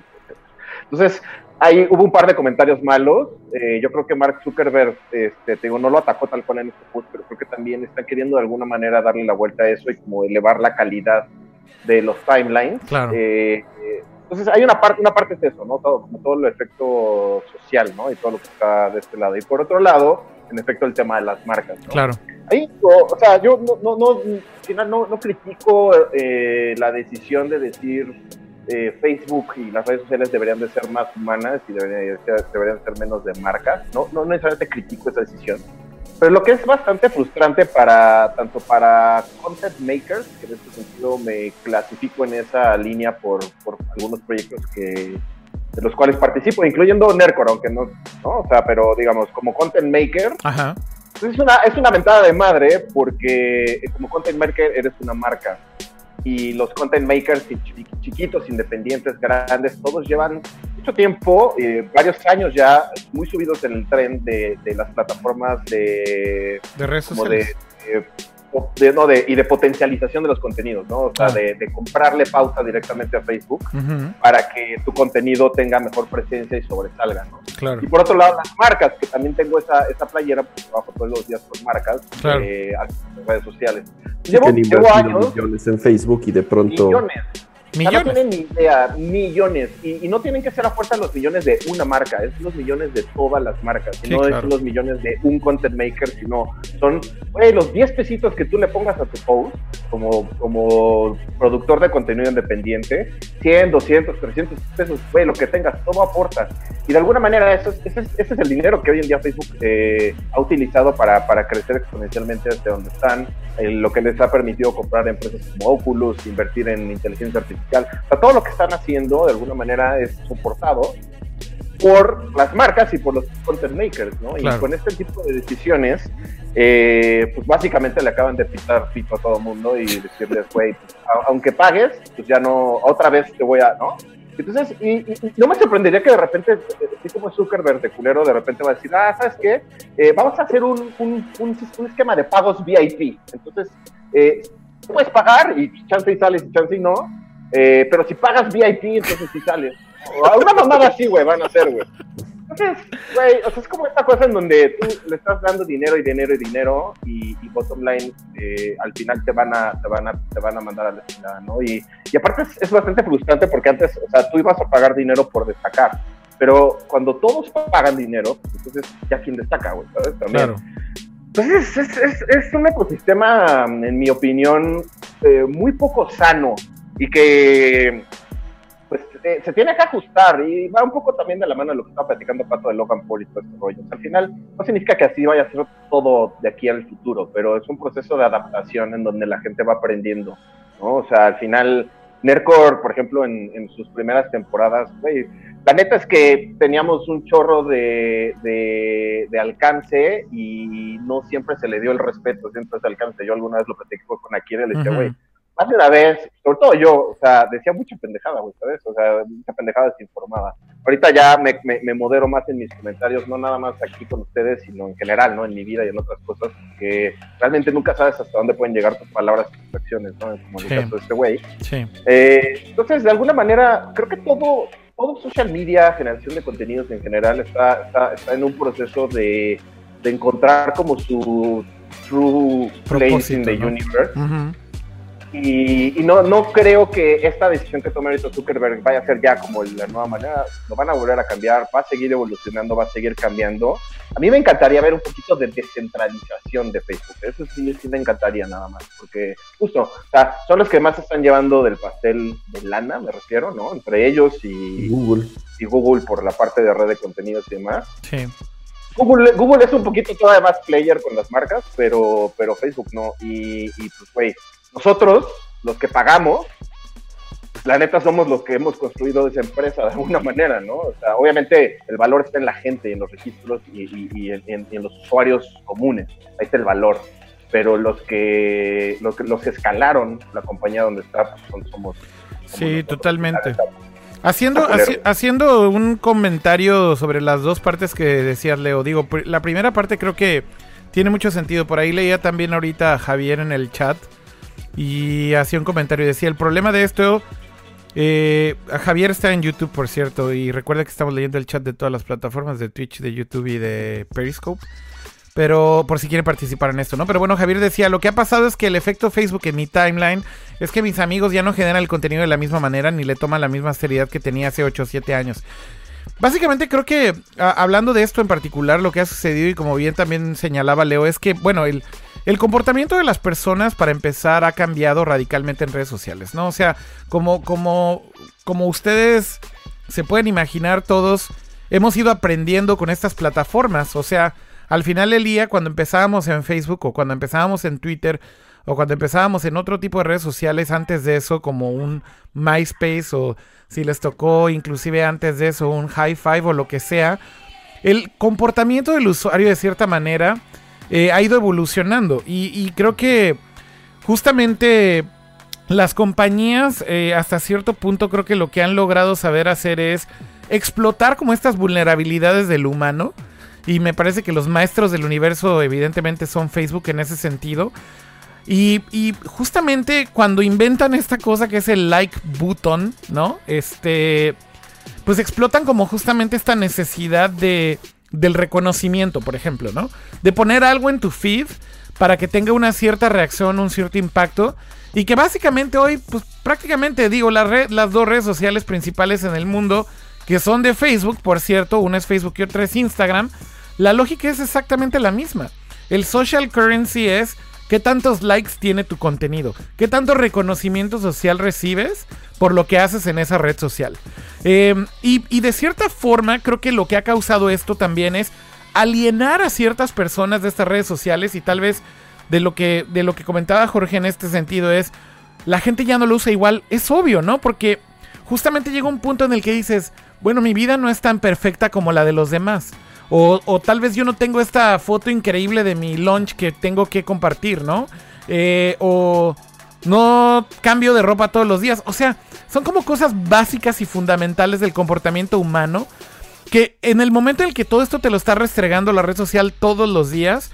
Entonces, ahí hubo un par de comentarios malos. Eh, yo creo que Mark Zuckerberg, este, te digo, no lo atacó tal cual en este post, pero creo que también está queriendo de alguna manera darle la vuelta a eso y como elevar la calidad de los timelines. Claro. Eh, entonces hay una parte, una parte es eso, ¿no? Todo, como todo el efecto social, ¿no? Y todo lo que está de este lado. Y por otro lado, en efecto, el tema de las marcas, ¿no? Claro. Ahí, o, o sea, yo no, no, no, no, no critico eh, la decisión de decir, eh, Facebook y las redes sociales deberían de ser más humanas y deberían, deberían ser menos de marcas. No, no necesariamente critico esa decisión, pero lo que es bastante frustrante para tanto para content makers, que en este sentido me clasifico en esa línea por, por algunos proyectos que de los cuales participo, incluyendo Nercor, aunque no, no, o sea, pero digamos, como content maker, Ajá. es una, es una ventada de madre porque como content maker eres una marca y los content makers chiquitos, independientes, grandes, todos llevan mucho tiempo, eh, varios años ya muy subidos en el tren de, de las plataformas de, de redes sociales. de, de, no, de, y de potencialización de los contenidos, ¿no? O sea, de, de, comprarle pauta directamente a Facebook uh -huh. para que tu contenido tenga mejor presencia y sobresalga, ¿no? Claro. Y por otro lado, las marcas, que también tengo esa, esa playera, porque trabajo todos los días con marcas, claro. eh, en redes sociales. Llevo, llevo años. Millones en Facebook y de pronto. Millones. Millones. O sea, no tienen ni idea, millones. Y, y, no tienen que ser a fuerza los millones de una marca, es los millones de todas las marcas. Sí, no claro. es los millones de un content maker, sino son wey, los 10 pesitos que tú le pongas a tu post como, como productor de contenido independiente. 100, 200, 300 pesos, wey, lo que tengas, todo aporta. Y de alguna manera, eso es, ese, es, ese es el dinero que hoy en día Facebook eh, ha utilizado para, para crecer exponencialmente hasta donde están. Eh, lo que les ha permitido comprar empresas como Oculus, invertir en inteligencia artificial. O sea, todo lo que están haciendo de alguna manera es soportado por las marcas y por los content makers, ¿no? Claro. Y con este tipo de decisiones, eh, pues básicamente le acaban de pitar pito a todo mundo y decirles, güey, pues, aunque pagues, pues ya no, otra vez te voy a, ¿no? Entonces, y, y, no me sorprendería que de repente, así como Zuckerberg de culero, de repente va a decir, ah, ¿sabes qué? Eh, vamos a hacer un, un, un, un, esquema de pagos VIP. Entonces, eh, puedes pagar y chance y sales y chance y no, eh, pero si pagas VIP, entonces sí sales. O una mamada así, güey, van a hacer, güey. Entonces, güey, o sea, es como esta cosa en donde tú le estás dando dinero y dinero y dinero y, y bottom line, eh, al final te van a, te van a, te van a mandar a la esquina, ¿no? Y, y aparte es, es, bastante frustrante porque antes, o sea, tú ibas a pagar dinero por destacar, pero cuando todos pagan dinero, entonces ya quien destaca, güey, ¿sabes? También. Claro. Entonces es, es, es, un ecosistema, en mi opinión, eh, muy poco sano y que pues se, se, tiene que ajustar y va un poco también de la mano de lo que estaba platicando Pato de Logan Paul y todo este rollo. O sea, al final no significa que así vaya a ser todo de aquí al futuro, pero es un proceso de adaptación en donde la gente va aprendiendo, ¿no? O sea, al final Nercor, por ejemplo, en, en sus primeras temporadas, güey, la neta es que teníamos un chorro de, de, de, alcance y no siempre se le dio el respeto, siempre ese alcance. Yo alguna vez lo platiqué con Akira y le decía, güey, uh -huh más de una vez, sobre todo yo, o sea, decía mucha pendejada, güey, ¿sabes? O sea, mucha pendejada desinformada. Ahorita ya me, me, me, modero más en mis comentarios, no nada más aquí con ustedes, sino en general, ¿no? En mi vida y en otras cosas, que realmente nunca sabes hasta dónde pueden llegar tus palabras y tus acciones, ¿no? Como el sí. caso de este güey. Sí. Eh, entonces, de alguna manera, creo que todo, todo social media, generación de contenidos en general, está, está, está en un proceso de, de encontrar como su true place in the ¿no? universe. Uh -huh. Y, y, no, no creo que esta decisión que tome ahorita Zuckerberg vaya a ser ya como la nueva manera, lo van a volver a cambiar, va a seguir evolucionando, va a seguir cambiando. A mí me encantaría ver un poquito de descentralización de Facebook, eso sí, sí me encantaría nada más, porque justo, o sea, son los que más están llevando del pastel de lana, me refiero, ¿no? Entre ellos y Google. Y Google por la parte de red de contenidos y demás. Sí. Google, Google es un poquito todavía más player con las marcas, pero, pero Facebook no. Y, y pues, güey, nosotros, los que pagamos, la neta somos los que hemos construido esa empresa de alguna manera, ¿no? O sea, obviamente el valor está en la gente, en los registros y, y, y, en, y, en, los usuarios comunes. Ahí está el valor. Pero los que los que, los que escalaron la compañía donde está, pues son, somos, somos. Sí, nosotros. totalmente. Haciendo, haci haciendo un comentario sobre las dos partes que decías, Leo, digo, la primera parte creo que tiene mucho sentido. Por ahí leía también ahorita a Javier en el chat y hacía un comentario. Decía, el problema de esto... Eh, Javier está en YouTube, por cierto, y recuerda que estamos leyendo el chat de todas las plataformas, de Twitch, de YouTube y de Periscope. Pero por si quiere participar en esto, ¿no? Pero bueno, Javier decía, lo que ha pasado es que el efecto Facebook en mi timeline es que mis amigos ya no generan el contenido de la misma manera ni le toman la misma seriedad que tenía hace 8 o 7 años. Básicamente creo que hablando de esto en particular, lo que ha sucedido y como bien también señalaba Leo, es que, bueno, el, el comportamiento de las personas, para empezar, ha cambiado radicalmente en redes sociales, ¿no? O sea, como, como, como ustedes se pueden imaginar todos, hemos ido aprendiendo con estas plataformas. O sea, al final del día, cuando empezábamos en Facebook o cuando empezábamos en Twitter o cuando empezábamos en otro tipo de redes sociales antes de eso, como un MySpace o si les tocó inclusive antes de eso un High Five o lo que sea, el comportamiento del usuario de cierta manera eh, ha ido evolucionando y, creo que justamente las compañías eh, hasta cierto punto creo que lo que han logrado saber hacer es explotar como estas vulnerabilidades del humano y me parece que los maestros del universo evidentemente son Facebook en ese sentido. Y, y, justamente cuando inventan esta cosa que es el like button, ¿no? Este, pues explotan como justamente esta necesidad de, del reconocimiento, por ejemplo, ¿no? De poner algo en tu feed para que tenga una cierta reacción, un cierto impacto. Y que básicamente hoy, pues prácticamente digo, las dos redes sociales principales en el mundo, que son de Facebook, por cierto, una es Facebook y otra es Instagram, la lógica es exactamente la misma. El social currency es qué tantos likes tiene tu contenido, qué tanto reconocimiento social recibes por lo que haces en esa red social. Em, y, y de cierta forma creo que lo que ha causado esto también es alienar a ciertas personas de estas redes sociales y tal vez de lo que, de lo que comentaba Jorge en este sentido es, la gente ya no lo usa igual, es obvio, ¿no? Porque justamente llega un punto en el que dices, bueno, mi vida no es tan perfecta como la de los demás. O, tal vez yo no tengo esta foto increíble de mi lunch que tengo que compartir, ¿no? Eh, o no cambio de ropa todos los días. O sea, son como cosas básicas y fundamentales del comportamiento humano. Que en el momento en el que todo esto te lo está restregando la red social todos los días,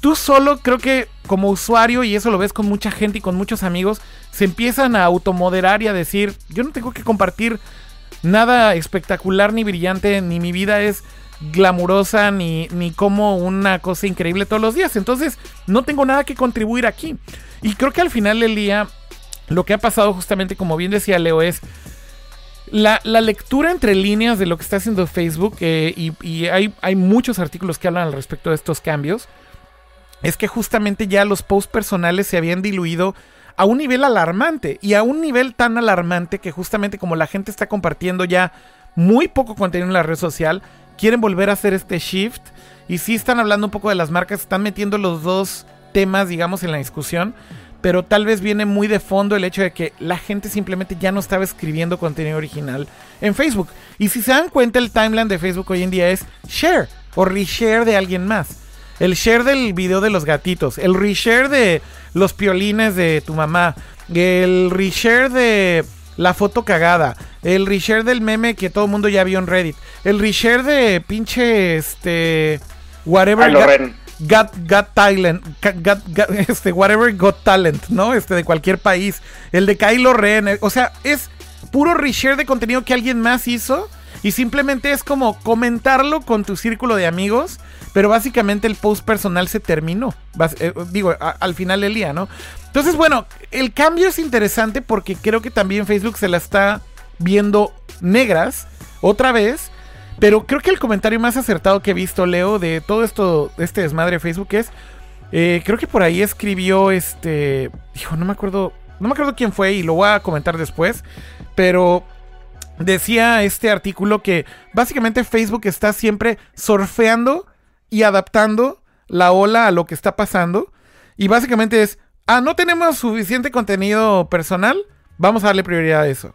tú solo creo que como usuario, y eso lo ves con mucha gente y con muchos amigos, se empiezan a automoderar y a decir, yo no tengo que compartir nada espectacular ni brillante, ni mi vida es glamurosa ni, ni como una cosa increíble todos los días. Entonces, no tengo nada que contribuir aquí. Y creo que al final del día, lo que ha pasado justamente, como bien decía Leo, es la, lectura entre líneas de lo que está haciendo Facebook, eh, y, hay, hay, muchos artículos que hablan al respecto de estos cambios, es que justamente ya los posts personales se habían diluido a un nivel alarmante, y a un nivel tan alarmante que justamente como la gente está compartiendo ya muy poco contenido en la red social, quieren volver a hacer este shift. Y sí están hablando un poco de las marcas, están metiendo los dos temas, digamos, en la discusión. Pero tal vez viene muy de fondo el hecho de que la gente simplemente ya no estaba escribiendo contenido original en Facebook. Y si se dan cuenta, el timeline de Facebook hoy en día es share o reshare de alguien más. El share del video de los gatitos, el reshare de los piolines de tu mamá, el reshare de la foto cagada, el reshare del meme que todo el mundo ya vio en Reddit, el reshare de pinche este whatever got, got, talent, [LAUGHS] este whatever got talent, ¿no? Este de cualquier país, el de Kylo Ren, eh, o sea, es puro reshare de contenido que alguien más hizo y simplemente es como comentarlo con tu círculo de amigos, pero básicamente el post personal se terminó. Eh, digo, al final del día, ¿no? Entonces, bueno, el cambio es interesante porque creo que también Facebook se la está viendo negras otra vez. Pero creo que el comentario más acertado que he visto, Leo, de todo esto, este desmadre de Facebook es. Eh, creo que por ahí escribió este. Dijo, no me acuerdo. No me acuerdo quién fue y lo voy a comentar después. Pero decía este artículo que básicamente Facebook está siempre surfeando y adaptando la ola a lo que está pasando. Y básicamente es, ah, no tenemos suficiente contenido personal, vamos a darle prioridad a eso.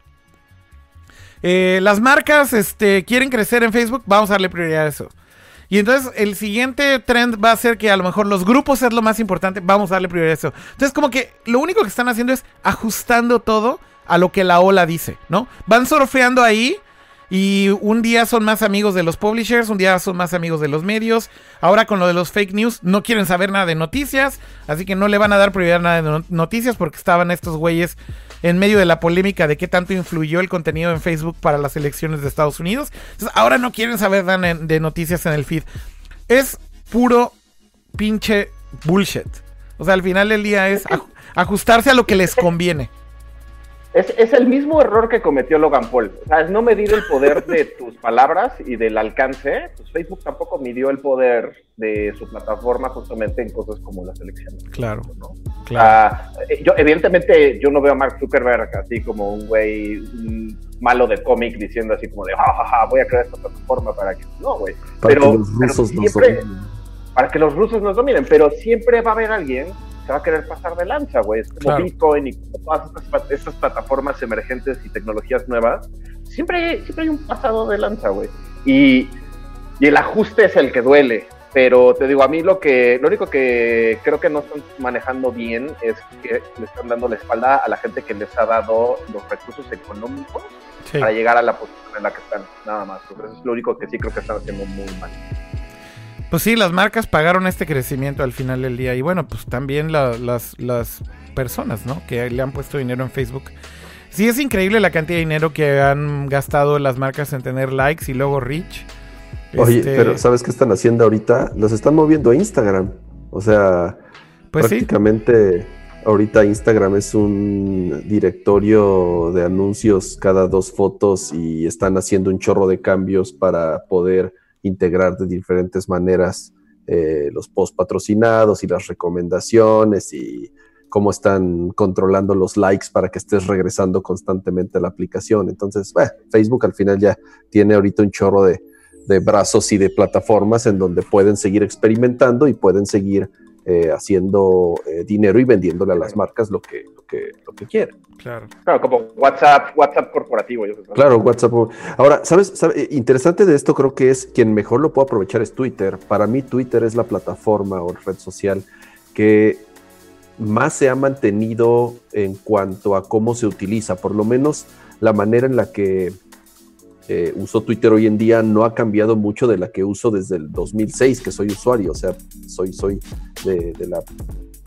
Eh, las marcas este, quieren crecer en Facebook, vamos a darle prioridad a eso. Y entonces el siguiente trend va a ser que a lo mejor los grupos es lo más importante, vamos a darle prioridad a eso. Entonces como que lo único que están haciendo es ajustando todo a lo que la ola dice, ¿no? Van surfeando ahí y un día son más amigos de los publishers, un día son más amigos de los medios. Ahora con lo de los fake news no quieren saber nada de noticias, así que no le van a dar prioridad a nada de noticias porque estaban estos güeyes en medio de la polémica de qué tanto influyó el contenido en Facebook para las elecciones de Estados Unidos. Entonces, ahora no quieren saber nada de noticias en el feed. Es puro pinche bullshit. O sea, al final del día es ajustarse a lo que les conviene. Es, es el mismo error que cometió Logan Paul. O sea, es no medir el poder de [LAUGHS] tus palabras y del alcance. Pues Facebook tampoco midió el poder de su plataforma justamente en cosas como las elecciones. Claro. ¿no? Claro. Eh, yo, evidentemente, yo no veo a Mark Zuckerberg así como un güey malo de cómic diciendo así como de, "Ja, ja, ja, voy a crear esta plataforma para que. No, güey. Para Pero, que los pero rusos nos siempre- dominen. para que los rusos nos dominen, pero siempre va a haber alguien se va a querer pasar de lanza, güey. Es como Claro. Bitcoin y todas estas, estas plataformas emergentes y tecnologías nuevas. Siempre, hay- siempre hay un pasado de lanza, güey. Y, y el ajuste es el que duele. Pero te digo, a mí lo que, lo único que creo que no están manejando bien es que le están dando la espalda a la gente que les ha dado los recursos económicos Sí. para llegar a la posición en la que están, nada más. Entonces, es lo único que sí creo que están haciendo muy mal. Pues sí, las marcas pagaron este crecimiento al final del día. Y bueno, pues también la- las, las personas, ¿no? Que le han puesto dinero en Facebook. Sí, es increíble la cantidad de dinero que han gastado las marcas en tener likes y luego reach. Oye, Este, pero ¿sabes qué están haciendo ahorita? Los están moviendo a Instagram. O sea, Pues sí. prácticamente ahorita Instagram es un directorio de anuncios cada dos fotos y están haciendo un chorro de cambios para poder integrar de diferentes maneras eh, los post patrocinados y las recomendaciones y cómo están controlando los likes para que estés regresando constantemente a la aplicación. Entonces, bueno, Facebook al final ya tiene ahorita un chorro de, de brazos y de plataformas en donde pueden seguir experimentando y pueden seguir eh, haciendo eh, dinero y vendiéndole a las marcas lo que, lo que, lo que quieren. Claro. Claro, como WhatsApp, WhatsApp corporativo. Claro, WhatsApp. Ahora, ¿sabes? sabe- eh, Interesante de esto creo que es quien mejor lo puede aprovechar es Twitter. Para mí Twitter es la plataforma o red social que más se ha mantenido en cuanto a cómo se utiliza. Por lo menos la manera en la que eh, uso Twitter hoy en día no ha cambiado mucho de la que uso desde el 2006 que soy usuario. O sea, soy, soy de, de la...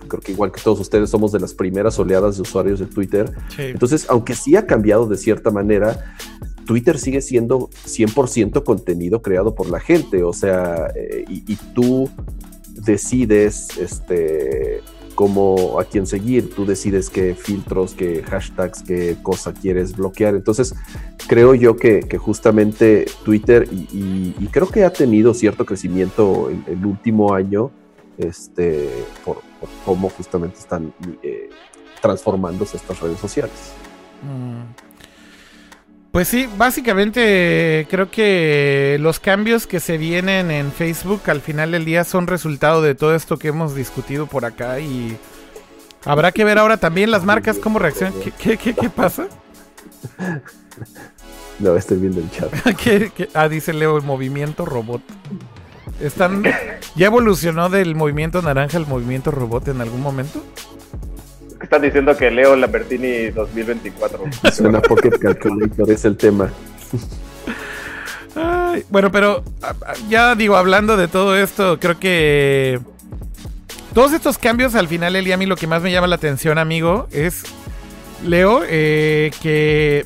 Creo que igual que todos ustedes somos de las primeras oleadas de usuarios de Twitter. Sí. Entonces, aunque sí ha cambiado de cierta manera, Twitter sigue siendo 100% contenido creado por la gente, o sea, eh, y, y tú decides este, cómo a quién seguir, tú decides qué filtros, qué hashtags, qué cosa quieres bloquear. Entonces, creo yo que, justamente Twitter, y, creo que ha tenido cierto crecimiento el, el último año, este, por, por cómo justamente están eh, transformándose estas redes sociales. Mm. Pues sí, básicamente creo que los cambios que se vienen en Facebook al final del día son resultado de todo esto que hemos discutido por acá y habrá que ver ahora también las marcas cómo reaccionan. ¿Qué, qué, qué- qué pasa? [LAUGHS] No, estoy viendo el chat. [LAUGHS] ¿Qué- qué? Ah, dice Leo, el movimiento robot. Están, ¿Ya evolucionó del movimiento naranja al movimiento robot en algún momento? Es que están diciendo que Leo Lambertini 2024. [LAUGHS] Suena Pocket Calculator, es el tema. Ay, bueno, pero ya digo, hablando de todo esto, creo que todos estos cambios al final día, a mí lo que más me llama la atención, amigo, es, Leo, eh, que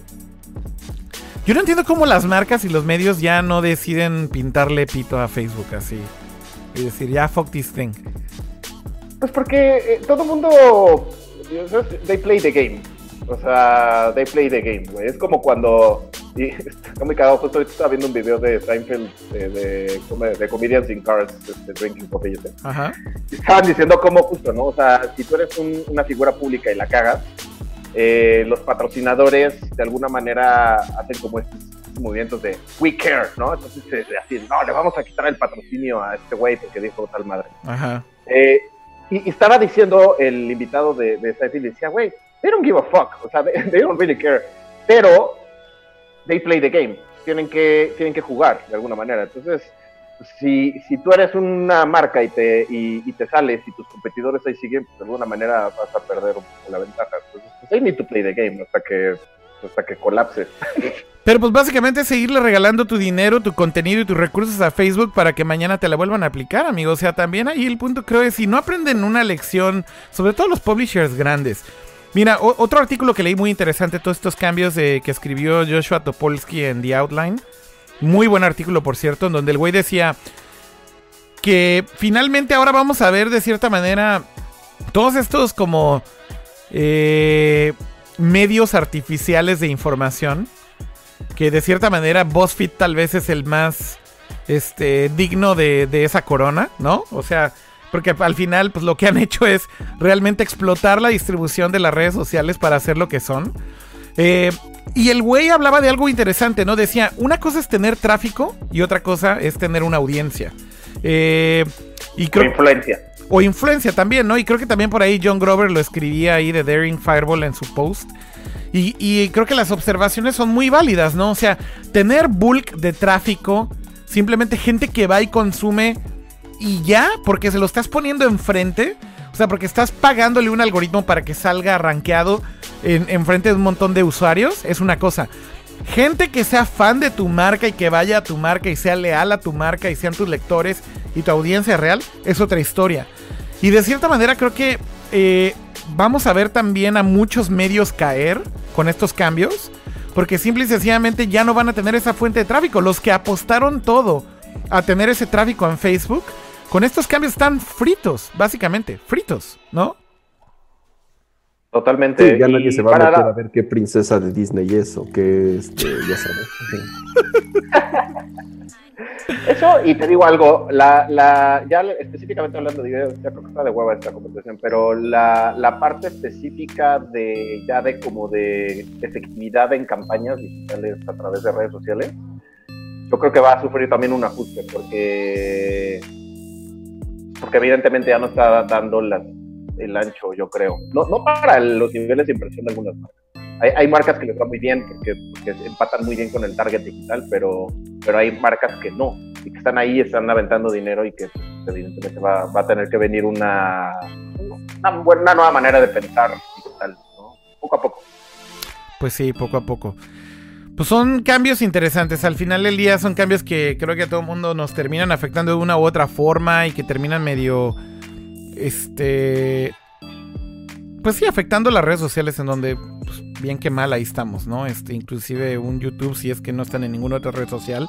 yo no entiendo cómo las marcas y los medios ya no deciden pintarle pito a Facebook así. Y decir, ya fuck this thing. Pues porque eh, todo el mundo. They play the game. O sea, they play the game, güey. Es como cuando. Y [LAUGHS] está muy cagado. Justo ahorita estaba viendo un video de Seinfeld de, de, come- de Comedians in Cars, este, Drinking Coffee. yo sé. Ajá. Estaban diciendo cómo justo, ¿no? O sea, si tú eres un- una figura pública y la cagas, eh, los patrocinadores de alguna manera hacen como estos, estos movimientos de we care, ¿no? Entonces, eh, así, no, le vamos a quitar el patrocinio a este güey porque dijo tal madre. Ajá. Eh, y, estaba diciendo el invitado de, de decía, güey, they don't give a fuck, o sea, they, [LAUGHS] they don't really care, pero they play the game, tienen que, tienen que jugar de alguna manera. Entonces, si, si tú eres una marca y te, y, y te sales y tus competidores ahí siguen, pues de alguna manera vas a perder un poco la ventaja. Entonces, pues they need to play the game hasta que, hasta que colapse. Pero pues básicamente seguirle regalando tu dinero, tu contenido y tus recursos a Facebook para que mañana te la vuelvan a aplicar, amigo. O sea, también ahí el punto creo es si no aprenden una lección, sobre todo los publishers grandes. Mira, otro artículo que leí muy interesante, todos estos cambios de- que escribió Joshua Topolsky en The Outline. Muy buen artículo, por cierto, en donde el güey decía que finalmente ahora vamos a ver de cierta manera todos estos como... eh, medios artificiales de información. Que de cierta manera BuzzFeed tal vez es el más este, digno de, de esa corona, ¿no? O sea, porque al final, pues lo que han [LAUGHS] hecho es realmente explotar la distribución de las redes sociales para hacer lo que son. Eh, y el güey hablaba de algo interesante, ¿no? Decía, una cosa es tener tráfico y otra cosa es tener una audiencia. Eh, y creo, influencia. O influencia también, ¿no? Y creo que también por ahí John Grover lo escribía ahí de Daring Fireball en su post. Y, creo que las observaciones son muy válidas, ¿no? O sea, tener bulk de tráfico, simplemente gente que va y consume y ya, porque se lo estás poniendo enfrente. O sea, porque estás pagándole un algoritmo para que salga rankeado en, enfrente de un montón de usuarios, es una cosa. Gente que sea fan de tu marca y que vaya a tu marca y sea leal a tu marca y sean tus lectores y tu audiencia real, es otra historia. Y de cierta manera creo que eh, vamos a ver también a muchos medios caer con estos cambios, porque simple y sencillamente ya no van a tener esa fuente de tráfico. Los que apostaron todo a tener ese tráfico en Facebook, con estos cambios están fritos, básicamente, fritos, ¿no? Totalmente. Sí, ya nadie Y se va a meter la- a ver qué princesa de Disney es o qué, este, ya sabes. [LAUGHS] Eso, y te digo algo, la, la, ya específicamente hablando de videos, ya creo que está de hueva esta conversación, pero la, la parte específica de ya de como de efectividad en campañas digitales a través de redes sociales, yo creo que va a sufrir también un ajuste, porque, porque evidentemente ya no está dando las- el ancho, yo creo. No, no para los niveles de inversión de algunas marcas. Hay, hay marcas que les va muy bien porque, empatan muy bien con el target digital, pero, pero hay marcas que no, y que están ahí, están aventando dinero y que pues, evidentemente va, a tener que venir una, una, buena- nueva manera de pensar digital, ¿no? poco a poco. Pues sí, poco a poco. Pues son cambios interesantes. Al final del día son cambios que creo que a todo el mundo nos terminan afectando de una u otra forma y que terminan medio. Este. Pues sí, afectando las redes sociales en donde, pues, bien que mal, ahí estamos, ¿no? Este, inclusive un YouTube, si es que no están en ninguna otra red social,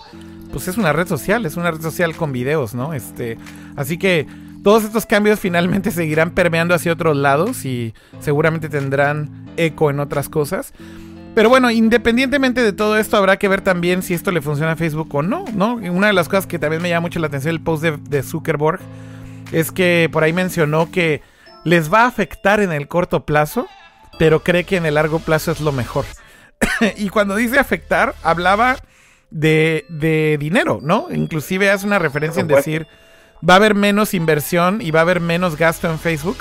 pues es una red social, es una red social con videos, ¿no? Este, así que todos estos cambios finalmente [LAUGHS] seguirán permeando hacia otros lados y seguramente tendrán eco en otras cosas. Pero bueno, independientemente de todo esto, habrá que ver también si esto le funciona a Facebook o no, ¿no? Una de las cosas que también me llama mucho la atención el post de, de Zuckerberg es que por ahí mencionó que les va a afectar en el corto plazo, pero cree que en el largo plazo es lo mejor. [COUGHS] y cuando dice afectar, hablaba de, de dinero, ¿no? Inclusive hace una referencia en decir, va a haber menos inversión y va a haber menos gasto en Facebook,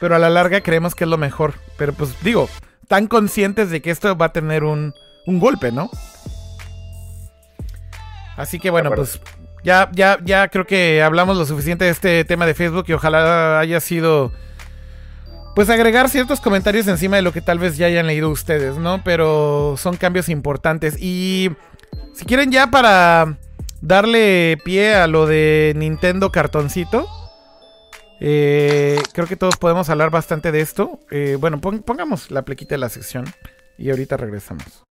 pero a la larga creemos que es lo mejor. Pero pues digo, tan conscientes de que esto va a tener un, un golpe, ¿no? Así que bueno, pues ya, ya, ya creo que hablamos lo suficiente de este tema de Facebook y ojalá haya sido pues agregar ciertos comentarios encima de lo que tal vez ya hayan leído ustedes, ¿no? Pero son cambios importantes. Y si quieren ya para darle pie a lo de Nintendo cartoncito, eh, creo que todos podemos hablar bastante de esto. Eh, bueno, pon- pongamos la plequita de la sección y ahorita regresamos.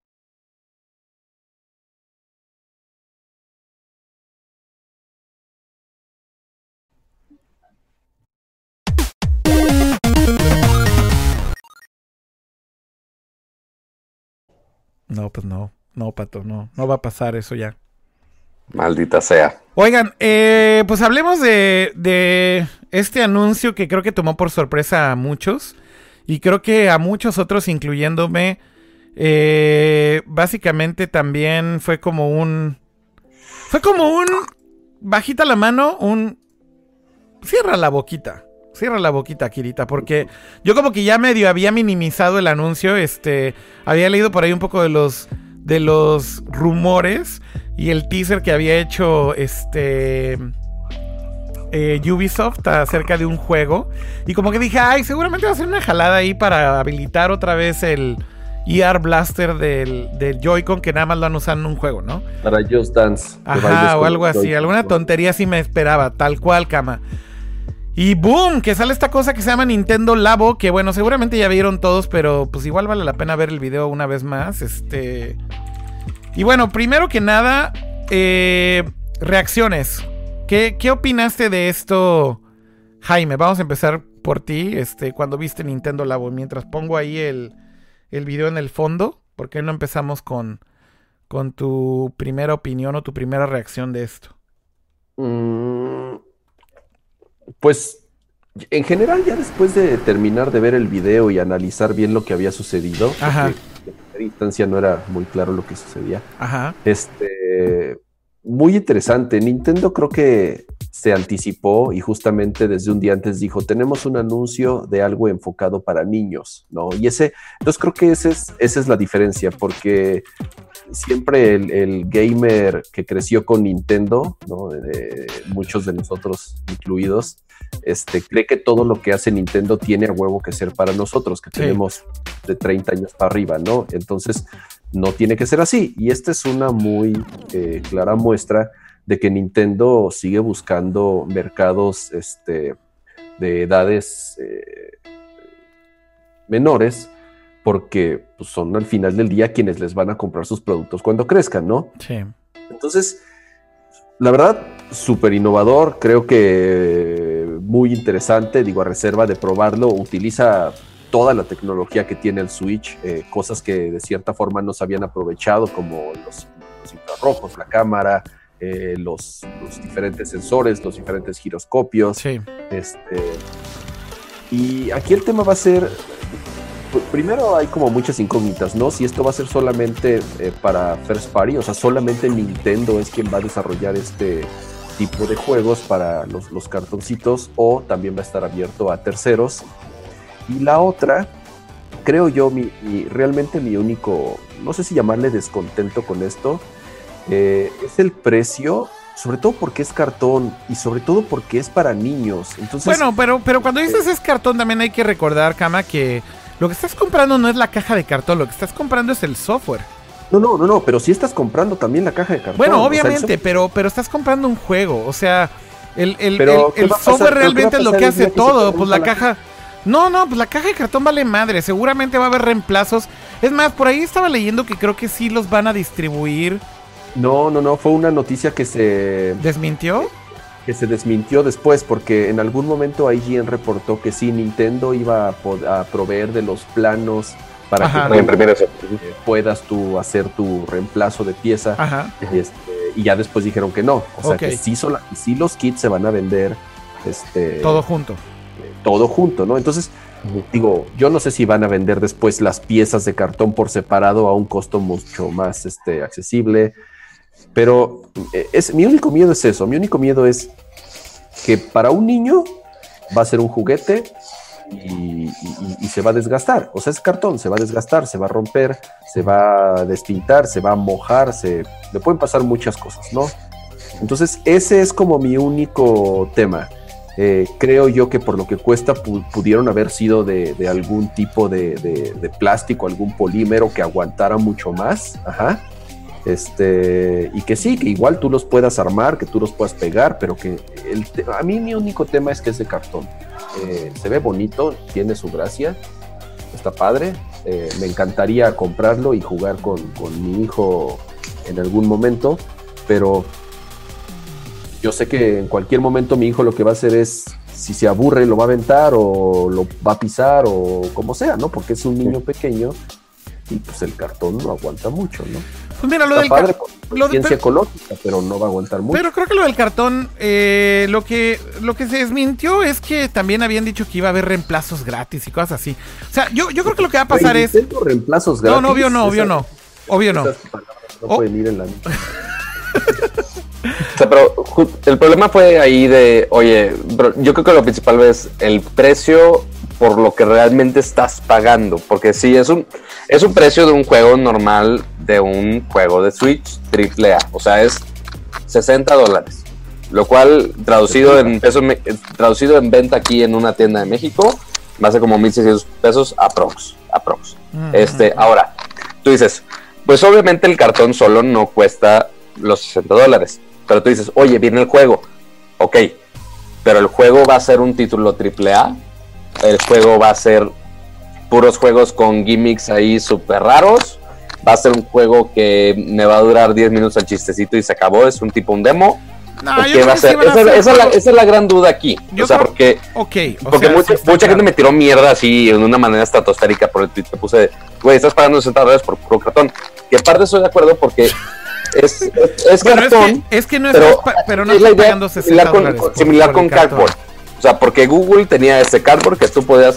No, pues no, no, Pato, no, no va a pasar eso ya. Maldita sea. Oigan, eh, pues hablemos de, de este anuncio que creo que tomó por sorpresa a muchos y creo que a muchos otros, incluyéndome, eh, básicamente también fue como un... Fue como un... Bajita la mano, un... Cierra la boquita. Cierra la boquita, Kirita, porque yo como que ya medio había minimizado el anuncio, este, había leído por ahí un poco de los de los rumores y el teaser que había hecho este eh, Ubisoft acerca de un juego y como que dije, ay, seguramente va a ser una jalada ahí para habilitar otra vez el ER Blaster del, del Joy-Con que nada más lo han usado en un juego, ¿no? Para Just Dance. Ajá, o algo así. Alguna tontería así me esperaba, tal cual, cama. Y boom, que sale esta cosa que se llama Nintendo Labo, que bueno, seguramente ya vieron todos, pero pues igual vale la pena ver el video una vez más. Este. Y bueno, primero que nada, eh, reacciones. ¿Qué, ¿Qué opinaste de esto, Jaime? Vamos a empezar por ti, este, cuando viste Nintendo Labo, mientras pongo ahí el, el video en el fondo. ¿Por qué no empezamos con, con tu primera opinión o tu primera reacción de esto? Mm, pues en general ya después de terminar de ver el video y analizar bien lo que había sucedido, Ajá. en primera instancia no era muy claro lo que sucedía. Ajá. Este, muy interesante. Nintendo creo que se anticipó y justamente desde un día antes dijo, tenemos un anuncio de algo enfocado para niños, ¿no? Y ese, entonces creo que ese es, esa es la diferencia, porque siempre el, el gamer que creció con Nintendo, ¿no? Muchos de nosotros incluidos, este, cree que todo lo que hace Nintendo tiene a huevo que ser para nosotros, que Sí. tenemos de 30 años para arriba, ¿no? Entonces, no tiene que ser así. Y esta es una muy eh, clara muestra de que Nintendo sigue buscando mercados este, de edades eh, menores, porque pues, son al final del día quienes les van a comprar sus productos cuando crezcan, ¿no? Sí. Entonces, la verdad, súper innovador, creo que muy interesante, digo, a reserva de probarlo, utiliza toda la tecnología que tiene el Switch, eh, cosas que de cierta forma no se habían aprovechado, como los, los infrarrojos, la cámara, eh, los, los diferentes sensores, los diferentes giroscopios. Sí. Este, y aquí el tema va a ser, pues, primero hay como muchas incógnitas, ¿no? Si esto va a ser solamente eh, para First Party, o sea, solamente Nintendo es quien va a desarrollar este tipo de juegos para los, los cartoncitos o también va a estar abierto a terceros. Y la otra, creo yo, mi, mi- realmente mi único, no sé si llamarle descontento con esto, eh, es el precio, sobre todo porque es cartón y sobre todo porque es para niños. Entonces, Bueno, pero, pero cuando dices es cartón, también hay que recordar, Kama, que lo que estás comprando no es la caja de cartón, lo que estás comprando es el software. no, no, no, no, pero si estás comprando también la caja de cartón. Bueno, o sea, el obviamente, pero, pero estás comprando un juego. O sea, el, el, el- software ¿Pero qué va a realmente es lo que hace todo. Pues la caja. No, no, pues la caja de cartón vale madre. Seguramente va a haber reemplazos. Es más, por ahí estaba leyendo que creo que sí los van a distribuir. No, no, no, fue una noticia que se, ¿Desmintió? que se desmintió después porque en algún momento IGN reportó que sí, Nintendo iba a, a proveer de los planos para Ajá. que eh, puedas tú hacer tu reemplazo de pieza. Ajá. Este, y ya después dijeron que no. O sea, que sí, sola- sí los kits se van a vender este, Todo junto. Todo junto, ¿no? Entonces, digo, yo no sé si van a vender después las piezas de cartón por separado a un costo mucho más este, accesible, pero eh, es, mi único miedo es eso, mi único miedo es que para un niño va a ser un juguete y, y- y se va a desgastar, o sea, es cartón, se va a desgastar, se va a romper, se va a despintar, se va a mojar, se, le pueden pasar muchas cosas, ¿no? Entonces, ese es como mi único tema. Eh, creo yo que por lo que cuesta pu- pudieron haber sido de, de algún tipo de, de- de plástico, algún polímero que aguantara mucho más. Ajá. Este, y que sí, que igual tú los puedas armar, que tú los puedas pegar, pero que el a mí mi único tema es que es de cartón. Eh, se ve bonito, tiene su gracia, está padre. eh, me encantaría comprarlo y jugar con, con mi hijo en algún momento, pero yo sé que en cualquier momento mi hijo lo que va a hacer es, si se aburre, lo va a aventar o lo va a pisar o como sea, ¿no? Porque es un niño pequeño y pues el cartón no aguanta mucho, ¿no? Pues mira, lo Está del padre por lo de- ciencia pero- ecológica, pero no va a aguantar mucho. Pero creo que lo del cartón, eh, lo que lo que se desmintió es que también habían dicho que iba a haber reemplazos gratis y cosas así. O sea, yo, yo creo que lo que va a pasar es... Reemplazos No, gratis. no, obvio no, obvio no. Obvio no. esas palabras No Oh. pueden ir en la [LAUGHS] O sea, pero el problema fue ahí de, oye, bro, yo creo que lo principal es el precio por lo que realmente estás pagando, porque sí, es un, es un precio de un juego normal, de un juego de Switch triple A, o sea, es 60 dólares, lo cual traducido en pesos, me- traducido en venta aquí en una tienda de México, va a ser como 1.600 pesos aprox, aprox. Este, ahora, tú dices, pues obviamente el cartón solo no cuesta los 60 dólares. Pero tú dices, oye, viene el juego. Ok, pero el juego va a ser un título AAA. El juego va a ser puros juegos con gimmicks ahí súper raros. Va a ser un juego que me va a durar 10 minutos el chistecito y se acabó. Es un tipo un demo. Esa, hacer esa es la, juegos- esa es la gran duda aquí. Yo o sea, creo- porque Ok, o porque sea, mucha, gente me tiró mierda así en una manera estratosférica por el tweet que puse. güey, estás pagando 60 dólares por puro cartón. Que aparte estoy de acuerdo porque es, es, es Bueno, es cartón. que, es que no pero pa- pero no es la idea pagando 60 similar con, por- similar por con cartón. Cardboard. O sea, porque Google tenía ese Cardboard que tú podías,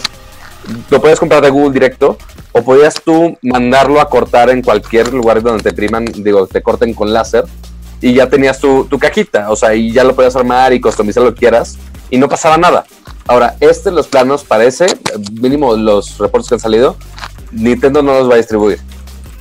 lo podías comprar de Google directo o podías tú mandarlo a cortar en cualquier lugar donde te priman, digo, te corten con láser y ya tenías tu, tu cajita, o sea, y ya lo podías armar y customizar lo que quieras y no pasaba nada. Ahora, este, los planos parece, mínimo los reportes que han salido, Nintendo no los va a distribuir.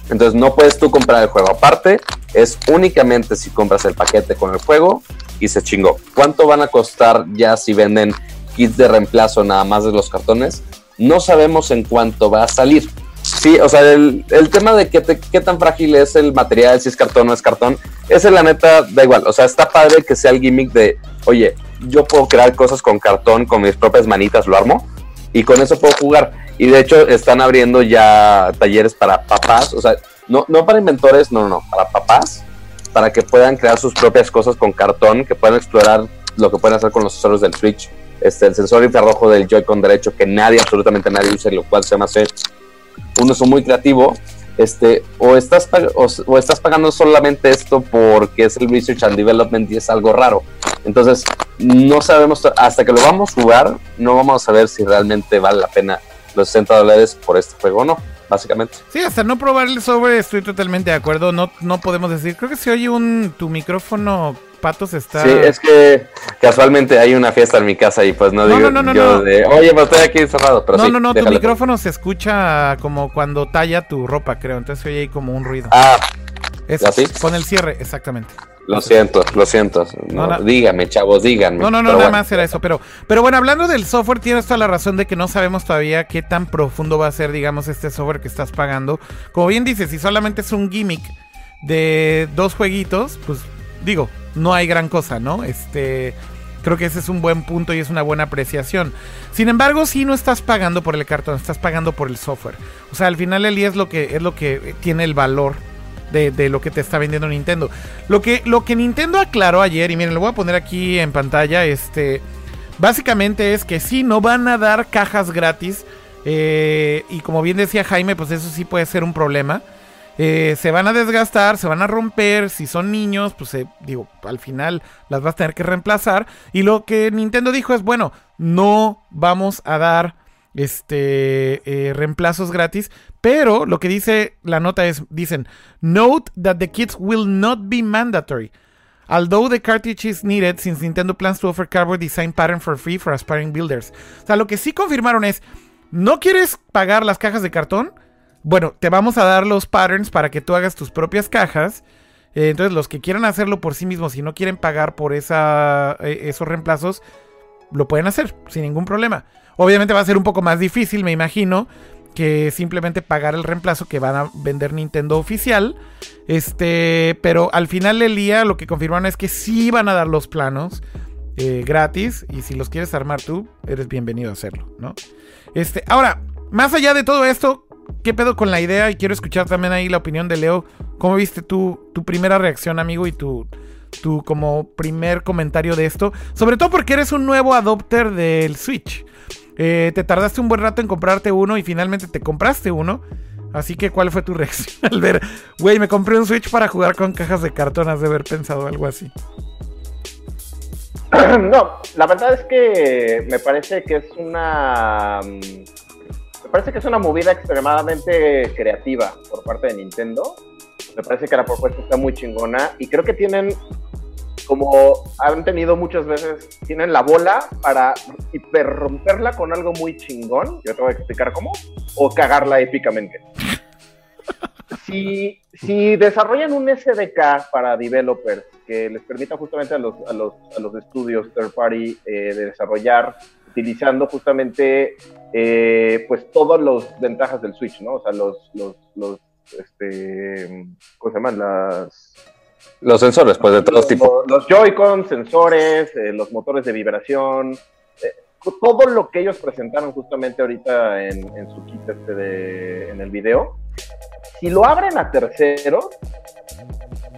Entonces no puedes tú comprar el juego aparte, es únicamente si compras el paquete con el juego y se chingó. ¿Cuánto van a costar ya si venden kits de reemplazo nada más de los cartones? No sabemos en cuánto va a salir. Sí, o sea, el, el tema de qué, qué tan frágil es el material, si es cartón o no es cartón, ese la neta da igual. O sea, está padre que sea el gimmick de, oye, yo puedo crear cosas con cartón, con mis propias manitas lo armo y con eso puedo jugar. Y de hecho están abriendo ya talleres para papás, o sea, no, no para inventores, no, no, no, para papás, para que puedan crear sus propias cosas con cartón, que puedan explorar lo que pueden hacer con los sensores del Switch, este, el sensor infrarrojo del Joy-Con derecho, que nadie, absolutamente nadie usa, lo cual se me hace un uso muy creativo. Este, o estás, o, o estás pagando solamente esto porque es el Research and Development y es algo raro. Entonces, no sabemos, hasta que lo vamos a jugar, no vamos a saber si realmente vale la pena los 60 dólares por este juego o no, básicamente. Sí, hasta no probar el software estoy totalmente de acuerdo. No, no podemos decir. Creo que si oye un tu micrófono, Patos está. Sí, es que casualmente hay una fiesta en mi casa y pues no, No, digo no, no, no, yo no. de, oye, pues estoy aquí encerrado, pero no, sí, no, no, tu micrófono se escucha como cuando talla tu ropa, creo. Entonces oye ahí como un ruido. Ah, Eso, ¿así? Con el cierre, exactamente. lo siento, lo siento. No. Dígame, chavos, díganme. No, no, no, nada bueno. más era eso. Pero, pero bueno, hablando del software, tienes toda la razón de que no sabemos todavía qué tan profundo va a ser, digamos, este software que estás pagando. Como bien dices, si solamente es un gimmick de dos jueguitos, pues digo, no hay gran cosa, ¿no? Este. Creo que ese es un buen punto y es una buena apreciación. Sin embargo, si no estás pagando por el cartón, estás pagando por el software. O sea, al final el día es lo que es lo que tiene el valor de, de lo que te está vendiendo Nintendo. Lo que, lo que Nintendo aclaró ayer, y miren, lo voy a poner aquí en pantalla, este, básicamente es que sí, no van a dar cajas gratis. eh, y como bien decía Jaime, pues eso sí puede ser un problema. Eh, se van a desgastar, se van a romper. Si son niños, pues eh, digo, al final las vas a tener que reemplazar. Y lo que Nintendo dijo es, bueno, no vamos a dar este eh, reemplazos gratis. Pero lo que dice la nota es, dicen, note that the kits will not be mandatory. Although the cartridge is needed, since Nintendo plans to offer cardboard design pattern for free for aspiring builders. O sea, lo que sí confirmaron es, ¿no quieres pagar las cajas de cartón? Bueno, te vamos a dar los patterns para que tú hagas tus propias cajas. Eh, entonces, los que quieran hacerlo por sí mismos, si no quieren pagar por esa, eh, esos reemplazos, lo pueden hacer sin ningún problema. Obviamente va a ser un poco más difícil, me imagino, que simplemente pagar el reemplazo que van a vender Nintendo oficial. Este, pero al final del día lo que confirmaron es que sí van a dar los planos eh, gratis y si los quieres armar tú, eres bienvenido a hacerlo, ¿no? Este, ahora, más allá de todo esto, ¿qué pedo con la idea? Y quiero escuchar también ahí la opinión de Leo. ¿Cómo viste tú, tu primera reacción, amigo, y tu, tu como primer comentario de esto? Sobre todo porque eres un nuevo adopter del Switch. Eh, te tardaste un buen rato en comprarte uno y finalmente te compraste uno. Así que, ¿cuál fue tu [LAUGHS] reacción al ver, güey, me compré un Switch para jugar con cajas de cartón? Has de haber pensado algo así. [CLEARS THROAT] No, la verdad es que me parece que es una. Me parece que es una movida extremadamente creativa por parte de Nintendo. Me parece que la propuesta está muy chingona y creo que tienen, como han tenido muchas veces, tienen la bola para romperla con algo muy chingón. Yo te voy a explicar cómo. O cagarla épicamente. [LAUGHS] Si, si desarrollan un SDK para developers que les permita justamente a los, a los, a los estudios third party eh, de desarrollar utilizando justamente eh, pues todas las ventajas del Switch, ¿no? O sea, los, los, los este, ¿cómo se llaman? Las, Los sensores, pues de todos los, tipos. los Joy-Con, sensores, eh, los motores de vibración, eh, todo lo que ellos presentaron justamente ahorita en, en su kit este de, en el video. Si lo abren a terceros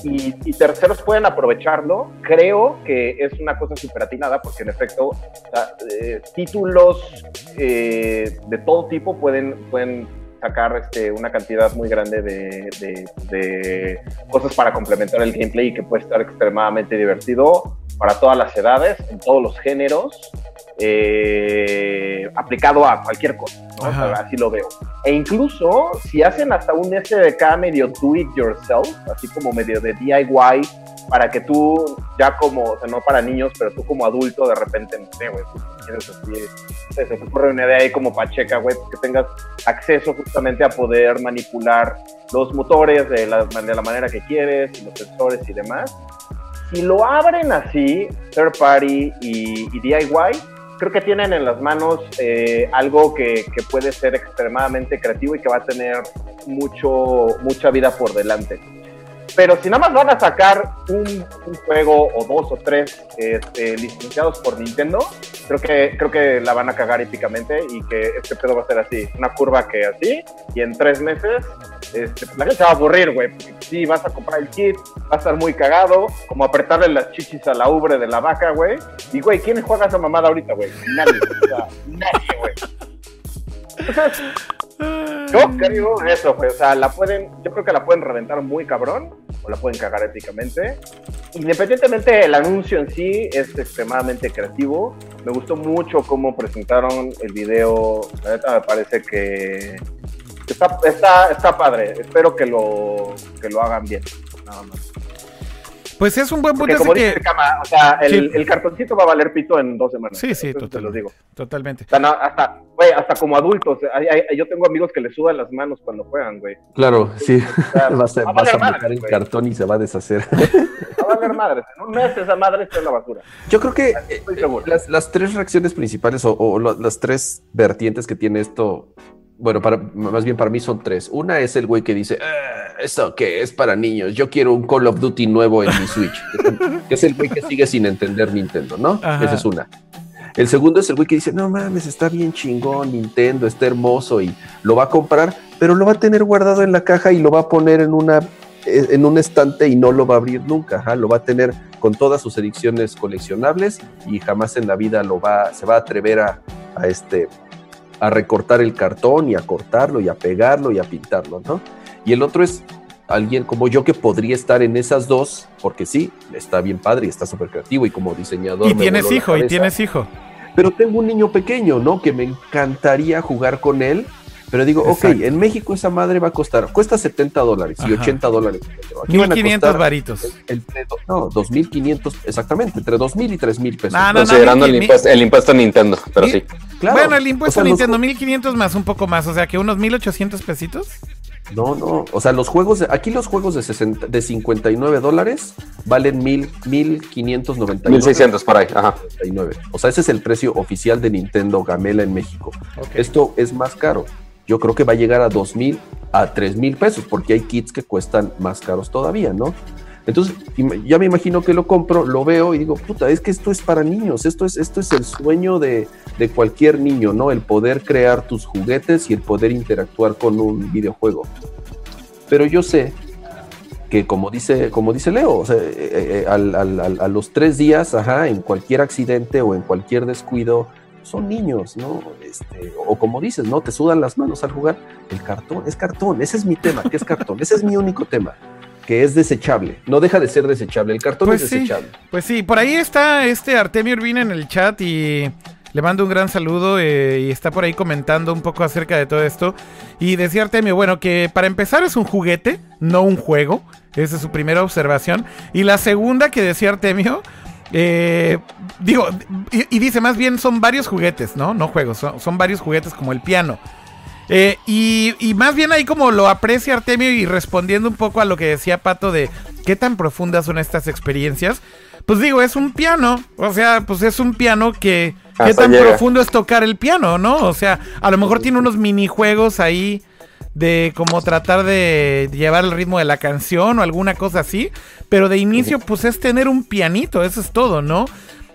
y, terceros pueden aprovecharlo, creo que es una cosa súper atinada porque en efecto sea, eh, títulos eh, de todo tipo pueden, pueden sacar este, una cantidad muy grande de, de- de cosas para complementar el gameplay y que puede estar extremadamente divertido para todas las edades, en todos los géneros, eh, aplicado a cualquier cosa, ¿no? O sea, así lo veo. E incluso si hacen hasta un SDK medio do it yourself, así como medio de DIY, para que tú ya como, o sea, no para niños, pero tú como adulto de repente, no sé, güey, quieres así, se te ocurre una idea ahí como pacheca, güey, que tengas acceso justamente a poder manipular los motores de la, de la manera que quieres, y los sensores y demás. Si lo abren así, third party y, y DIY, creo que tienen en las manos eh, algo que, que puede ser extremadamente creativo y que va a tener mucho, mucha vida por delante. Pero si nada más van a sacar un, un juego o dos o tres este, licenciados por Nintendo, creo que, creo que la van a cagar épicamente y que este pedo va a ser así, una curva que así, y en tres meses este, pues, la gente se va a aburrir, güey. Sí, vas a comprar el kit, va a estar muy cagado, como apretarle las chichis a la ubre de la vaca, güey. Y, güey, ¿quién juega esa mamada ahorita, güey? Nadie, nadie, güey. [LAUGHS] yo creo eso, güey. O sea, la pueden, yo creo que la pueden reventar muy cabrón o la pueden cagar éticamente. Independientemente el anuncio en sí es extremadamente creativo. Me gustó mucho cómo presentaron el video. La neta me parece que está, está, está padre. Espero que lo, que lo hagan bien. Nada más. Pues es un buen punto como que... dice Kama, o sea, el, Sí. el cartoncito va a valer pito en dos semanas. Sí, sí, Eso te lo digo. totalmente. Totalmente. O sea, no, hasta, güey, hasta como adultos. hay- hay- yo tengo amigos que les sudan las manos cuando juegan, güey. Claro, sí. O sea, [LAUGHS] vas a, va a vas a valer meter el cartón y se va a deshacer. [LAUGHS] Va a valer madres. En un mes esa madre está en la basura. Yo creo que Estoy eh, las, las tres reacciones principales o, las tres vertientes que tiene esto, bueno, para, más bien para mí son tres. Una es el güey que dice, "Ah, ¿esto qué? Es para niños. Yo quiero un Call of Duty nuevo en mi Switch. Que [LAUGHS] es el- que güey que sigue sin entender Nintendo, ¿no? Ajá. Esa es una. El segundo es el güey que dice, no mames, está bien chingón, Nintendo, está hermoso y lo va a comprar, pero lo va a tener guardado en la caja y lo va a poner en una eh, en un estante y no lo va a abrir nunca, ajá, lo va a tener con todas sus ediciones coleccionables y jamás en la vida lo va, se va a atrever a, a este a recortar el cartón y a cortarlo y a pegarlo y a pintarlo, ¿no? Y el otro es alguien como yo que podría estar en esas dos, porque sí, está bien padre y está súper creativo y como diseñador. Y me tienes hijo, y tienes hijo. Pero tengo un niño pequeño, ¿no? Que me encantaría jugar con él. Pero digo, Exacto. ok, en México esa madre va a costar, cuesta 70 dólares y Ajá. 80 dólares. Aquí van a 1500 costar varitos. entre do- no, 2500, exactamente, entre 2000 y 3000 pesos. No, no, no, Considerando mil- el, impuesto, el impuesto a Nintendo, pero mil- sí. Claro. Bueno, el impuesto O sea, a Nintendo, ju- 1500 más un poco más, o sea que unos 1800 pesitos. No, no, o sea, los juegos, de, aquí los juegos de, 60, de 59 dólares valen mil, 1599. 1600 por ahí, ajá. 99. O sea, ese es el precio oficial de Nintendo Gamela en México. Esto es más caro. Yo creo que va a llegar a 2 mil a 3 mil pesos, porque hay kits que cuestan más caros todavía, ¿no? Entonces, ya me imagino que lo compro, lo veo y digo, puta, es que esto es para niños, esto es, esto es el sueño de, de cualquier niño, ¿no? El poder crear tus juguetes y el poder interactuar con un videojuego. Pero yo sé que como dice, como dice Leo, o sea, eh, eh, al- al- al- a los tres días, ajá, en cualquier accidente o en cualquier descuido, son niños, ¿no? Este, o como dices, ¿no? Te sudan las manos al jugar. El cartón, es cartón, ese es mi tema, que es cartón, ese es mi único tema, que es desechable, no deja de ser desechable, el cartón Pues es sí. desechable. Pues sí, por ahí está este Artemio Urbina en el chat y le mando un gran saludo eh, y está por ahí comentando un poco acerca de todo esto. Y decía Artemio, bueno, que para empezar es un juguete, no un juego. Esa es su primera observación. Y la segunda que decía Artemio, eh, digo, y, y dice más bien son varios juguetes, ¿no? No juegos, son, son varios juguetes como el piano. Eh, y, y más bien ahí como lo aprecia Artemio y respondiendo un poco a lo que decía Pato de qué tan profundas son estas experiencias. Pues digo, es un piano, o sea, pues es un piano que... ¿Qué Hasta tan llega. profundo es tocar el piano, no? O sea, a lo mejor tiene unos minijuegos ahí de como tratar de llevar el ritmo de la canción o alguna cosa así, pero de inicio pues es tener un pianito, eso es todo, ¿no?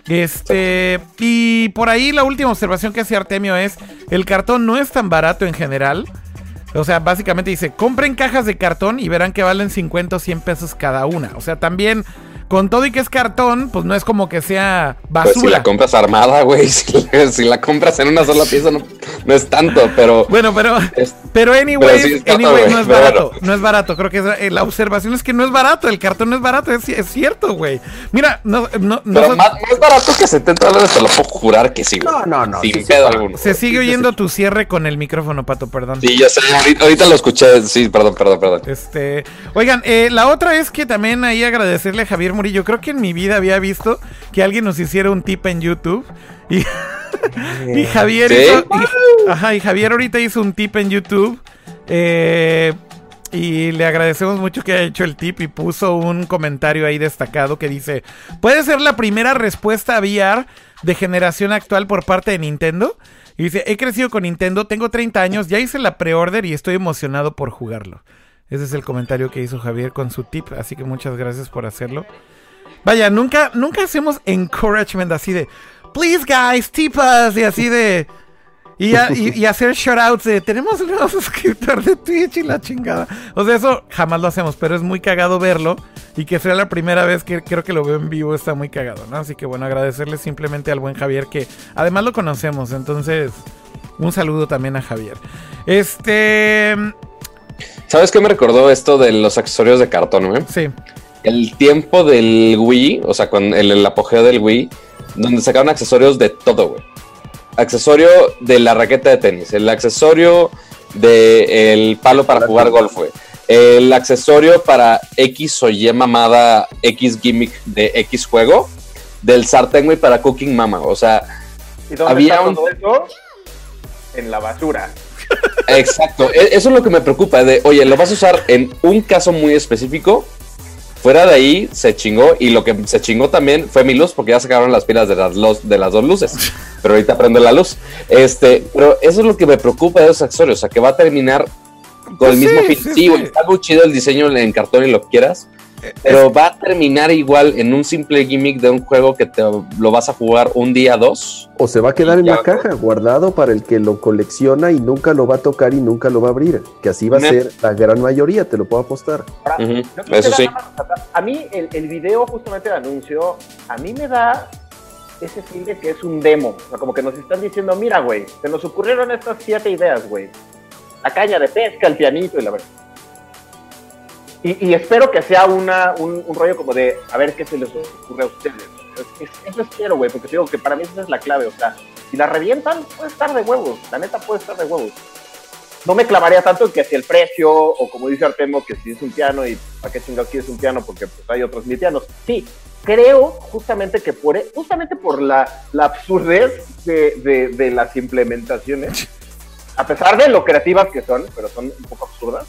Este, y por ahí la última observación que hace Artemio es, el cartón no es tan barato en general. O sea, básicamente dice, compren cajas de cartón y verán que valen 50 o 100 pesos cada una. O sea, también, con todo y que es cartón, pues no es como que sea basura. Pues si la compras armada, güey, [LAUGHS] si, si la compras en una sola pieza, no, [LAUGHS] no es tanto, pero. Bueno, pero, Es- pero anyway, pero sí es caro, anyway, no es barato, bueno. no es barato. Creo que es- eh, la observación es que no es barato, el cartón no es barato, es, es cierto, güey. Mira, no, no, no Pero son- más, más barato que 70 dólares, te lo puedo jurar que sí, güey. No, no, no, Sin sí, pedo sí. alguno. se sigue oyendo tu cierre con el micrófono, Pato, perdón. Sí, yo sé, ahorita, ahorita lo escuché. Sí, perdón, perdón, perdón. Este, oigan, eh, la otra es que también ahí agradecerle a Javier Murillo. Creo que en mi vida había visto que alguien nos hiciera un tip en YouTube y, [LAUGHS] y Javier ¿Sí? hizo, y- ajá, y Javier ahorita hizo un tip en YouTube. eh, y le agradecemos mucho que haya hecho el tip y puso un comentario ahí destacado que dice: Puede ser la primera respuesta a VR de generación actual por parte de Nintendo. Y dice: He crecido con Nintendo, tengo 30 años, ya hice la pre-order y estoy emocionado por jugarlo. Ese es el comentario que hizo Javier con su tip, así que muchas gracias por hacerlo. Vaya, nunca, nunca hacemos encouragement así de, please guys, tip us, y así de, y, a- y- y hacer shoutouts de, tenemos un nuevo [LAUGHS] suscriptor de Twitch y la chingada. O sea, eso jamás lo hacemos, pero es muy cagado verlo y que sea la primera vez que creo que lo veo en vivo está muy cagado, ¿no? Así que bueno, agradecerle simplemente al buen Javier que además lo conocemos, entonces un saludo también a Javier. Este, ¿Sabes qué me recordó esto de los accesorios de cartón, güey? sí. El tiempo del Wii, o sea, con el, el apogeo del Wii, donde sacaron accesorios de todo, güey. Accesorio de la raqueta de tenis, el accesorio del palo para jugar golf, güey. El accesorio para X o Y mamada, X gimmick de X juego, del sartén, güey, para Cooking Mama. O sea, ¿Y dónde Había está un- todo eso? En la basura. Exacto, E- eso es lo que me preocupa, de, oye, lo vas a usar en un caso muy específico, fuera de ahí se chingó, y lo que se chingó también fue mi luz, porque ya sacaron las pilas de las, los- de las dos luces, [LAUGHS] pero ahorita prendo la luz. Este, pero eso es lo que me preocupa de esos accesorios, o sea, que va a terminar con Pues el mismo sí, fin. sí, sí. está muy chido el diseño en cartón y lo que quieras, pero va a terminar igual en un simple gimmick de un juego que te lo vas a jugar un día, dos. O se va a quedar en la caja, guardado para el que lo colecciona y nunca lo va a tocar y nunca lo va a abrir. Que así va a ser la gran mayoría, te lo puedo apostar. Ahora, Eso sí. A mí, el, el video, justamente el anuncio, a mí me da ese fin de que es un demo. O sea, como que nos están diciendo, mira, güey, se nos ocurrieron estas siete ideas, güey. La caña de pesca, el pianito y la verdad. Y, espero que sea una, un, un rollo como de, a ver qué se les ocurre a ustedes. Es- es- eso espero, güey, porque digo que para mí esa es la clave. O sea, si la revientan, puede estar de huevos. La neta puede estar de huevos. No me clavaría tanto en que si el precio, o como dice Artemo, que si es un piano y para qué chingado quieres un piano, porque pues, hay otros mil pianos. Sí, creo justamente que por, e- justamente por la, la absurdez de, de- de las implementaciones, a pesar de lo creativas que son, pero son un poco absurdas,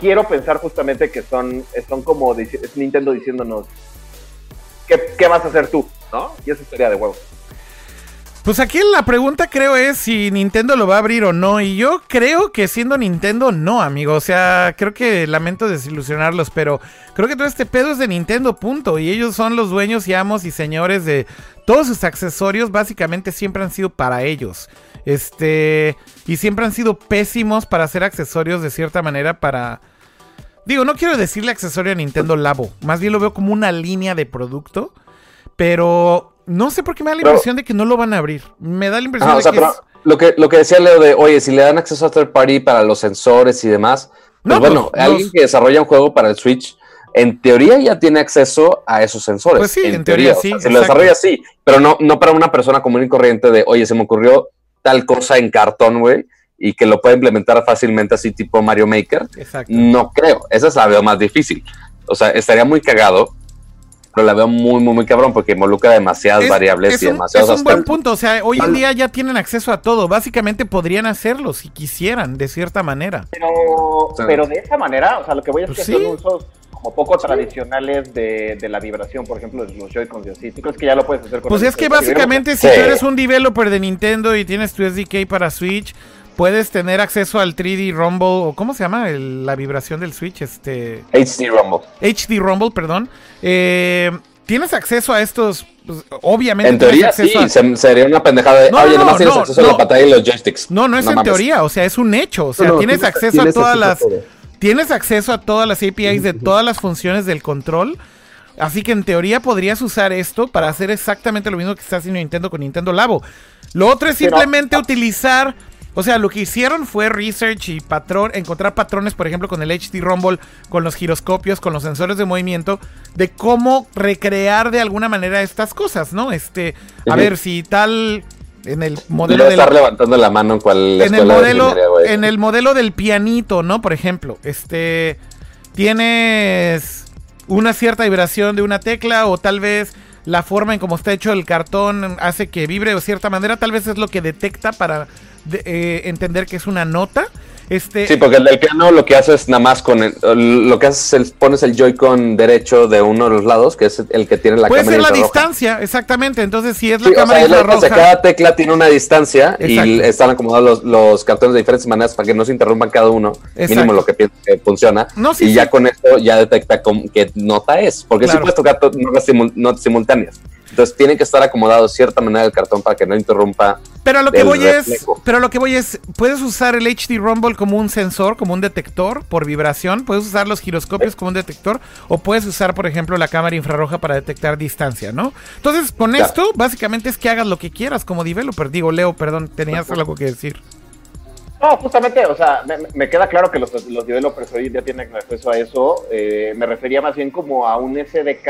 quiero pensar justamente que son, son como Nintendo diciéndonos, ¿qué, qué vas a hacer tú? ¿No? Y eso estaría de huevo. Pues aquí la pregunta creo es si Nintendo lo va a abrir o no. Y yo creo que siendo Nintendo, no, amigo. O sea, creo que lamento desilusionarlos, pero creo que todo este pedo es de Nintendo, punto. Y ellos son los dueños y amos y señores de todos sus accesorios. Básicamente siempre han sido para ellos. Este. Y siempre han sido pésimos para hacer accesorios de cierta manera para. Digo, no quiero decirle accesorio a Nintendo Labo. Más bien lo veo como una línea de producto. Pero no sé por qué me da la Pero- impresión de que no lo van a abrir. Me da la impresión Ajá, o de sea, que pero es- lo que, lo que decía Leo de, oye, si le dan acceso a third party para los sensores y demás, pues No, bueno, alguien los- que desarrolla un juego para el Switch, en teoría ya tiene acceso a esos sensores. Pues sí, en teoría o sí, sea, si lo desarrolla sí, pero no, no para una persona común y corriente de, oye, se me ocurrió tal cosa en cartón, güey, y que lo pueda implementar fácilmente así tipo Mario Maker. Exacto. No creo, esa es la veo más difícil. O sea, estaría muy cagado, pero la veo muy, muy, muy cabrón porque involucra demasiadas Es- variables es y un, demasiados es un buen aspectos. punto. O sea, hoy en día ya tienen acceso a todo. Básicamente podrían hacerlo si quisieran, de cierta manera. Pero, Sí. pero de esa manera, o sea, lo que voy a Pues decir sí. son usos como poco tradicionales de, de la vibración, por ejemplo, de los Joy-Cons y así. ¿Tú crees que ya lo puedes hacer con Pues el- es que básicamente si Sí. tú eres un developer de Nintendo y tienes tu SDK para Switch, puedes tener acceso al 3D Rumble, o ¿cómo se llama? El- la vibración del Switch, este... HD Rumble. HD Rumble, perdón. Eh, tienes acceso a estos, pues, obviamente. En teoría sí, a- se- sería una pendejada de, No, oye, no, nomás tienes no, acceso a no. la pantalla y los joysticks. No, no es en mames. teoría, o sea, es un hecho. O sea, No, no, tienes tienes- acceso a todas las. todo. Tienes acceso a todas las APIs de todas las funciones del control. Así que en teoría podrías usar esto para hacer exactamente lo mismo que está haciendo Nintendo con Nintendo Labo. Lo otro es Pero- simplemente utilizar, o sea, lo que hicieron fue research y patrón, encontrar patrones, por ejemplo, con el HD Rumble, con los giroscopios, con los sensores de movimiento, de cómo recrear de alguna manera estas cosas, ¿no? Este, a ver si tal en el modelo del estar levantando la mano en cual en el de modelo en el modelo del pianito, ¿no? Por ejemplo, este tienes una cierta vibración de una tecla o tal vez la forma en cómo está hecho el cartón hace que vibre de cierta manera, tal vez es lo que detecta para de- eh, entender que es una nota. Este Sí, porque el del piano lo que hace es nada más con el, lo que haces es el- pones el Joy-Con derecho de uno de los lados, que es el que tiene la puede cámara ser la distancia, exactamente. Entonces, si es la Sí, o sea, que cada tecla tiene una distancia y están acomodados los, los cartones de diferentes maneras para que no se interrumpan cada uno, Exacto. mínimo lo que piensa que funciona. No, sí, y sí. ya con esto ya detecta qué nota es, porque Claro. sí puedes tocar to- notas simul- notas simultáneas. Entonces tiene que estar acomodado de cierta manera el cartón para que no interrumpa. Pero a lo que voy es, pero a lo que voy es, puedes usar el HD Rumble como un sensor, como un detector por vibración, puedes usar los giroscopios como un detector o puedes usar, por ejemplo, la cámara infrarroja para detectar distancia, ¿no? Entonces, con Claro. esto básicamente es que hagas lo que quieras como developer. Digo, Leo, perdón, tenías algo que decir. No, justamente, o sea, me, me queda claro que los, los developers hoy ya tienen acceso a eso. eh, me refería más bien como a un SDK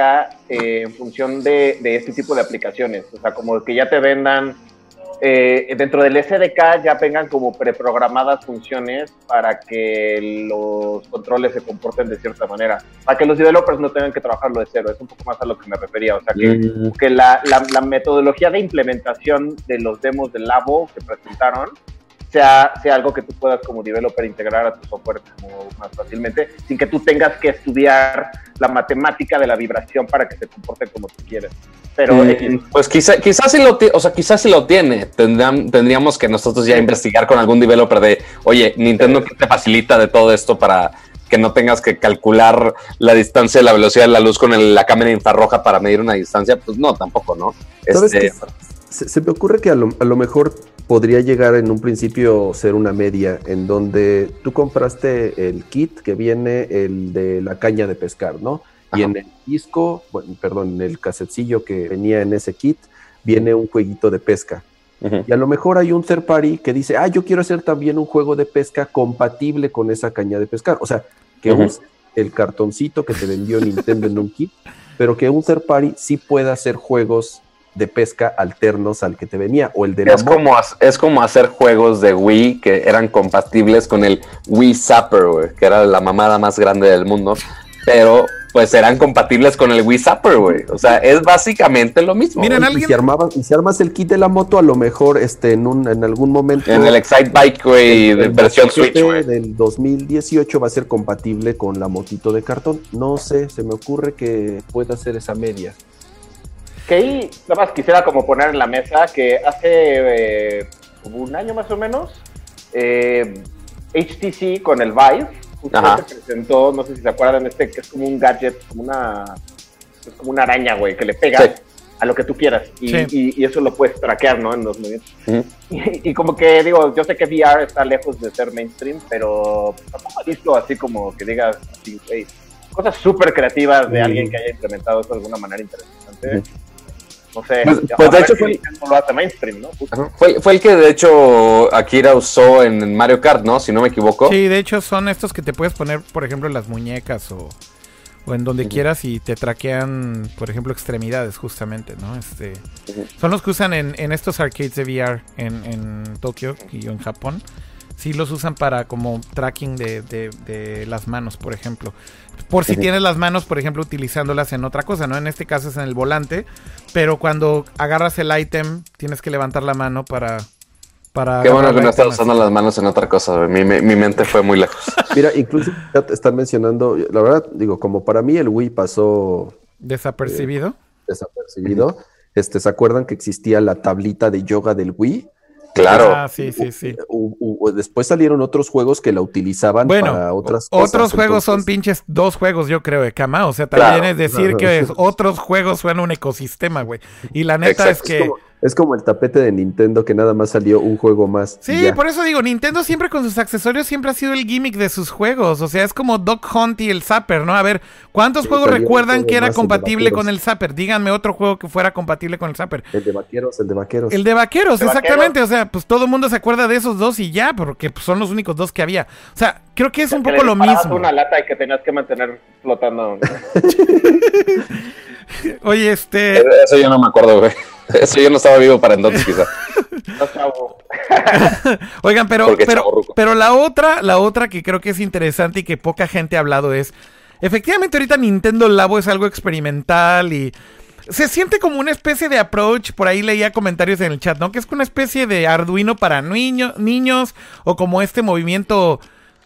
eh, en función de, de este tipo de aplicaciones. O sea, como que ya te vendan, eh, dentro del SDK ya vengan como preprogramadas funciones para que los controles se comporten de cierta manera. Para que los developers no tengan que trabajarlo de cero. Es un poco más a lo que me refería. O sea, que Mm, que la, la- la metodología de implementación de los demos del Labo que presentaron sea, sea algo que tú puedas como developer integrar a tu software como más fácilmente, sin que tú tengas que estudiar la matemática de la vibración para que se comporte como tú quieres. Pero Mm, Pues quizá, quizás sí lo tiene, o sea, quizás sí lo tiene. Tendrían- tendríamos que nosotros ya investigar con algún developer de, oye, Nintendo ¿qué te facilita de todo esto para que no tengas que calcular la distancia, la velocidad de la luz con el- la cámara infrarroja para medir una distancia. Pues no, tampoco, ¿no? ¿Sabes Este, qué? Se, se me ocurre que a lo, a lo mejor podría llegar en un principio ser una media en donde tú compraste el kit que viene el de la caña de pescar, ¿no? Y en el disco, bueno, perdón, en el casetcillo que venía en ese kit, viene un jueguito de pesca. Y a lo mejor hay un third party que dice, ah, yo quiero hacer también un juego de pesca compatible con esa caña de pescar. O sea, que Ujú. use el cartoncito que te vendió Nintendo en un kit, pero que un third party sí pueda hacer juegos de pesca alternos al que te venía, o el de la Es como, es como hacer juegos de Wii que eran compatibles con el Wii Zapper, güey, que era la mamada más grande del mundo, pero pues eran compatibles con el Wii Zapper, güey. O sea, es básicamente lo mismo. Miren. Y alguien- si, armabas, y si armas el kit de la moto, a lo mejor este, en, un, en algún momento... En el Excite Bike, güey, de versión Switch, güey. del 2018 va a ser compatible con la motito de cartón. No sé, se me ocurre que pueda ser esa media. Que ahí nada más quisiera como poner en la mesa que hace eh, como un año más o menos, eh, HTC con el Vive se presentó, no sé si se acuerdan, este que es como un gadget, como una, es como una araña, güey, que le pega Sí. a lo que tú quieras y, Sí. y- y eso lo puedes traquear, ¿no? En los movimientos. Ujú. Y, y como que digo, yo sé que VR está lejos de ser mainstream, pero tampoco he visto así como que digas así, güey, cosas súper creativas de Mm. alguien que haya implementado eso de alguna manera interesante. Ujú. No sé, Pues- pues, de hecho fue- Nintendo lo hace mainstream, ¿no? Justo. Ajá. Fue, fue el que de hecho Akira usó en Mario Kart, ¿no? Si no me equivoco. Sí, de hecho son estos que te puedes poner, por ejemplo, en las muñecas o, o en donde quieras y te traquean, por ejemplo, extremidades justamente, ¿no? Este, son los que usan en, en estos arcades de VR en, en Tokio y en Japón. Sí los usan para como tracking de, de- de las manos, por ejemplo. Por si tienes las manos, por ejemplo, utilizándolas en otra cosa, ¿no? En este caso es en el volante, pero cuando agarras el ítem tienes que levantar la mano para... para Qué bueno que no estás usando así. las manos en otra cosa. Mi, mi- mi mente fue muy lejos. [LAUGHS] Mira, incluso ya te están mencionando, la verdad, digo, como para mí el Wii pasó Desapercibido. desapercibido, este, ¿se acuerdan que existía la tablita de yoga del Wii? Claro. Ah, sí, sí, sí. U- u- después salieron otros juegos que la utilizaban Bueno, para otras cosas. otros juegos son pinches dos juegos, yo creo, de cama. O sea, también Claro. es decir que es- [LAUGHS] otros juegos son un ecosistema, güey. Y la neta Exacto. es que como- Es como el tapete de Nintendo que nada más salió un juego más. Sí, por eso digo, Nintendo siempre con sus accesorios siempre ha sido el gimmick de sus juegos. O sea, es como Doc Hunt y el Zapper, ¿no? A ver, ¿cuántos Sí, juegos recuerdan juego que era compatible con el Zapper? Díganme otro juego que fuera compatible con el Zapper. El de vaqueros, el de vaqueros. El de vaqueros, De exactamente. O sea, pues todo el mundo se acuerda de esos dos y ya, porque pues, son los únicos dos que había. O sea, creo que es un Que le poco lo mismo. una lata y que tenías que mantener flotando. [LAUGHS] Oye, este. Eso yo no me acuerdo, güey. [LAUGHS] Eso yo no estaba vivo para entonces, quizá. [LAUGHS] Oigan, pero, Porque pero, pero la otra, la otra que creo que es interesante y que poca gente ha hablado es. Efectivamente, ahorita Nintendo Labo es algo experimental y. Se siente como una especie de approach, por ahí leía comentarios en el chat, ¿no? Que es una especie de Arduino para niño- niños o como este movimiento,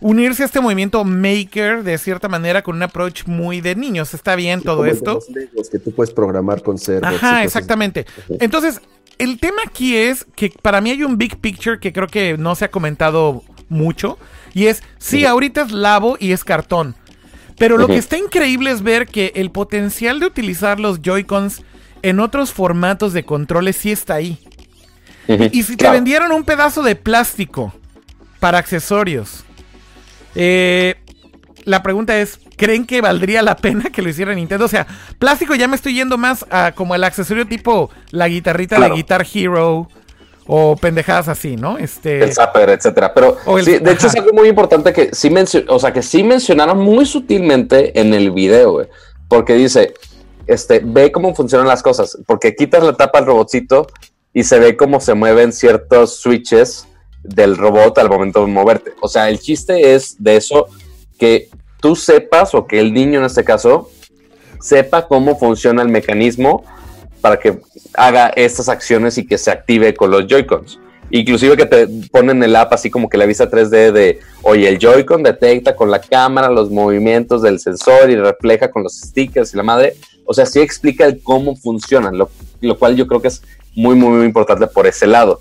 unirse a este movimiento maker de cierta manera con un approach muy de niños. Está bien todo Como esto. los que tú puedes programar con y Ajá, exactamente. Entonces, el tema aquí es que para mí hay un big picture que creo que no se ha comentado mucho. Y es, sí, ahorita es labo y es cartón. Pero lo que está increíble es ver que el potencial de utilizar los Joy-Cons en otros formatos de controles sí está ahí. Y si te claro. vendieron un pedazo de plástico para accesorios, eh, la pregunta es, ¿creen que valdría la pena que lo hiciera Nintendo? O sea, plástico ya me estoy yendo más a como el accesorio tipo la guitarrita Claro. de Guitar Hero o pendejadas así, ¿no? Este, el Zapper, etcétera. Pero O el- sí, de hecho ajá. es algo muy importante que sí mencio- o sea, que sí mencionaron muy sutilmente en el video, güey, porque dice, este, ve cómo funcionan las cosas, porque quitas la tapa al robotcito y se ve cómo se mueven ciertos switches del robot al momento de moverte. O sea, el chiste es de eso que tú sepas o que el niño en este caso sepa cómo funciona el mecanismo para que haga estas acciones y que se active con los Joy-Cons. Inclusive que te ponen el app así como que la vista 3D de, oye, el Joy-Con detecta con la cámara los movimientos del sensor y refleja con los stickers y la madre. O sea, sí explica cómo funcionan, lo, lo cual yo creo que es muy, muy, muy importante por ese lado.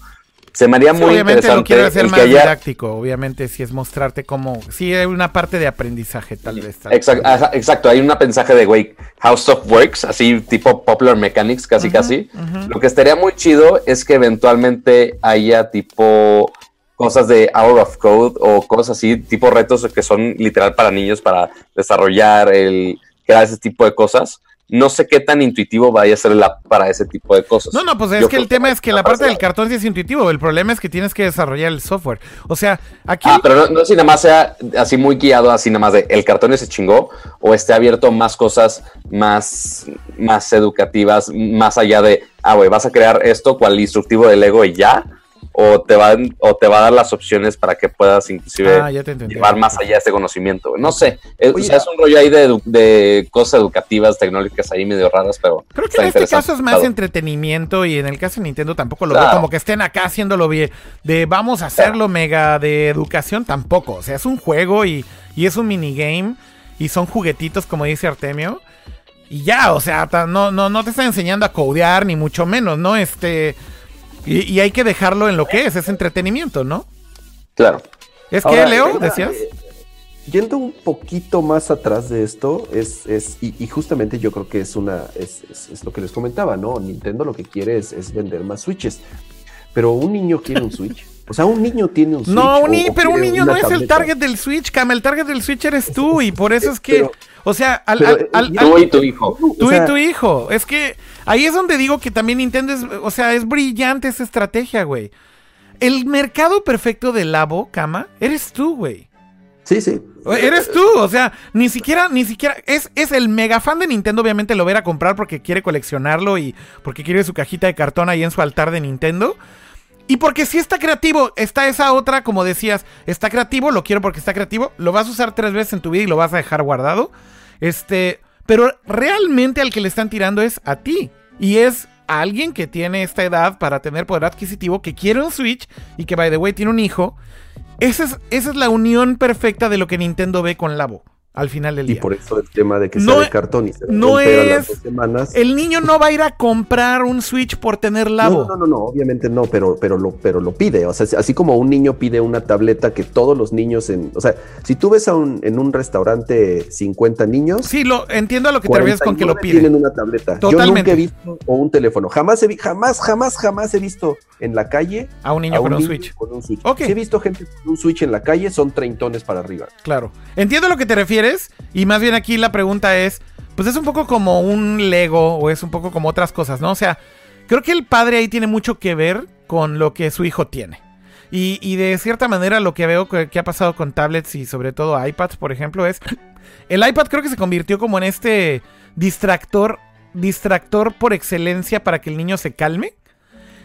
Se me haría sí, muy obviamente lo interesante quiero hacer más que haya... didáctico, obviamente si es mostrarte cómo, sí hay una parte de aprendizaje tal vez. tal Exacto, vez. ajá, exacto, hay un mensaje de, güey, How Stuff Works, así tipo Popular Mechanics, casi casi. Lo que estaría muy chido es que eventualmente haya tipo cosas de Hour of Code o cosas así, tipo retos que son literal para niños para desarrollar, el crear ese tipo de cosas. No sé qué tan intuitivo vaya a ser la para ese tipo de cosas. No, no, pues es Yo que el tema es que la parte del cartón sí es intuitivo. El problema es que tienes que desarrollar el software. O sea, aquí. Ah, pero no, no si nada más sea así muy guiado, así nada más de el cartón se chingó, o esté abierto más cosas más, más educativas, más allá de, ah, güey, vas a crear esto cual instructivo de Lego y ya, o te, van, o te va a dar las opciones para que puedas inclusive Ah, llevar más allá este conocimiento. güey. No sé, es, o Oye, sea, es un rollo ahí de, cosas educativas, tecnológicas ahí medio raras, pero Creo que en este caso es más Claro. entretenimiento y en el caso de Nintendo tampoco lo Claro. veo como que estén acá haciéndolo bien. De vamos a hacerlo mega de educación tampoco. O sea, es un juego y, y es un minigame y son juguetitos como dice Artemio. Y ya, o sea, no, no, no te está enseñando a codear ni mucho menos, ¿no? Este... Y, y hay que dejarlo en lo que es, es entretenimiento, ¿no? Claro. ¿Es que, Ahora, Leo, venga, decías? eh, Yendo un poquito más atrás de esto, es, es y, y justamente yo creo que es una, es, es- es lo que les comentaba, ¿no? Nintendo lo que quiere es, es vender más Switches. Pero un niño quiere un Switch. O sea, un niño tiene un Switch. No, un o- ni- o pero un niño no es el target del Switch, Cam. El target del Switch eres tú y por eso es que, Pero- o sea, al, pero, al- eh, al- Tú y tu hijo. Tú O sea, y tu hijo. Es que ahí es donde digo que también Nintendo es, o sea, es brillante esa estrategia, güey. El mercado perfecto del Labo, Cama, eres tú, güey. Sí, sí. Eres tú, o sea, ni siquiera, ni siquiera, es, es el mega fan de Nintendo, obviamente lo va a ir a comprar porque quiere coleccionarlo y porque quiere su cajita de cartón ahí en su altar de Nintendo. Y porque si está creativo, está esa otra, como decías, está creativo, lo quiero porque está creativo, lo vas a usar tres veces en tu vida y lo vas a dejar guardado. Este, pero realmente al que le están tirando es a ti. Y es a alguien que tiene esta edad para tener poder adquisitivo, que quiere un Switch y que, by the way, tiene un hijo. Esa es, esa es la unión perfecta de lo que Nintendo ve con Labo. Al final del Y día. por eso el tema de que No sea de e- cartón y se no las es- dos semanas. El niño no va a ir a comprar un Switch por tener labo. No, no, no, no, obviamente no, pero, pero, lo, pero lo pide. O sea, así como un niño pide una tableta que todos los niños en. O sea, si tú ves a un, en un restaurante 50 niños. Sí, lo entiendo a lo que te refieres con que lo 49 piden. Tienen una tableta. Yo Totalmente. nunca he visto o un teléfono. Jamás he vi- jamás, jamás, jamás he visto en la calle A un niño a con un Switch. con un Switch. Ok. Si he visto gente con un Switch en la calle, son treintones para arriba. Claro. Entiendo a lo que te refieres. Y más bien aquí la pregunta es: Pues es un poco como un Lego o es un poco como otras cosas, ¿no? O sea, creo que el padre ahí tiene mucho que ver con lo que su hijo tiene. Y, de cierta manera lo que veo que, que ha pasado con tablets y sobre todo iPads, por ejemplo, es... El iPad creo que se convirtió como en este distractor, distractor por excelencia para que el niño se calme.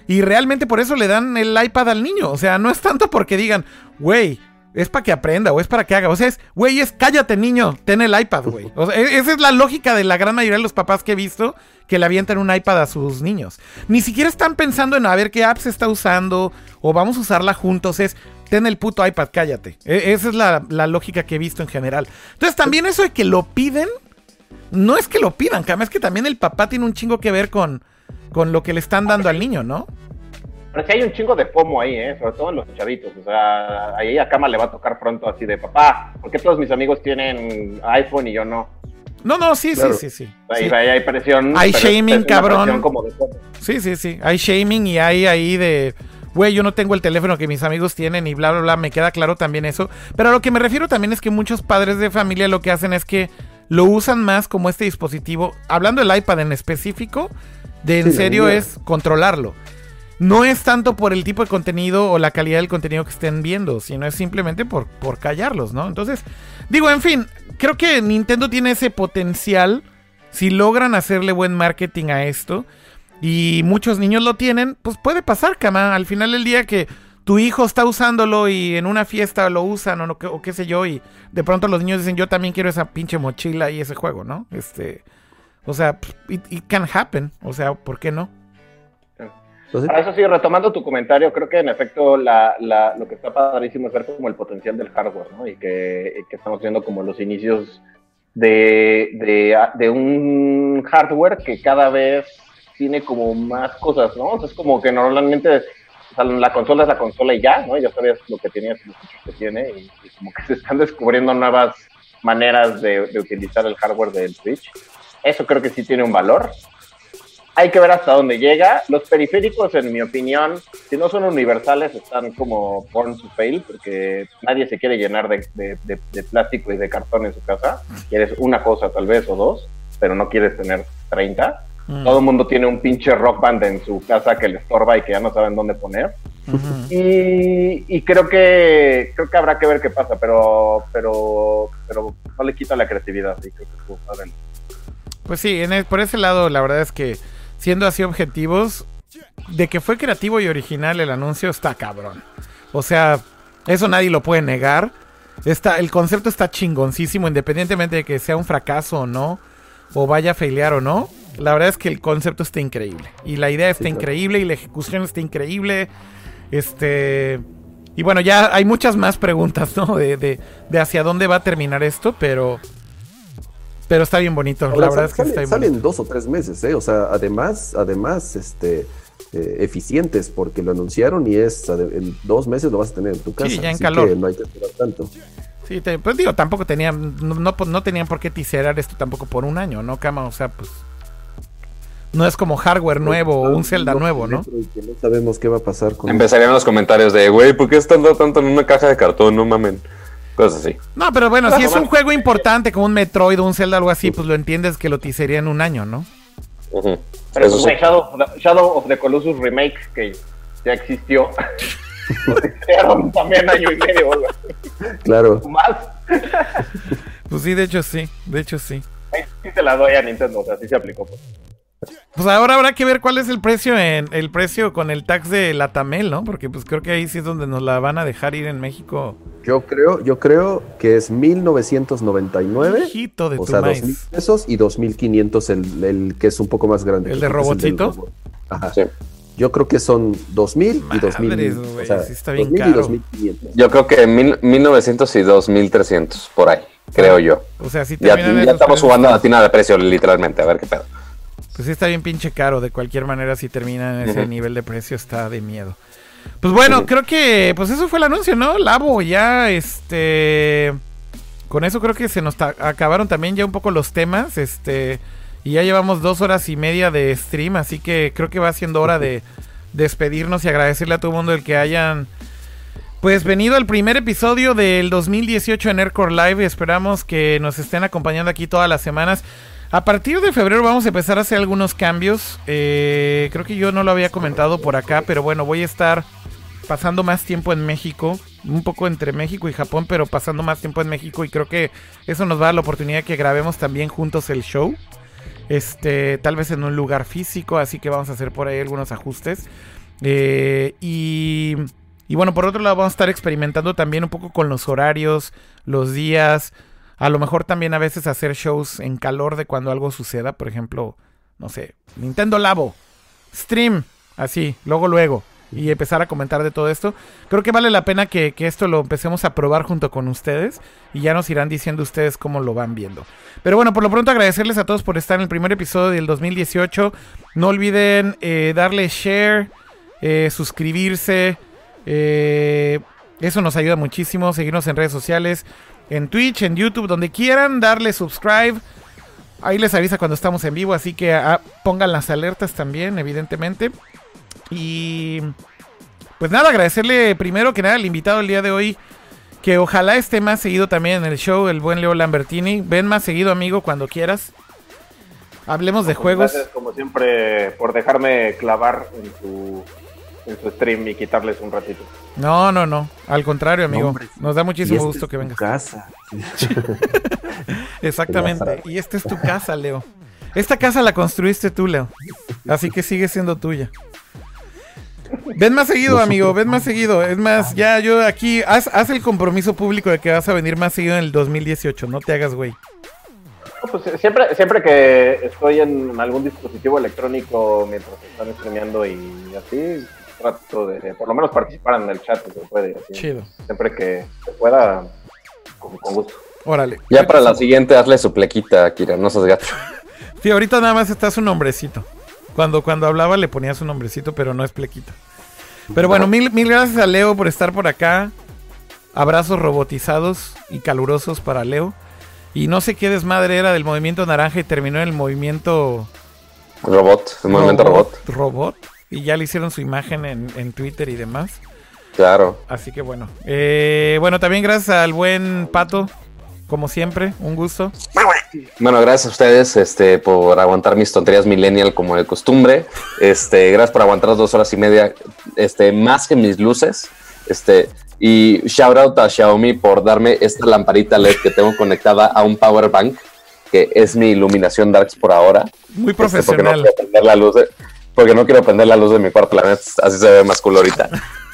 Y realmente por eso le dan el iPad al niño. O sea, no es tanto porque digan, güey, es para que aprenda o es para que haga. O sea, es, güey, es cállate, niño, ten el iPad, güey. E- esa es la lógica de la gran mayoría de los papás que he visto que le avientan un iPad a sus niños. Ni siquiera están pensando en a ver qué apps está usando o vamos a usarla juntos. Es, ten el puto iPad, cállate. E- esa es la, la lógica que he visto en general. Entonces, también eso de que lo piden, no es que lo pidan, Cama, es que también el papá tiene un chingo que ver con, con lo que le están dando al niño, ¿no? Pero sí hay un chingo de FOMO ahí, ¿eh? sobre todo en los chavitos. O sea, ahí a Cama le va a tocar pronto así de papá, ¿por qué todos mis amigos tienen iPhone y yo no? No, no, sí, Claro. sí, sí, sí. Ahí, Sí. ahí hay presión. Hay shaming, cabrón. como de. Sí, sí, sí. Hay shaming y hay ahí de, güey, yo no tengo el teléfono que mis amigos tienen y bla, bla, bla. Me queda claro también eso. Pero a lo que me refiero también es que muchos padres de familia lo que hacen es que lo usan más como este dispositivo. Hablando del iPad en específico, de en Sí, serio es controlarlo. No es tanto por el tipo de contenido o la calidad del contenido que estén viendo, sino es simplemente por, por callarlos, ¿no? Entonces, digo, en fin, creo que Nintendo tiene ese potencial. Si logran hacerle buen marketing a esto, y muchos niños lo tienen, pues puede pasar, cama. Al final del día que tu hijo está usándolo y en una fiesta lo usan o, no, o qué sé yo, y de pronto los niños dicen, yo también quiero esa pinche mochila y ese juego, ¿no? Este, o sea, it, it can happen. O sea, ¿por qué no? Entonces, Para eso sí, retomando tu comentario, creo que en efecto la, la- lo que está padrísimo es ver como el potencial del hardware, ¿no? Y que, que estamos viendo como los inicios de, de, de un hardware que cada vez tiene como más cosas, ¿no? O sea, es como que normalmente o sea, la consola es la consola y ya, ¿no? Ya sabías lo que tenías y lo que tiene y, y como que [LAUGHS] se están descubriendo nuevas maneras de, de utilizar el hardware del Switch. Eso creo que sí tiene un valor hay que ver hasta dónde llega. Los periféricos, en mi opinión, si no son universales, están como born to fail, porque nadie se quiere llenar de, de- de- de plástico y de cartón en su casa. Quieres una cosa tal vez o dos, pero no quieres tener 30. Mm. Todo el mundo tiene un pinche rock band en su casa que le estorba y que ya no saben dónde poner. Y, y creo que creo que habrá que ver qué pasa, pero pero pero no le quita la creatividad. Y creo que. Pues sí, en el- por ese lado, la verdad es que siendo así objetivos, de que fue creativo y original el anuncio, está cabrón. O sea, eso nadie lo puede negar. Está, el concepto está chingoncísimo, independientemente de que sea un fracaso o no, o vaya a failear o no. La verdad es que el concepto está increíble. Y la idea está Sí, claro. increíble y la ejecución está increíble. Este. Y bueno, ya hay muchas más preguntas, ¿no? De, de, de hacia dónde va a terminar esto, pero. Pero está bien bonito. ahora la verdad es que sale- está bien salen bonito. dos o tres meses, ¿eh? O sea, además, además, este. eh, eficientes porque lo anunciaron y es en dos meses lo vas a tener en tu casa. ya en así calor. que no hay que esperar tanto. Sí, te- pues digo, tampoco tenían, no, no, no tenían por qué tiserar esto tampoco por un año, ¿no, Cama? O sea, pues. No es como hardware nuevo o un Zelda nuevo, ¿no? Que no sabemos qué va a pasar con Empezarían los comentarios de, güey, ¿por qué están dando tanto en una caja de cartón? No mamen. Cosas así. No, pero bueno, si es un juego importante como un Metroid o un Zelda o algo así, pues lo entiendes que lo tisería en un año, ¿no? Ujú. Pero Eso pues, sí. Shadow, of the- Shadow of the Colossus Remake, que ya existió, [LAUGHS] lo también año y medio o algo así. Claro. más. Pues sí, de hecho sí, de hecho sí. Ahí sí se la doy a Nintendo, o sea, sí se aplicó. Pues. Pues ahora habrá que ver cuál es el precio en el precio con el tax de la Tamel, ¿no? Porque pues creo que ahí sí es donde nos la van a dejar ir en México. Yo creo, yo creo que es 1999. Hijito de O tu sea, maíz. 2000 pesos y 2500 el, el que es un poco más grande. ¿El de creo que es del robotcito? robot. Ajá. Sí. Yo creo que son 2000 y Madres, 2000. güey, o sea, sí está bien 2000 y caro. 2500. Yo creo que mil- 1900 y 2300, por ahí. creo yo. O sea, si Ya, ya estamos jugando a la tina de precio, literalmente, a ver qué pedo. Pues sí está bien pinche caro. De cualquier manera, si terminan en ese nivel de precio, está de miedo. Pues bueno, creo que pues eso fue el anuncio, ¿no? Labo, ya este... Con eso creo que se nos acabaron también ya un poco los temas, este... Y ya llevamos dos horas y media de stream, así que creo que va siendo hora de despedirnos y agradecerle a todo el mundo el que hayan pues venido al primer episodio del 2018 en Aircore Live. Esperamos que nos estén acompañando aquí todas las semanas. A partir de febrero vamos a empezar a hacer algunos cambios. Eh, creo que yo no lo había comentado por acá, pero bueno, voy a estar pasando más tiempo en México. Un poco entre México y Japón, pero pasando más tiempo en México. Y creo que eso nos va a dar la oportunidad que grabemos también juntos el show. Este, tal vez en un lugar físico, así que vamos a hacer por ahí algunos ajustes. Eh, y, y bueno, por otro lado vamos a estar experimentando también un poco con los horarios, los días. A lo mejor también a veces hacer shows en calor de cuando algo suceda. Por ejemplo, no sé, Nintendo Labo, stream, así, luego, luego. Y empezar a comentar de todo esto. Creo que vale la pena que, que esto lo empecemos a probar junto con ustedes. Y ya nos irán diciendo ustedes cómo lo van viendo. Pero bueno, por lo pronto agradecerles a todos por estar en el primer episodio del 2018. No olviden eh, darle share, eh, suscribirse. eh, eso nos ayuda muchísimo. Seguirnos en redes sociales, en Twitch, en YouTube, donde quieran. Darle subscribe. Ahí les avisa cuando estamos en vivo. Así que ah, pongan las alertas también, evidentemente. Y pues nada, agradecerle primero que nada al invitado el día de hoy. Que ojalá esté más seguido también en el show, el buen Leo Lambertini. Ven más seguido, amigo, cuando quieras. Hablemos de juegos. Gracias, como siempre, por dejarme clavar en tu, en tu stream y quitarles un ratito. No, no, no. Al contrario, amigo. hombre, Nos da muchísimo esta gusto es que tu vengas. casa. [LAUGHS] Exactamente. Y esta es tu casa, Leo. Esta casa la construiste tú, Leo. Así que sigue siendo tuya. Ven más seguido, amigo, ven más seguido. Es más, ya yo aquí, haz, haz el compromiso público de que vas a venir más seguido en el 2018. No te hagas, güey. No, pues, eh, siempre, siempre que estoy en algún dispositivo electrónico mientras están streameando y así, trato de por lo menos participar en el chat si se puede. así. Chido. Siempre que se pueda, con, con gusto. Órale. Ya para la siguiente, hazle su plequita, Kira, no seas gato. [LAUGHS] Sí, ahorita nada más está su nombrecito. Cuando, cuando hablaba le ponía su nombrecito, pero no es plequita. Pero bueno, mil, mil gracias a Leo por estar por acá. Abrazos robotizados y calurosos para Leo. Y no sé qué desmadre era del movimiento naranja y terminó en el movimiento Robot, el movimiento robot. robot. Y ya le hicieron su imagen en, en Twitter y demás. Claro. Así que bueno. Eh, bueno, también gracias al buen Pato. Como siempre, un gusto. Bueno, gracias a ustedes este, por aguantar mis tonterías millennial como de costumbre. Este, gracias por aguantar dos horas y media, este, más que mis luces. Este, y shout out a Xiaomi por darme esta lamparita LED que tengo conectada a un power bank, que es mi iluminación darks por ahora. Muy Este, porque no profesional. prender la luz porque no quiero prender la luz de mi cuarto, la neta, así se ve más cool.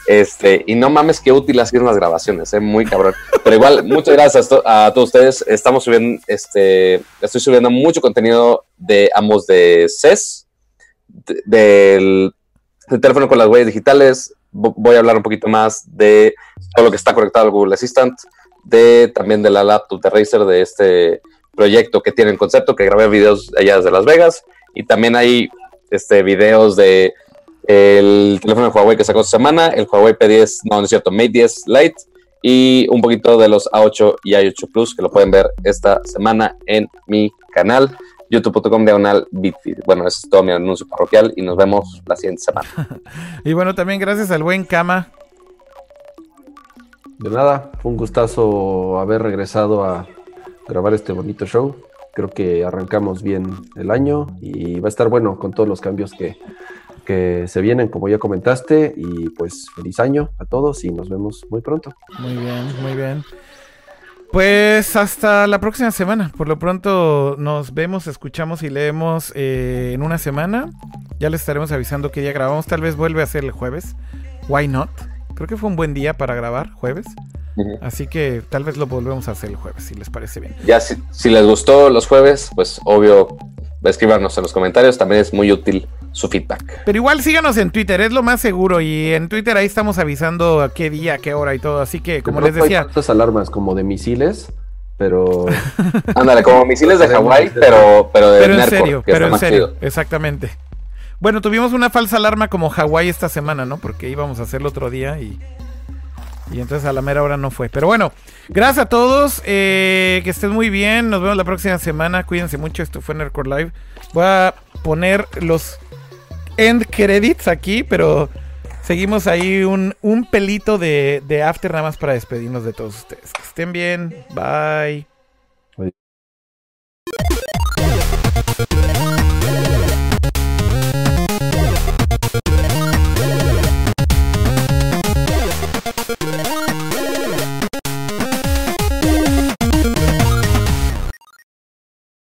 Este, y no mames, qué útil ha sido las grabaciones, eh, muy cabrón. Pero igual, muchas gracias a, to- a todos ustedes. Estamos subiendo, este, estoy subiendo mucho contenido de ambos de CES, de- del, teléfono con las huellas digitales. Vo- Voy a hablar un poquito más de todo lo que está conectado al Google Assistant, de también de la laptop de Razer, de este proyecto que tiene en concepto, que grabé videos allá desde Las Vegas, y también hay este, videos de el teléfono de Huawei que sacó esta semana, el Huawei P10, no, no es cierto, Mate 10 Lite, y un poquito de los A8 y A8 Plus, que lo pueden ver esta semana en mi canal, youtube.com diagonal bitfeed. Bueno, ese es todo mi anuncio parroquial y nos vemos la siguiente semana. [LAUGHS] Y bueno, también gracias al buen Kama. De nada, fue un gustazo haber regresado a grabar este bonito show. Creo que arrancamos bien el año y va a estar bueno con todos los cambios que, que se vienen, como ya comentaste. Y pues feliz año a todos y nos vemos muy pronto. Muy bien, muy bien. Pues hasta la próxima semana. Por lo pronto nos vemos, escuchamos y leemos eh, en una semana. Ya les estaremos avisando qué día grabamos. Tal vez vuelve a ser el jueves. Why not? Creo que fue un buen día para grabar, jueves. Así que tal vez lo volvemos a hacer el jueves, si les parece bien. Ya si, si les gustó los jueves, pues obvio, escríbanos en los comentarios, también es muy útil su feedback. Pero igual síganos en Twitter, es lo más seguro. Y en Twitter ahí estamos avisando a qué día, a qué hora y todo. Así que, como les hay decía, tantas alarmas como de misiles pero [LAUGHS] Ándale, como misiles de Hawái, pero, pero de Pero en Nercor, serio, pero en serio, chido. exactamente. Bueno, tuvimos una falsa alarma como Hawái esta semana, ¿no? Porque íbamos a hacerlo otro día y, y entonces a la mera hora no fue. Pero bueno, gracias a todos, eh, que estén muy bien, nos vemos la próxima semana, cuídense mucho, esto fue Nerdcore Live. Voy a poner los end credits aquí, pero seguimos ahí un, un pelito de, de after nada más para despedirnos de todos ustedes. Que estén bien, bye. Thank you.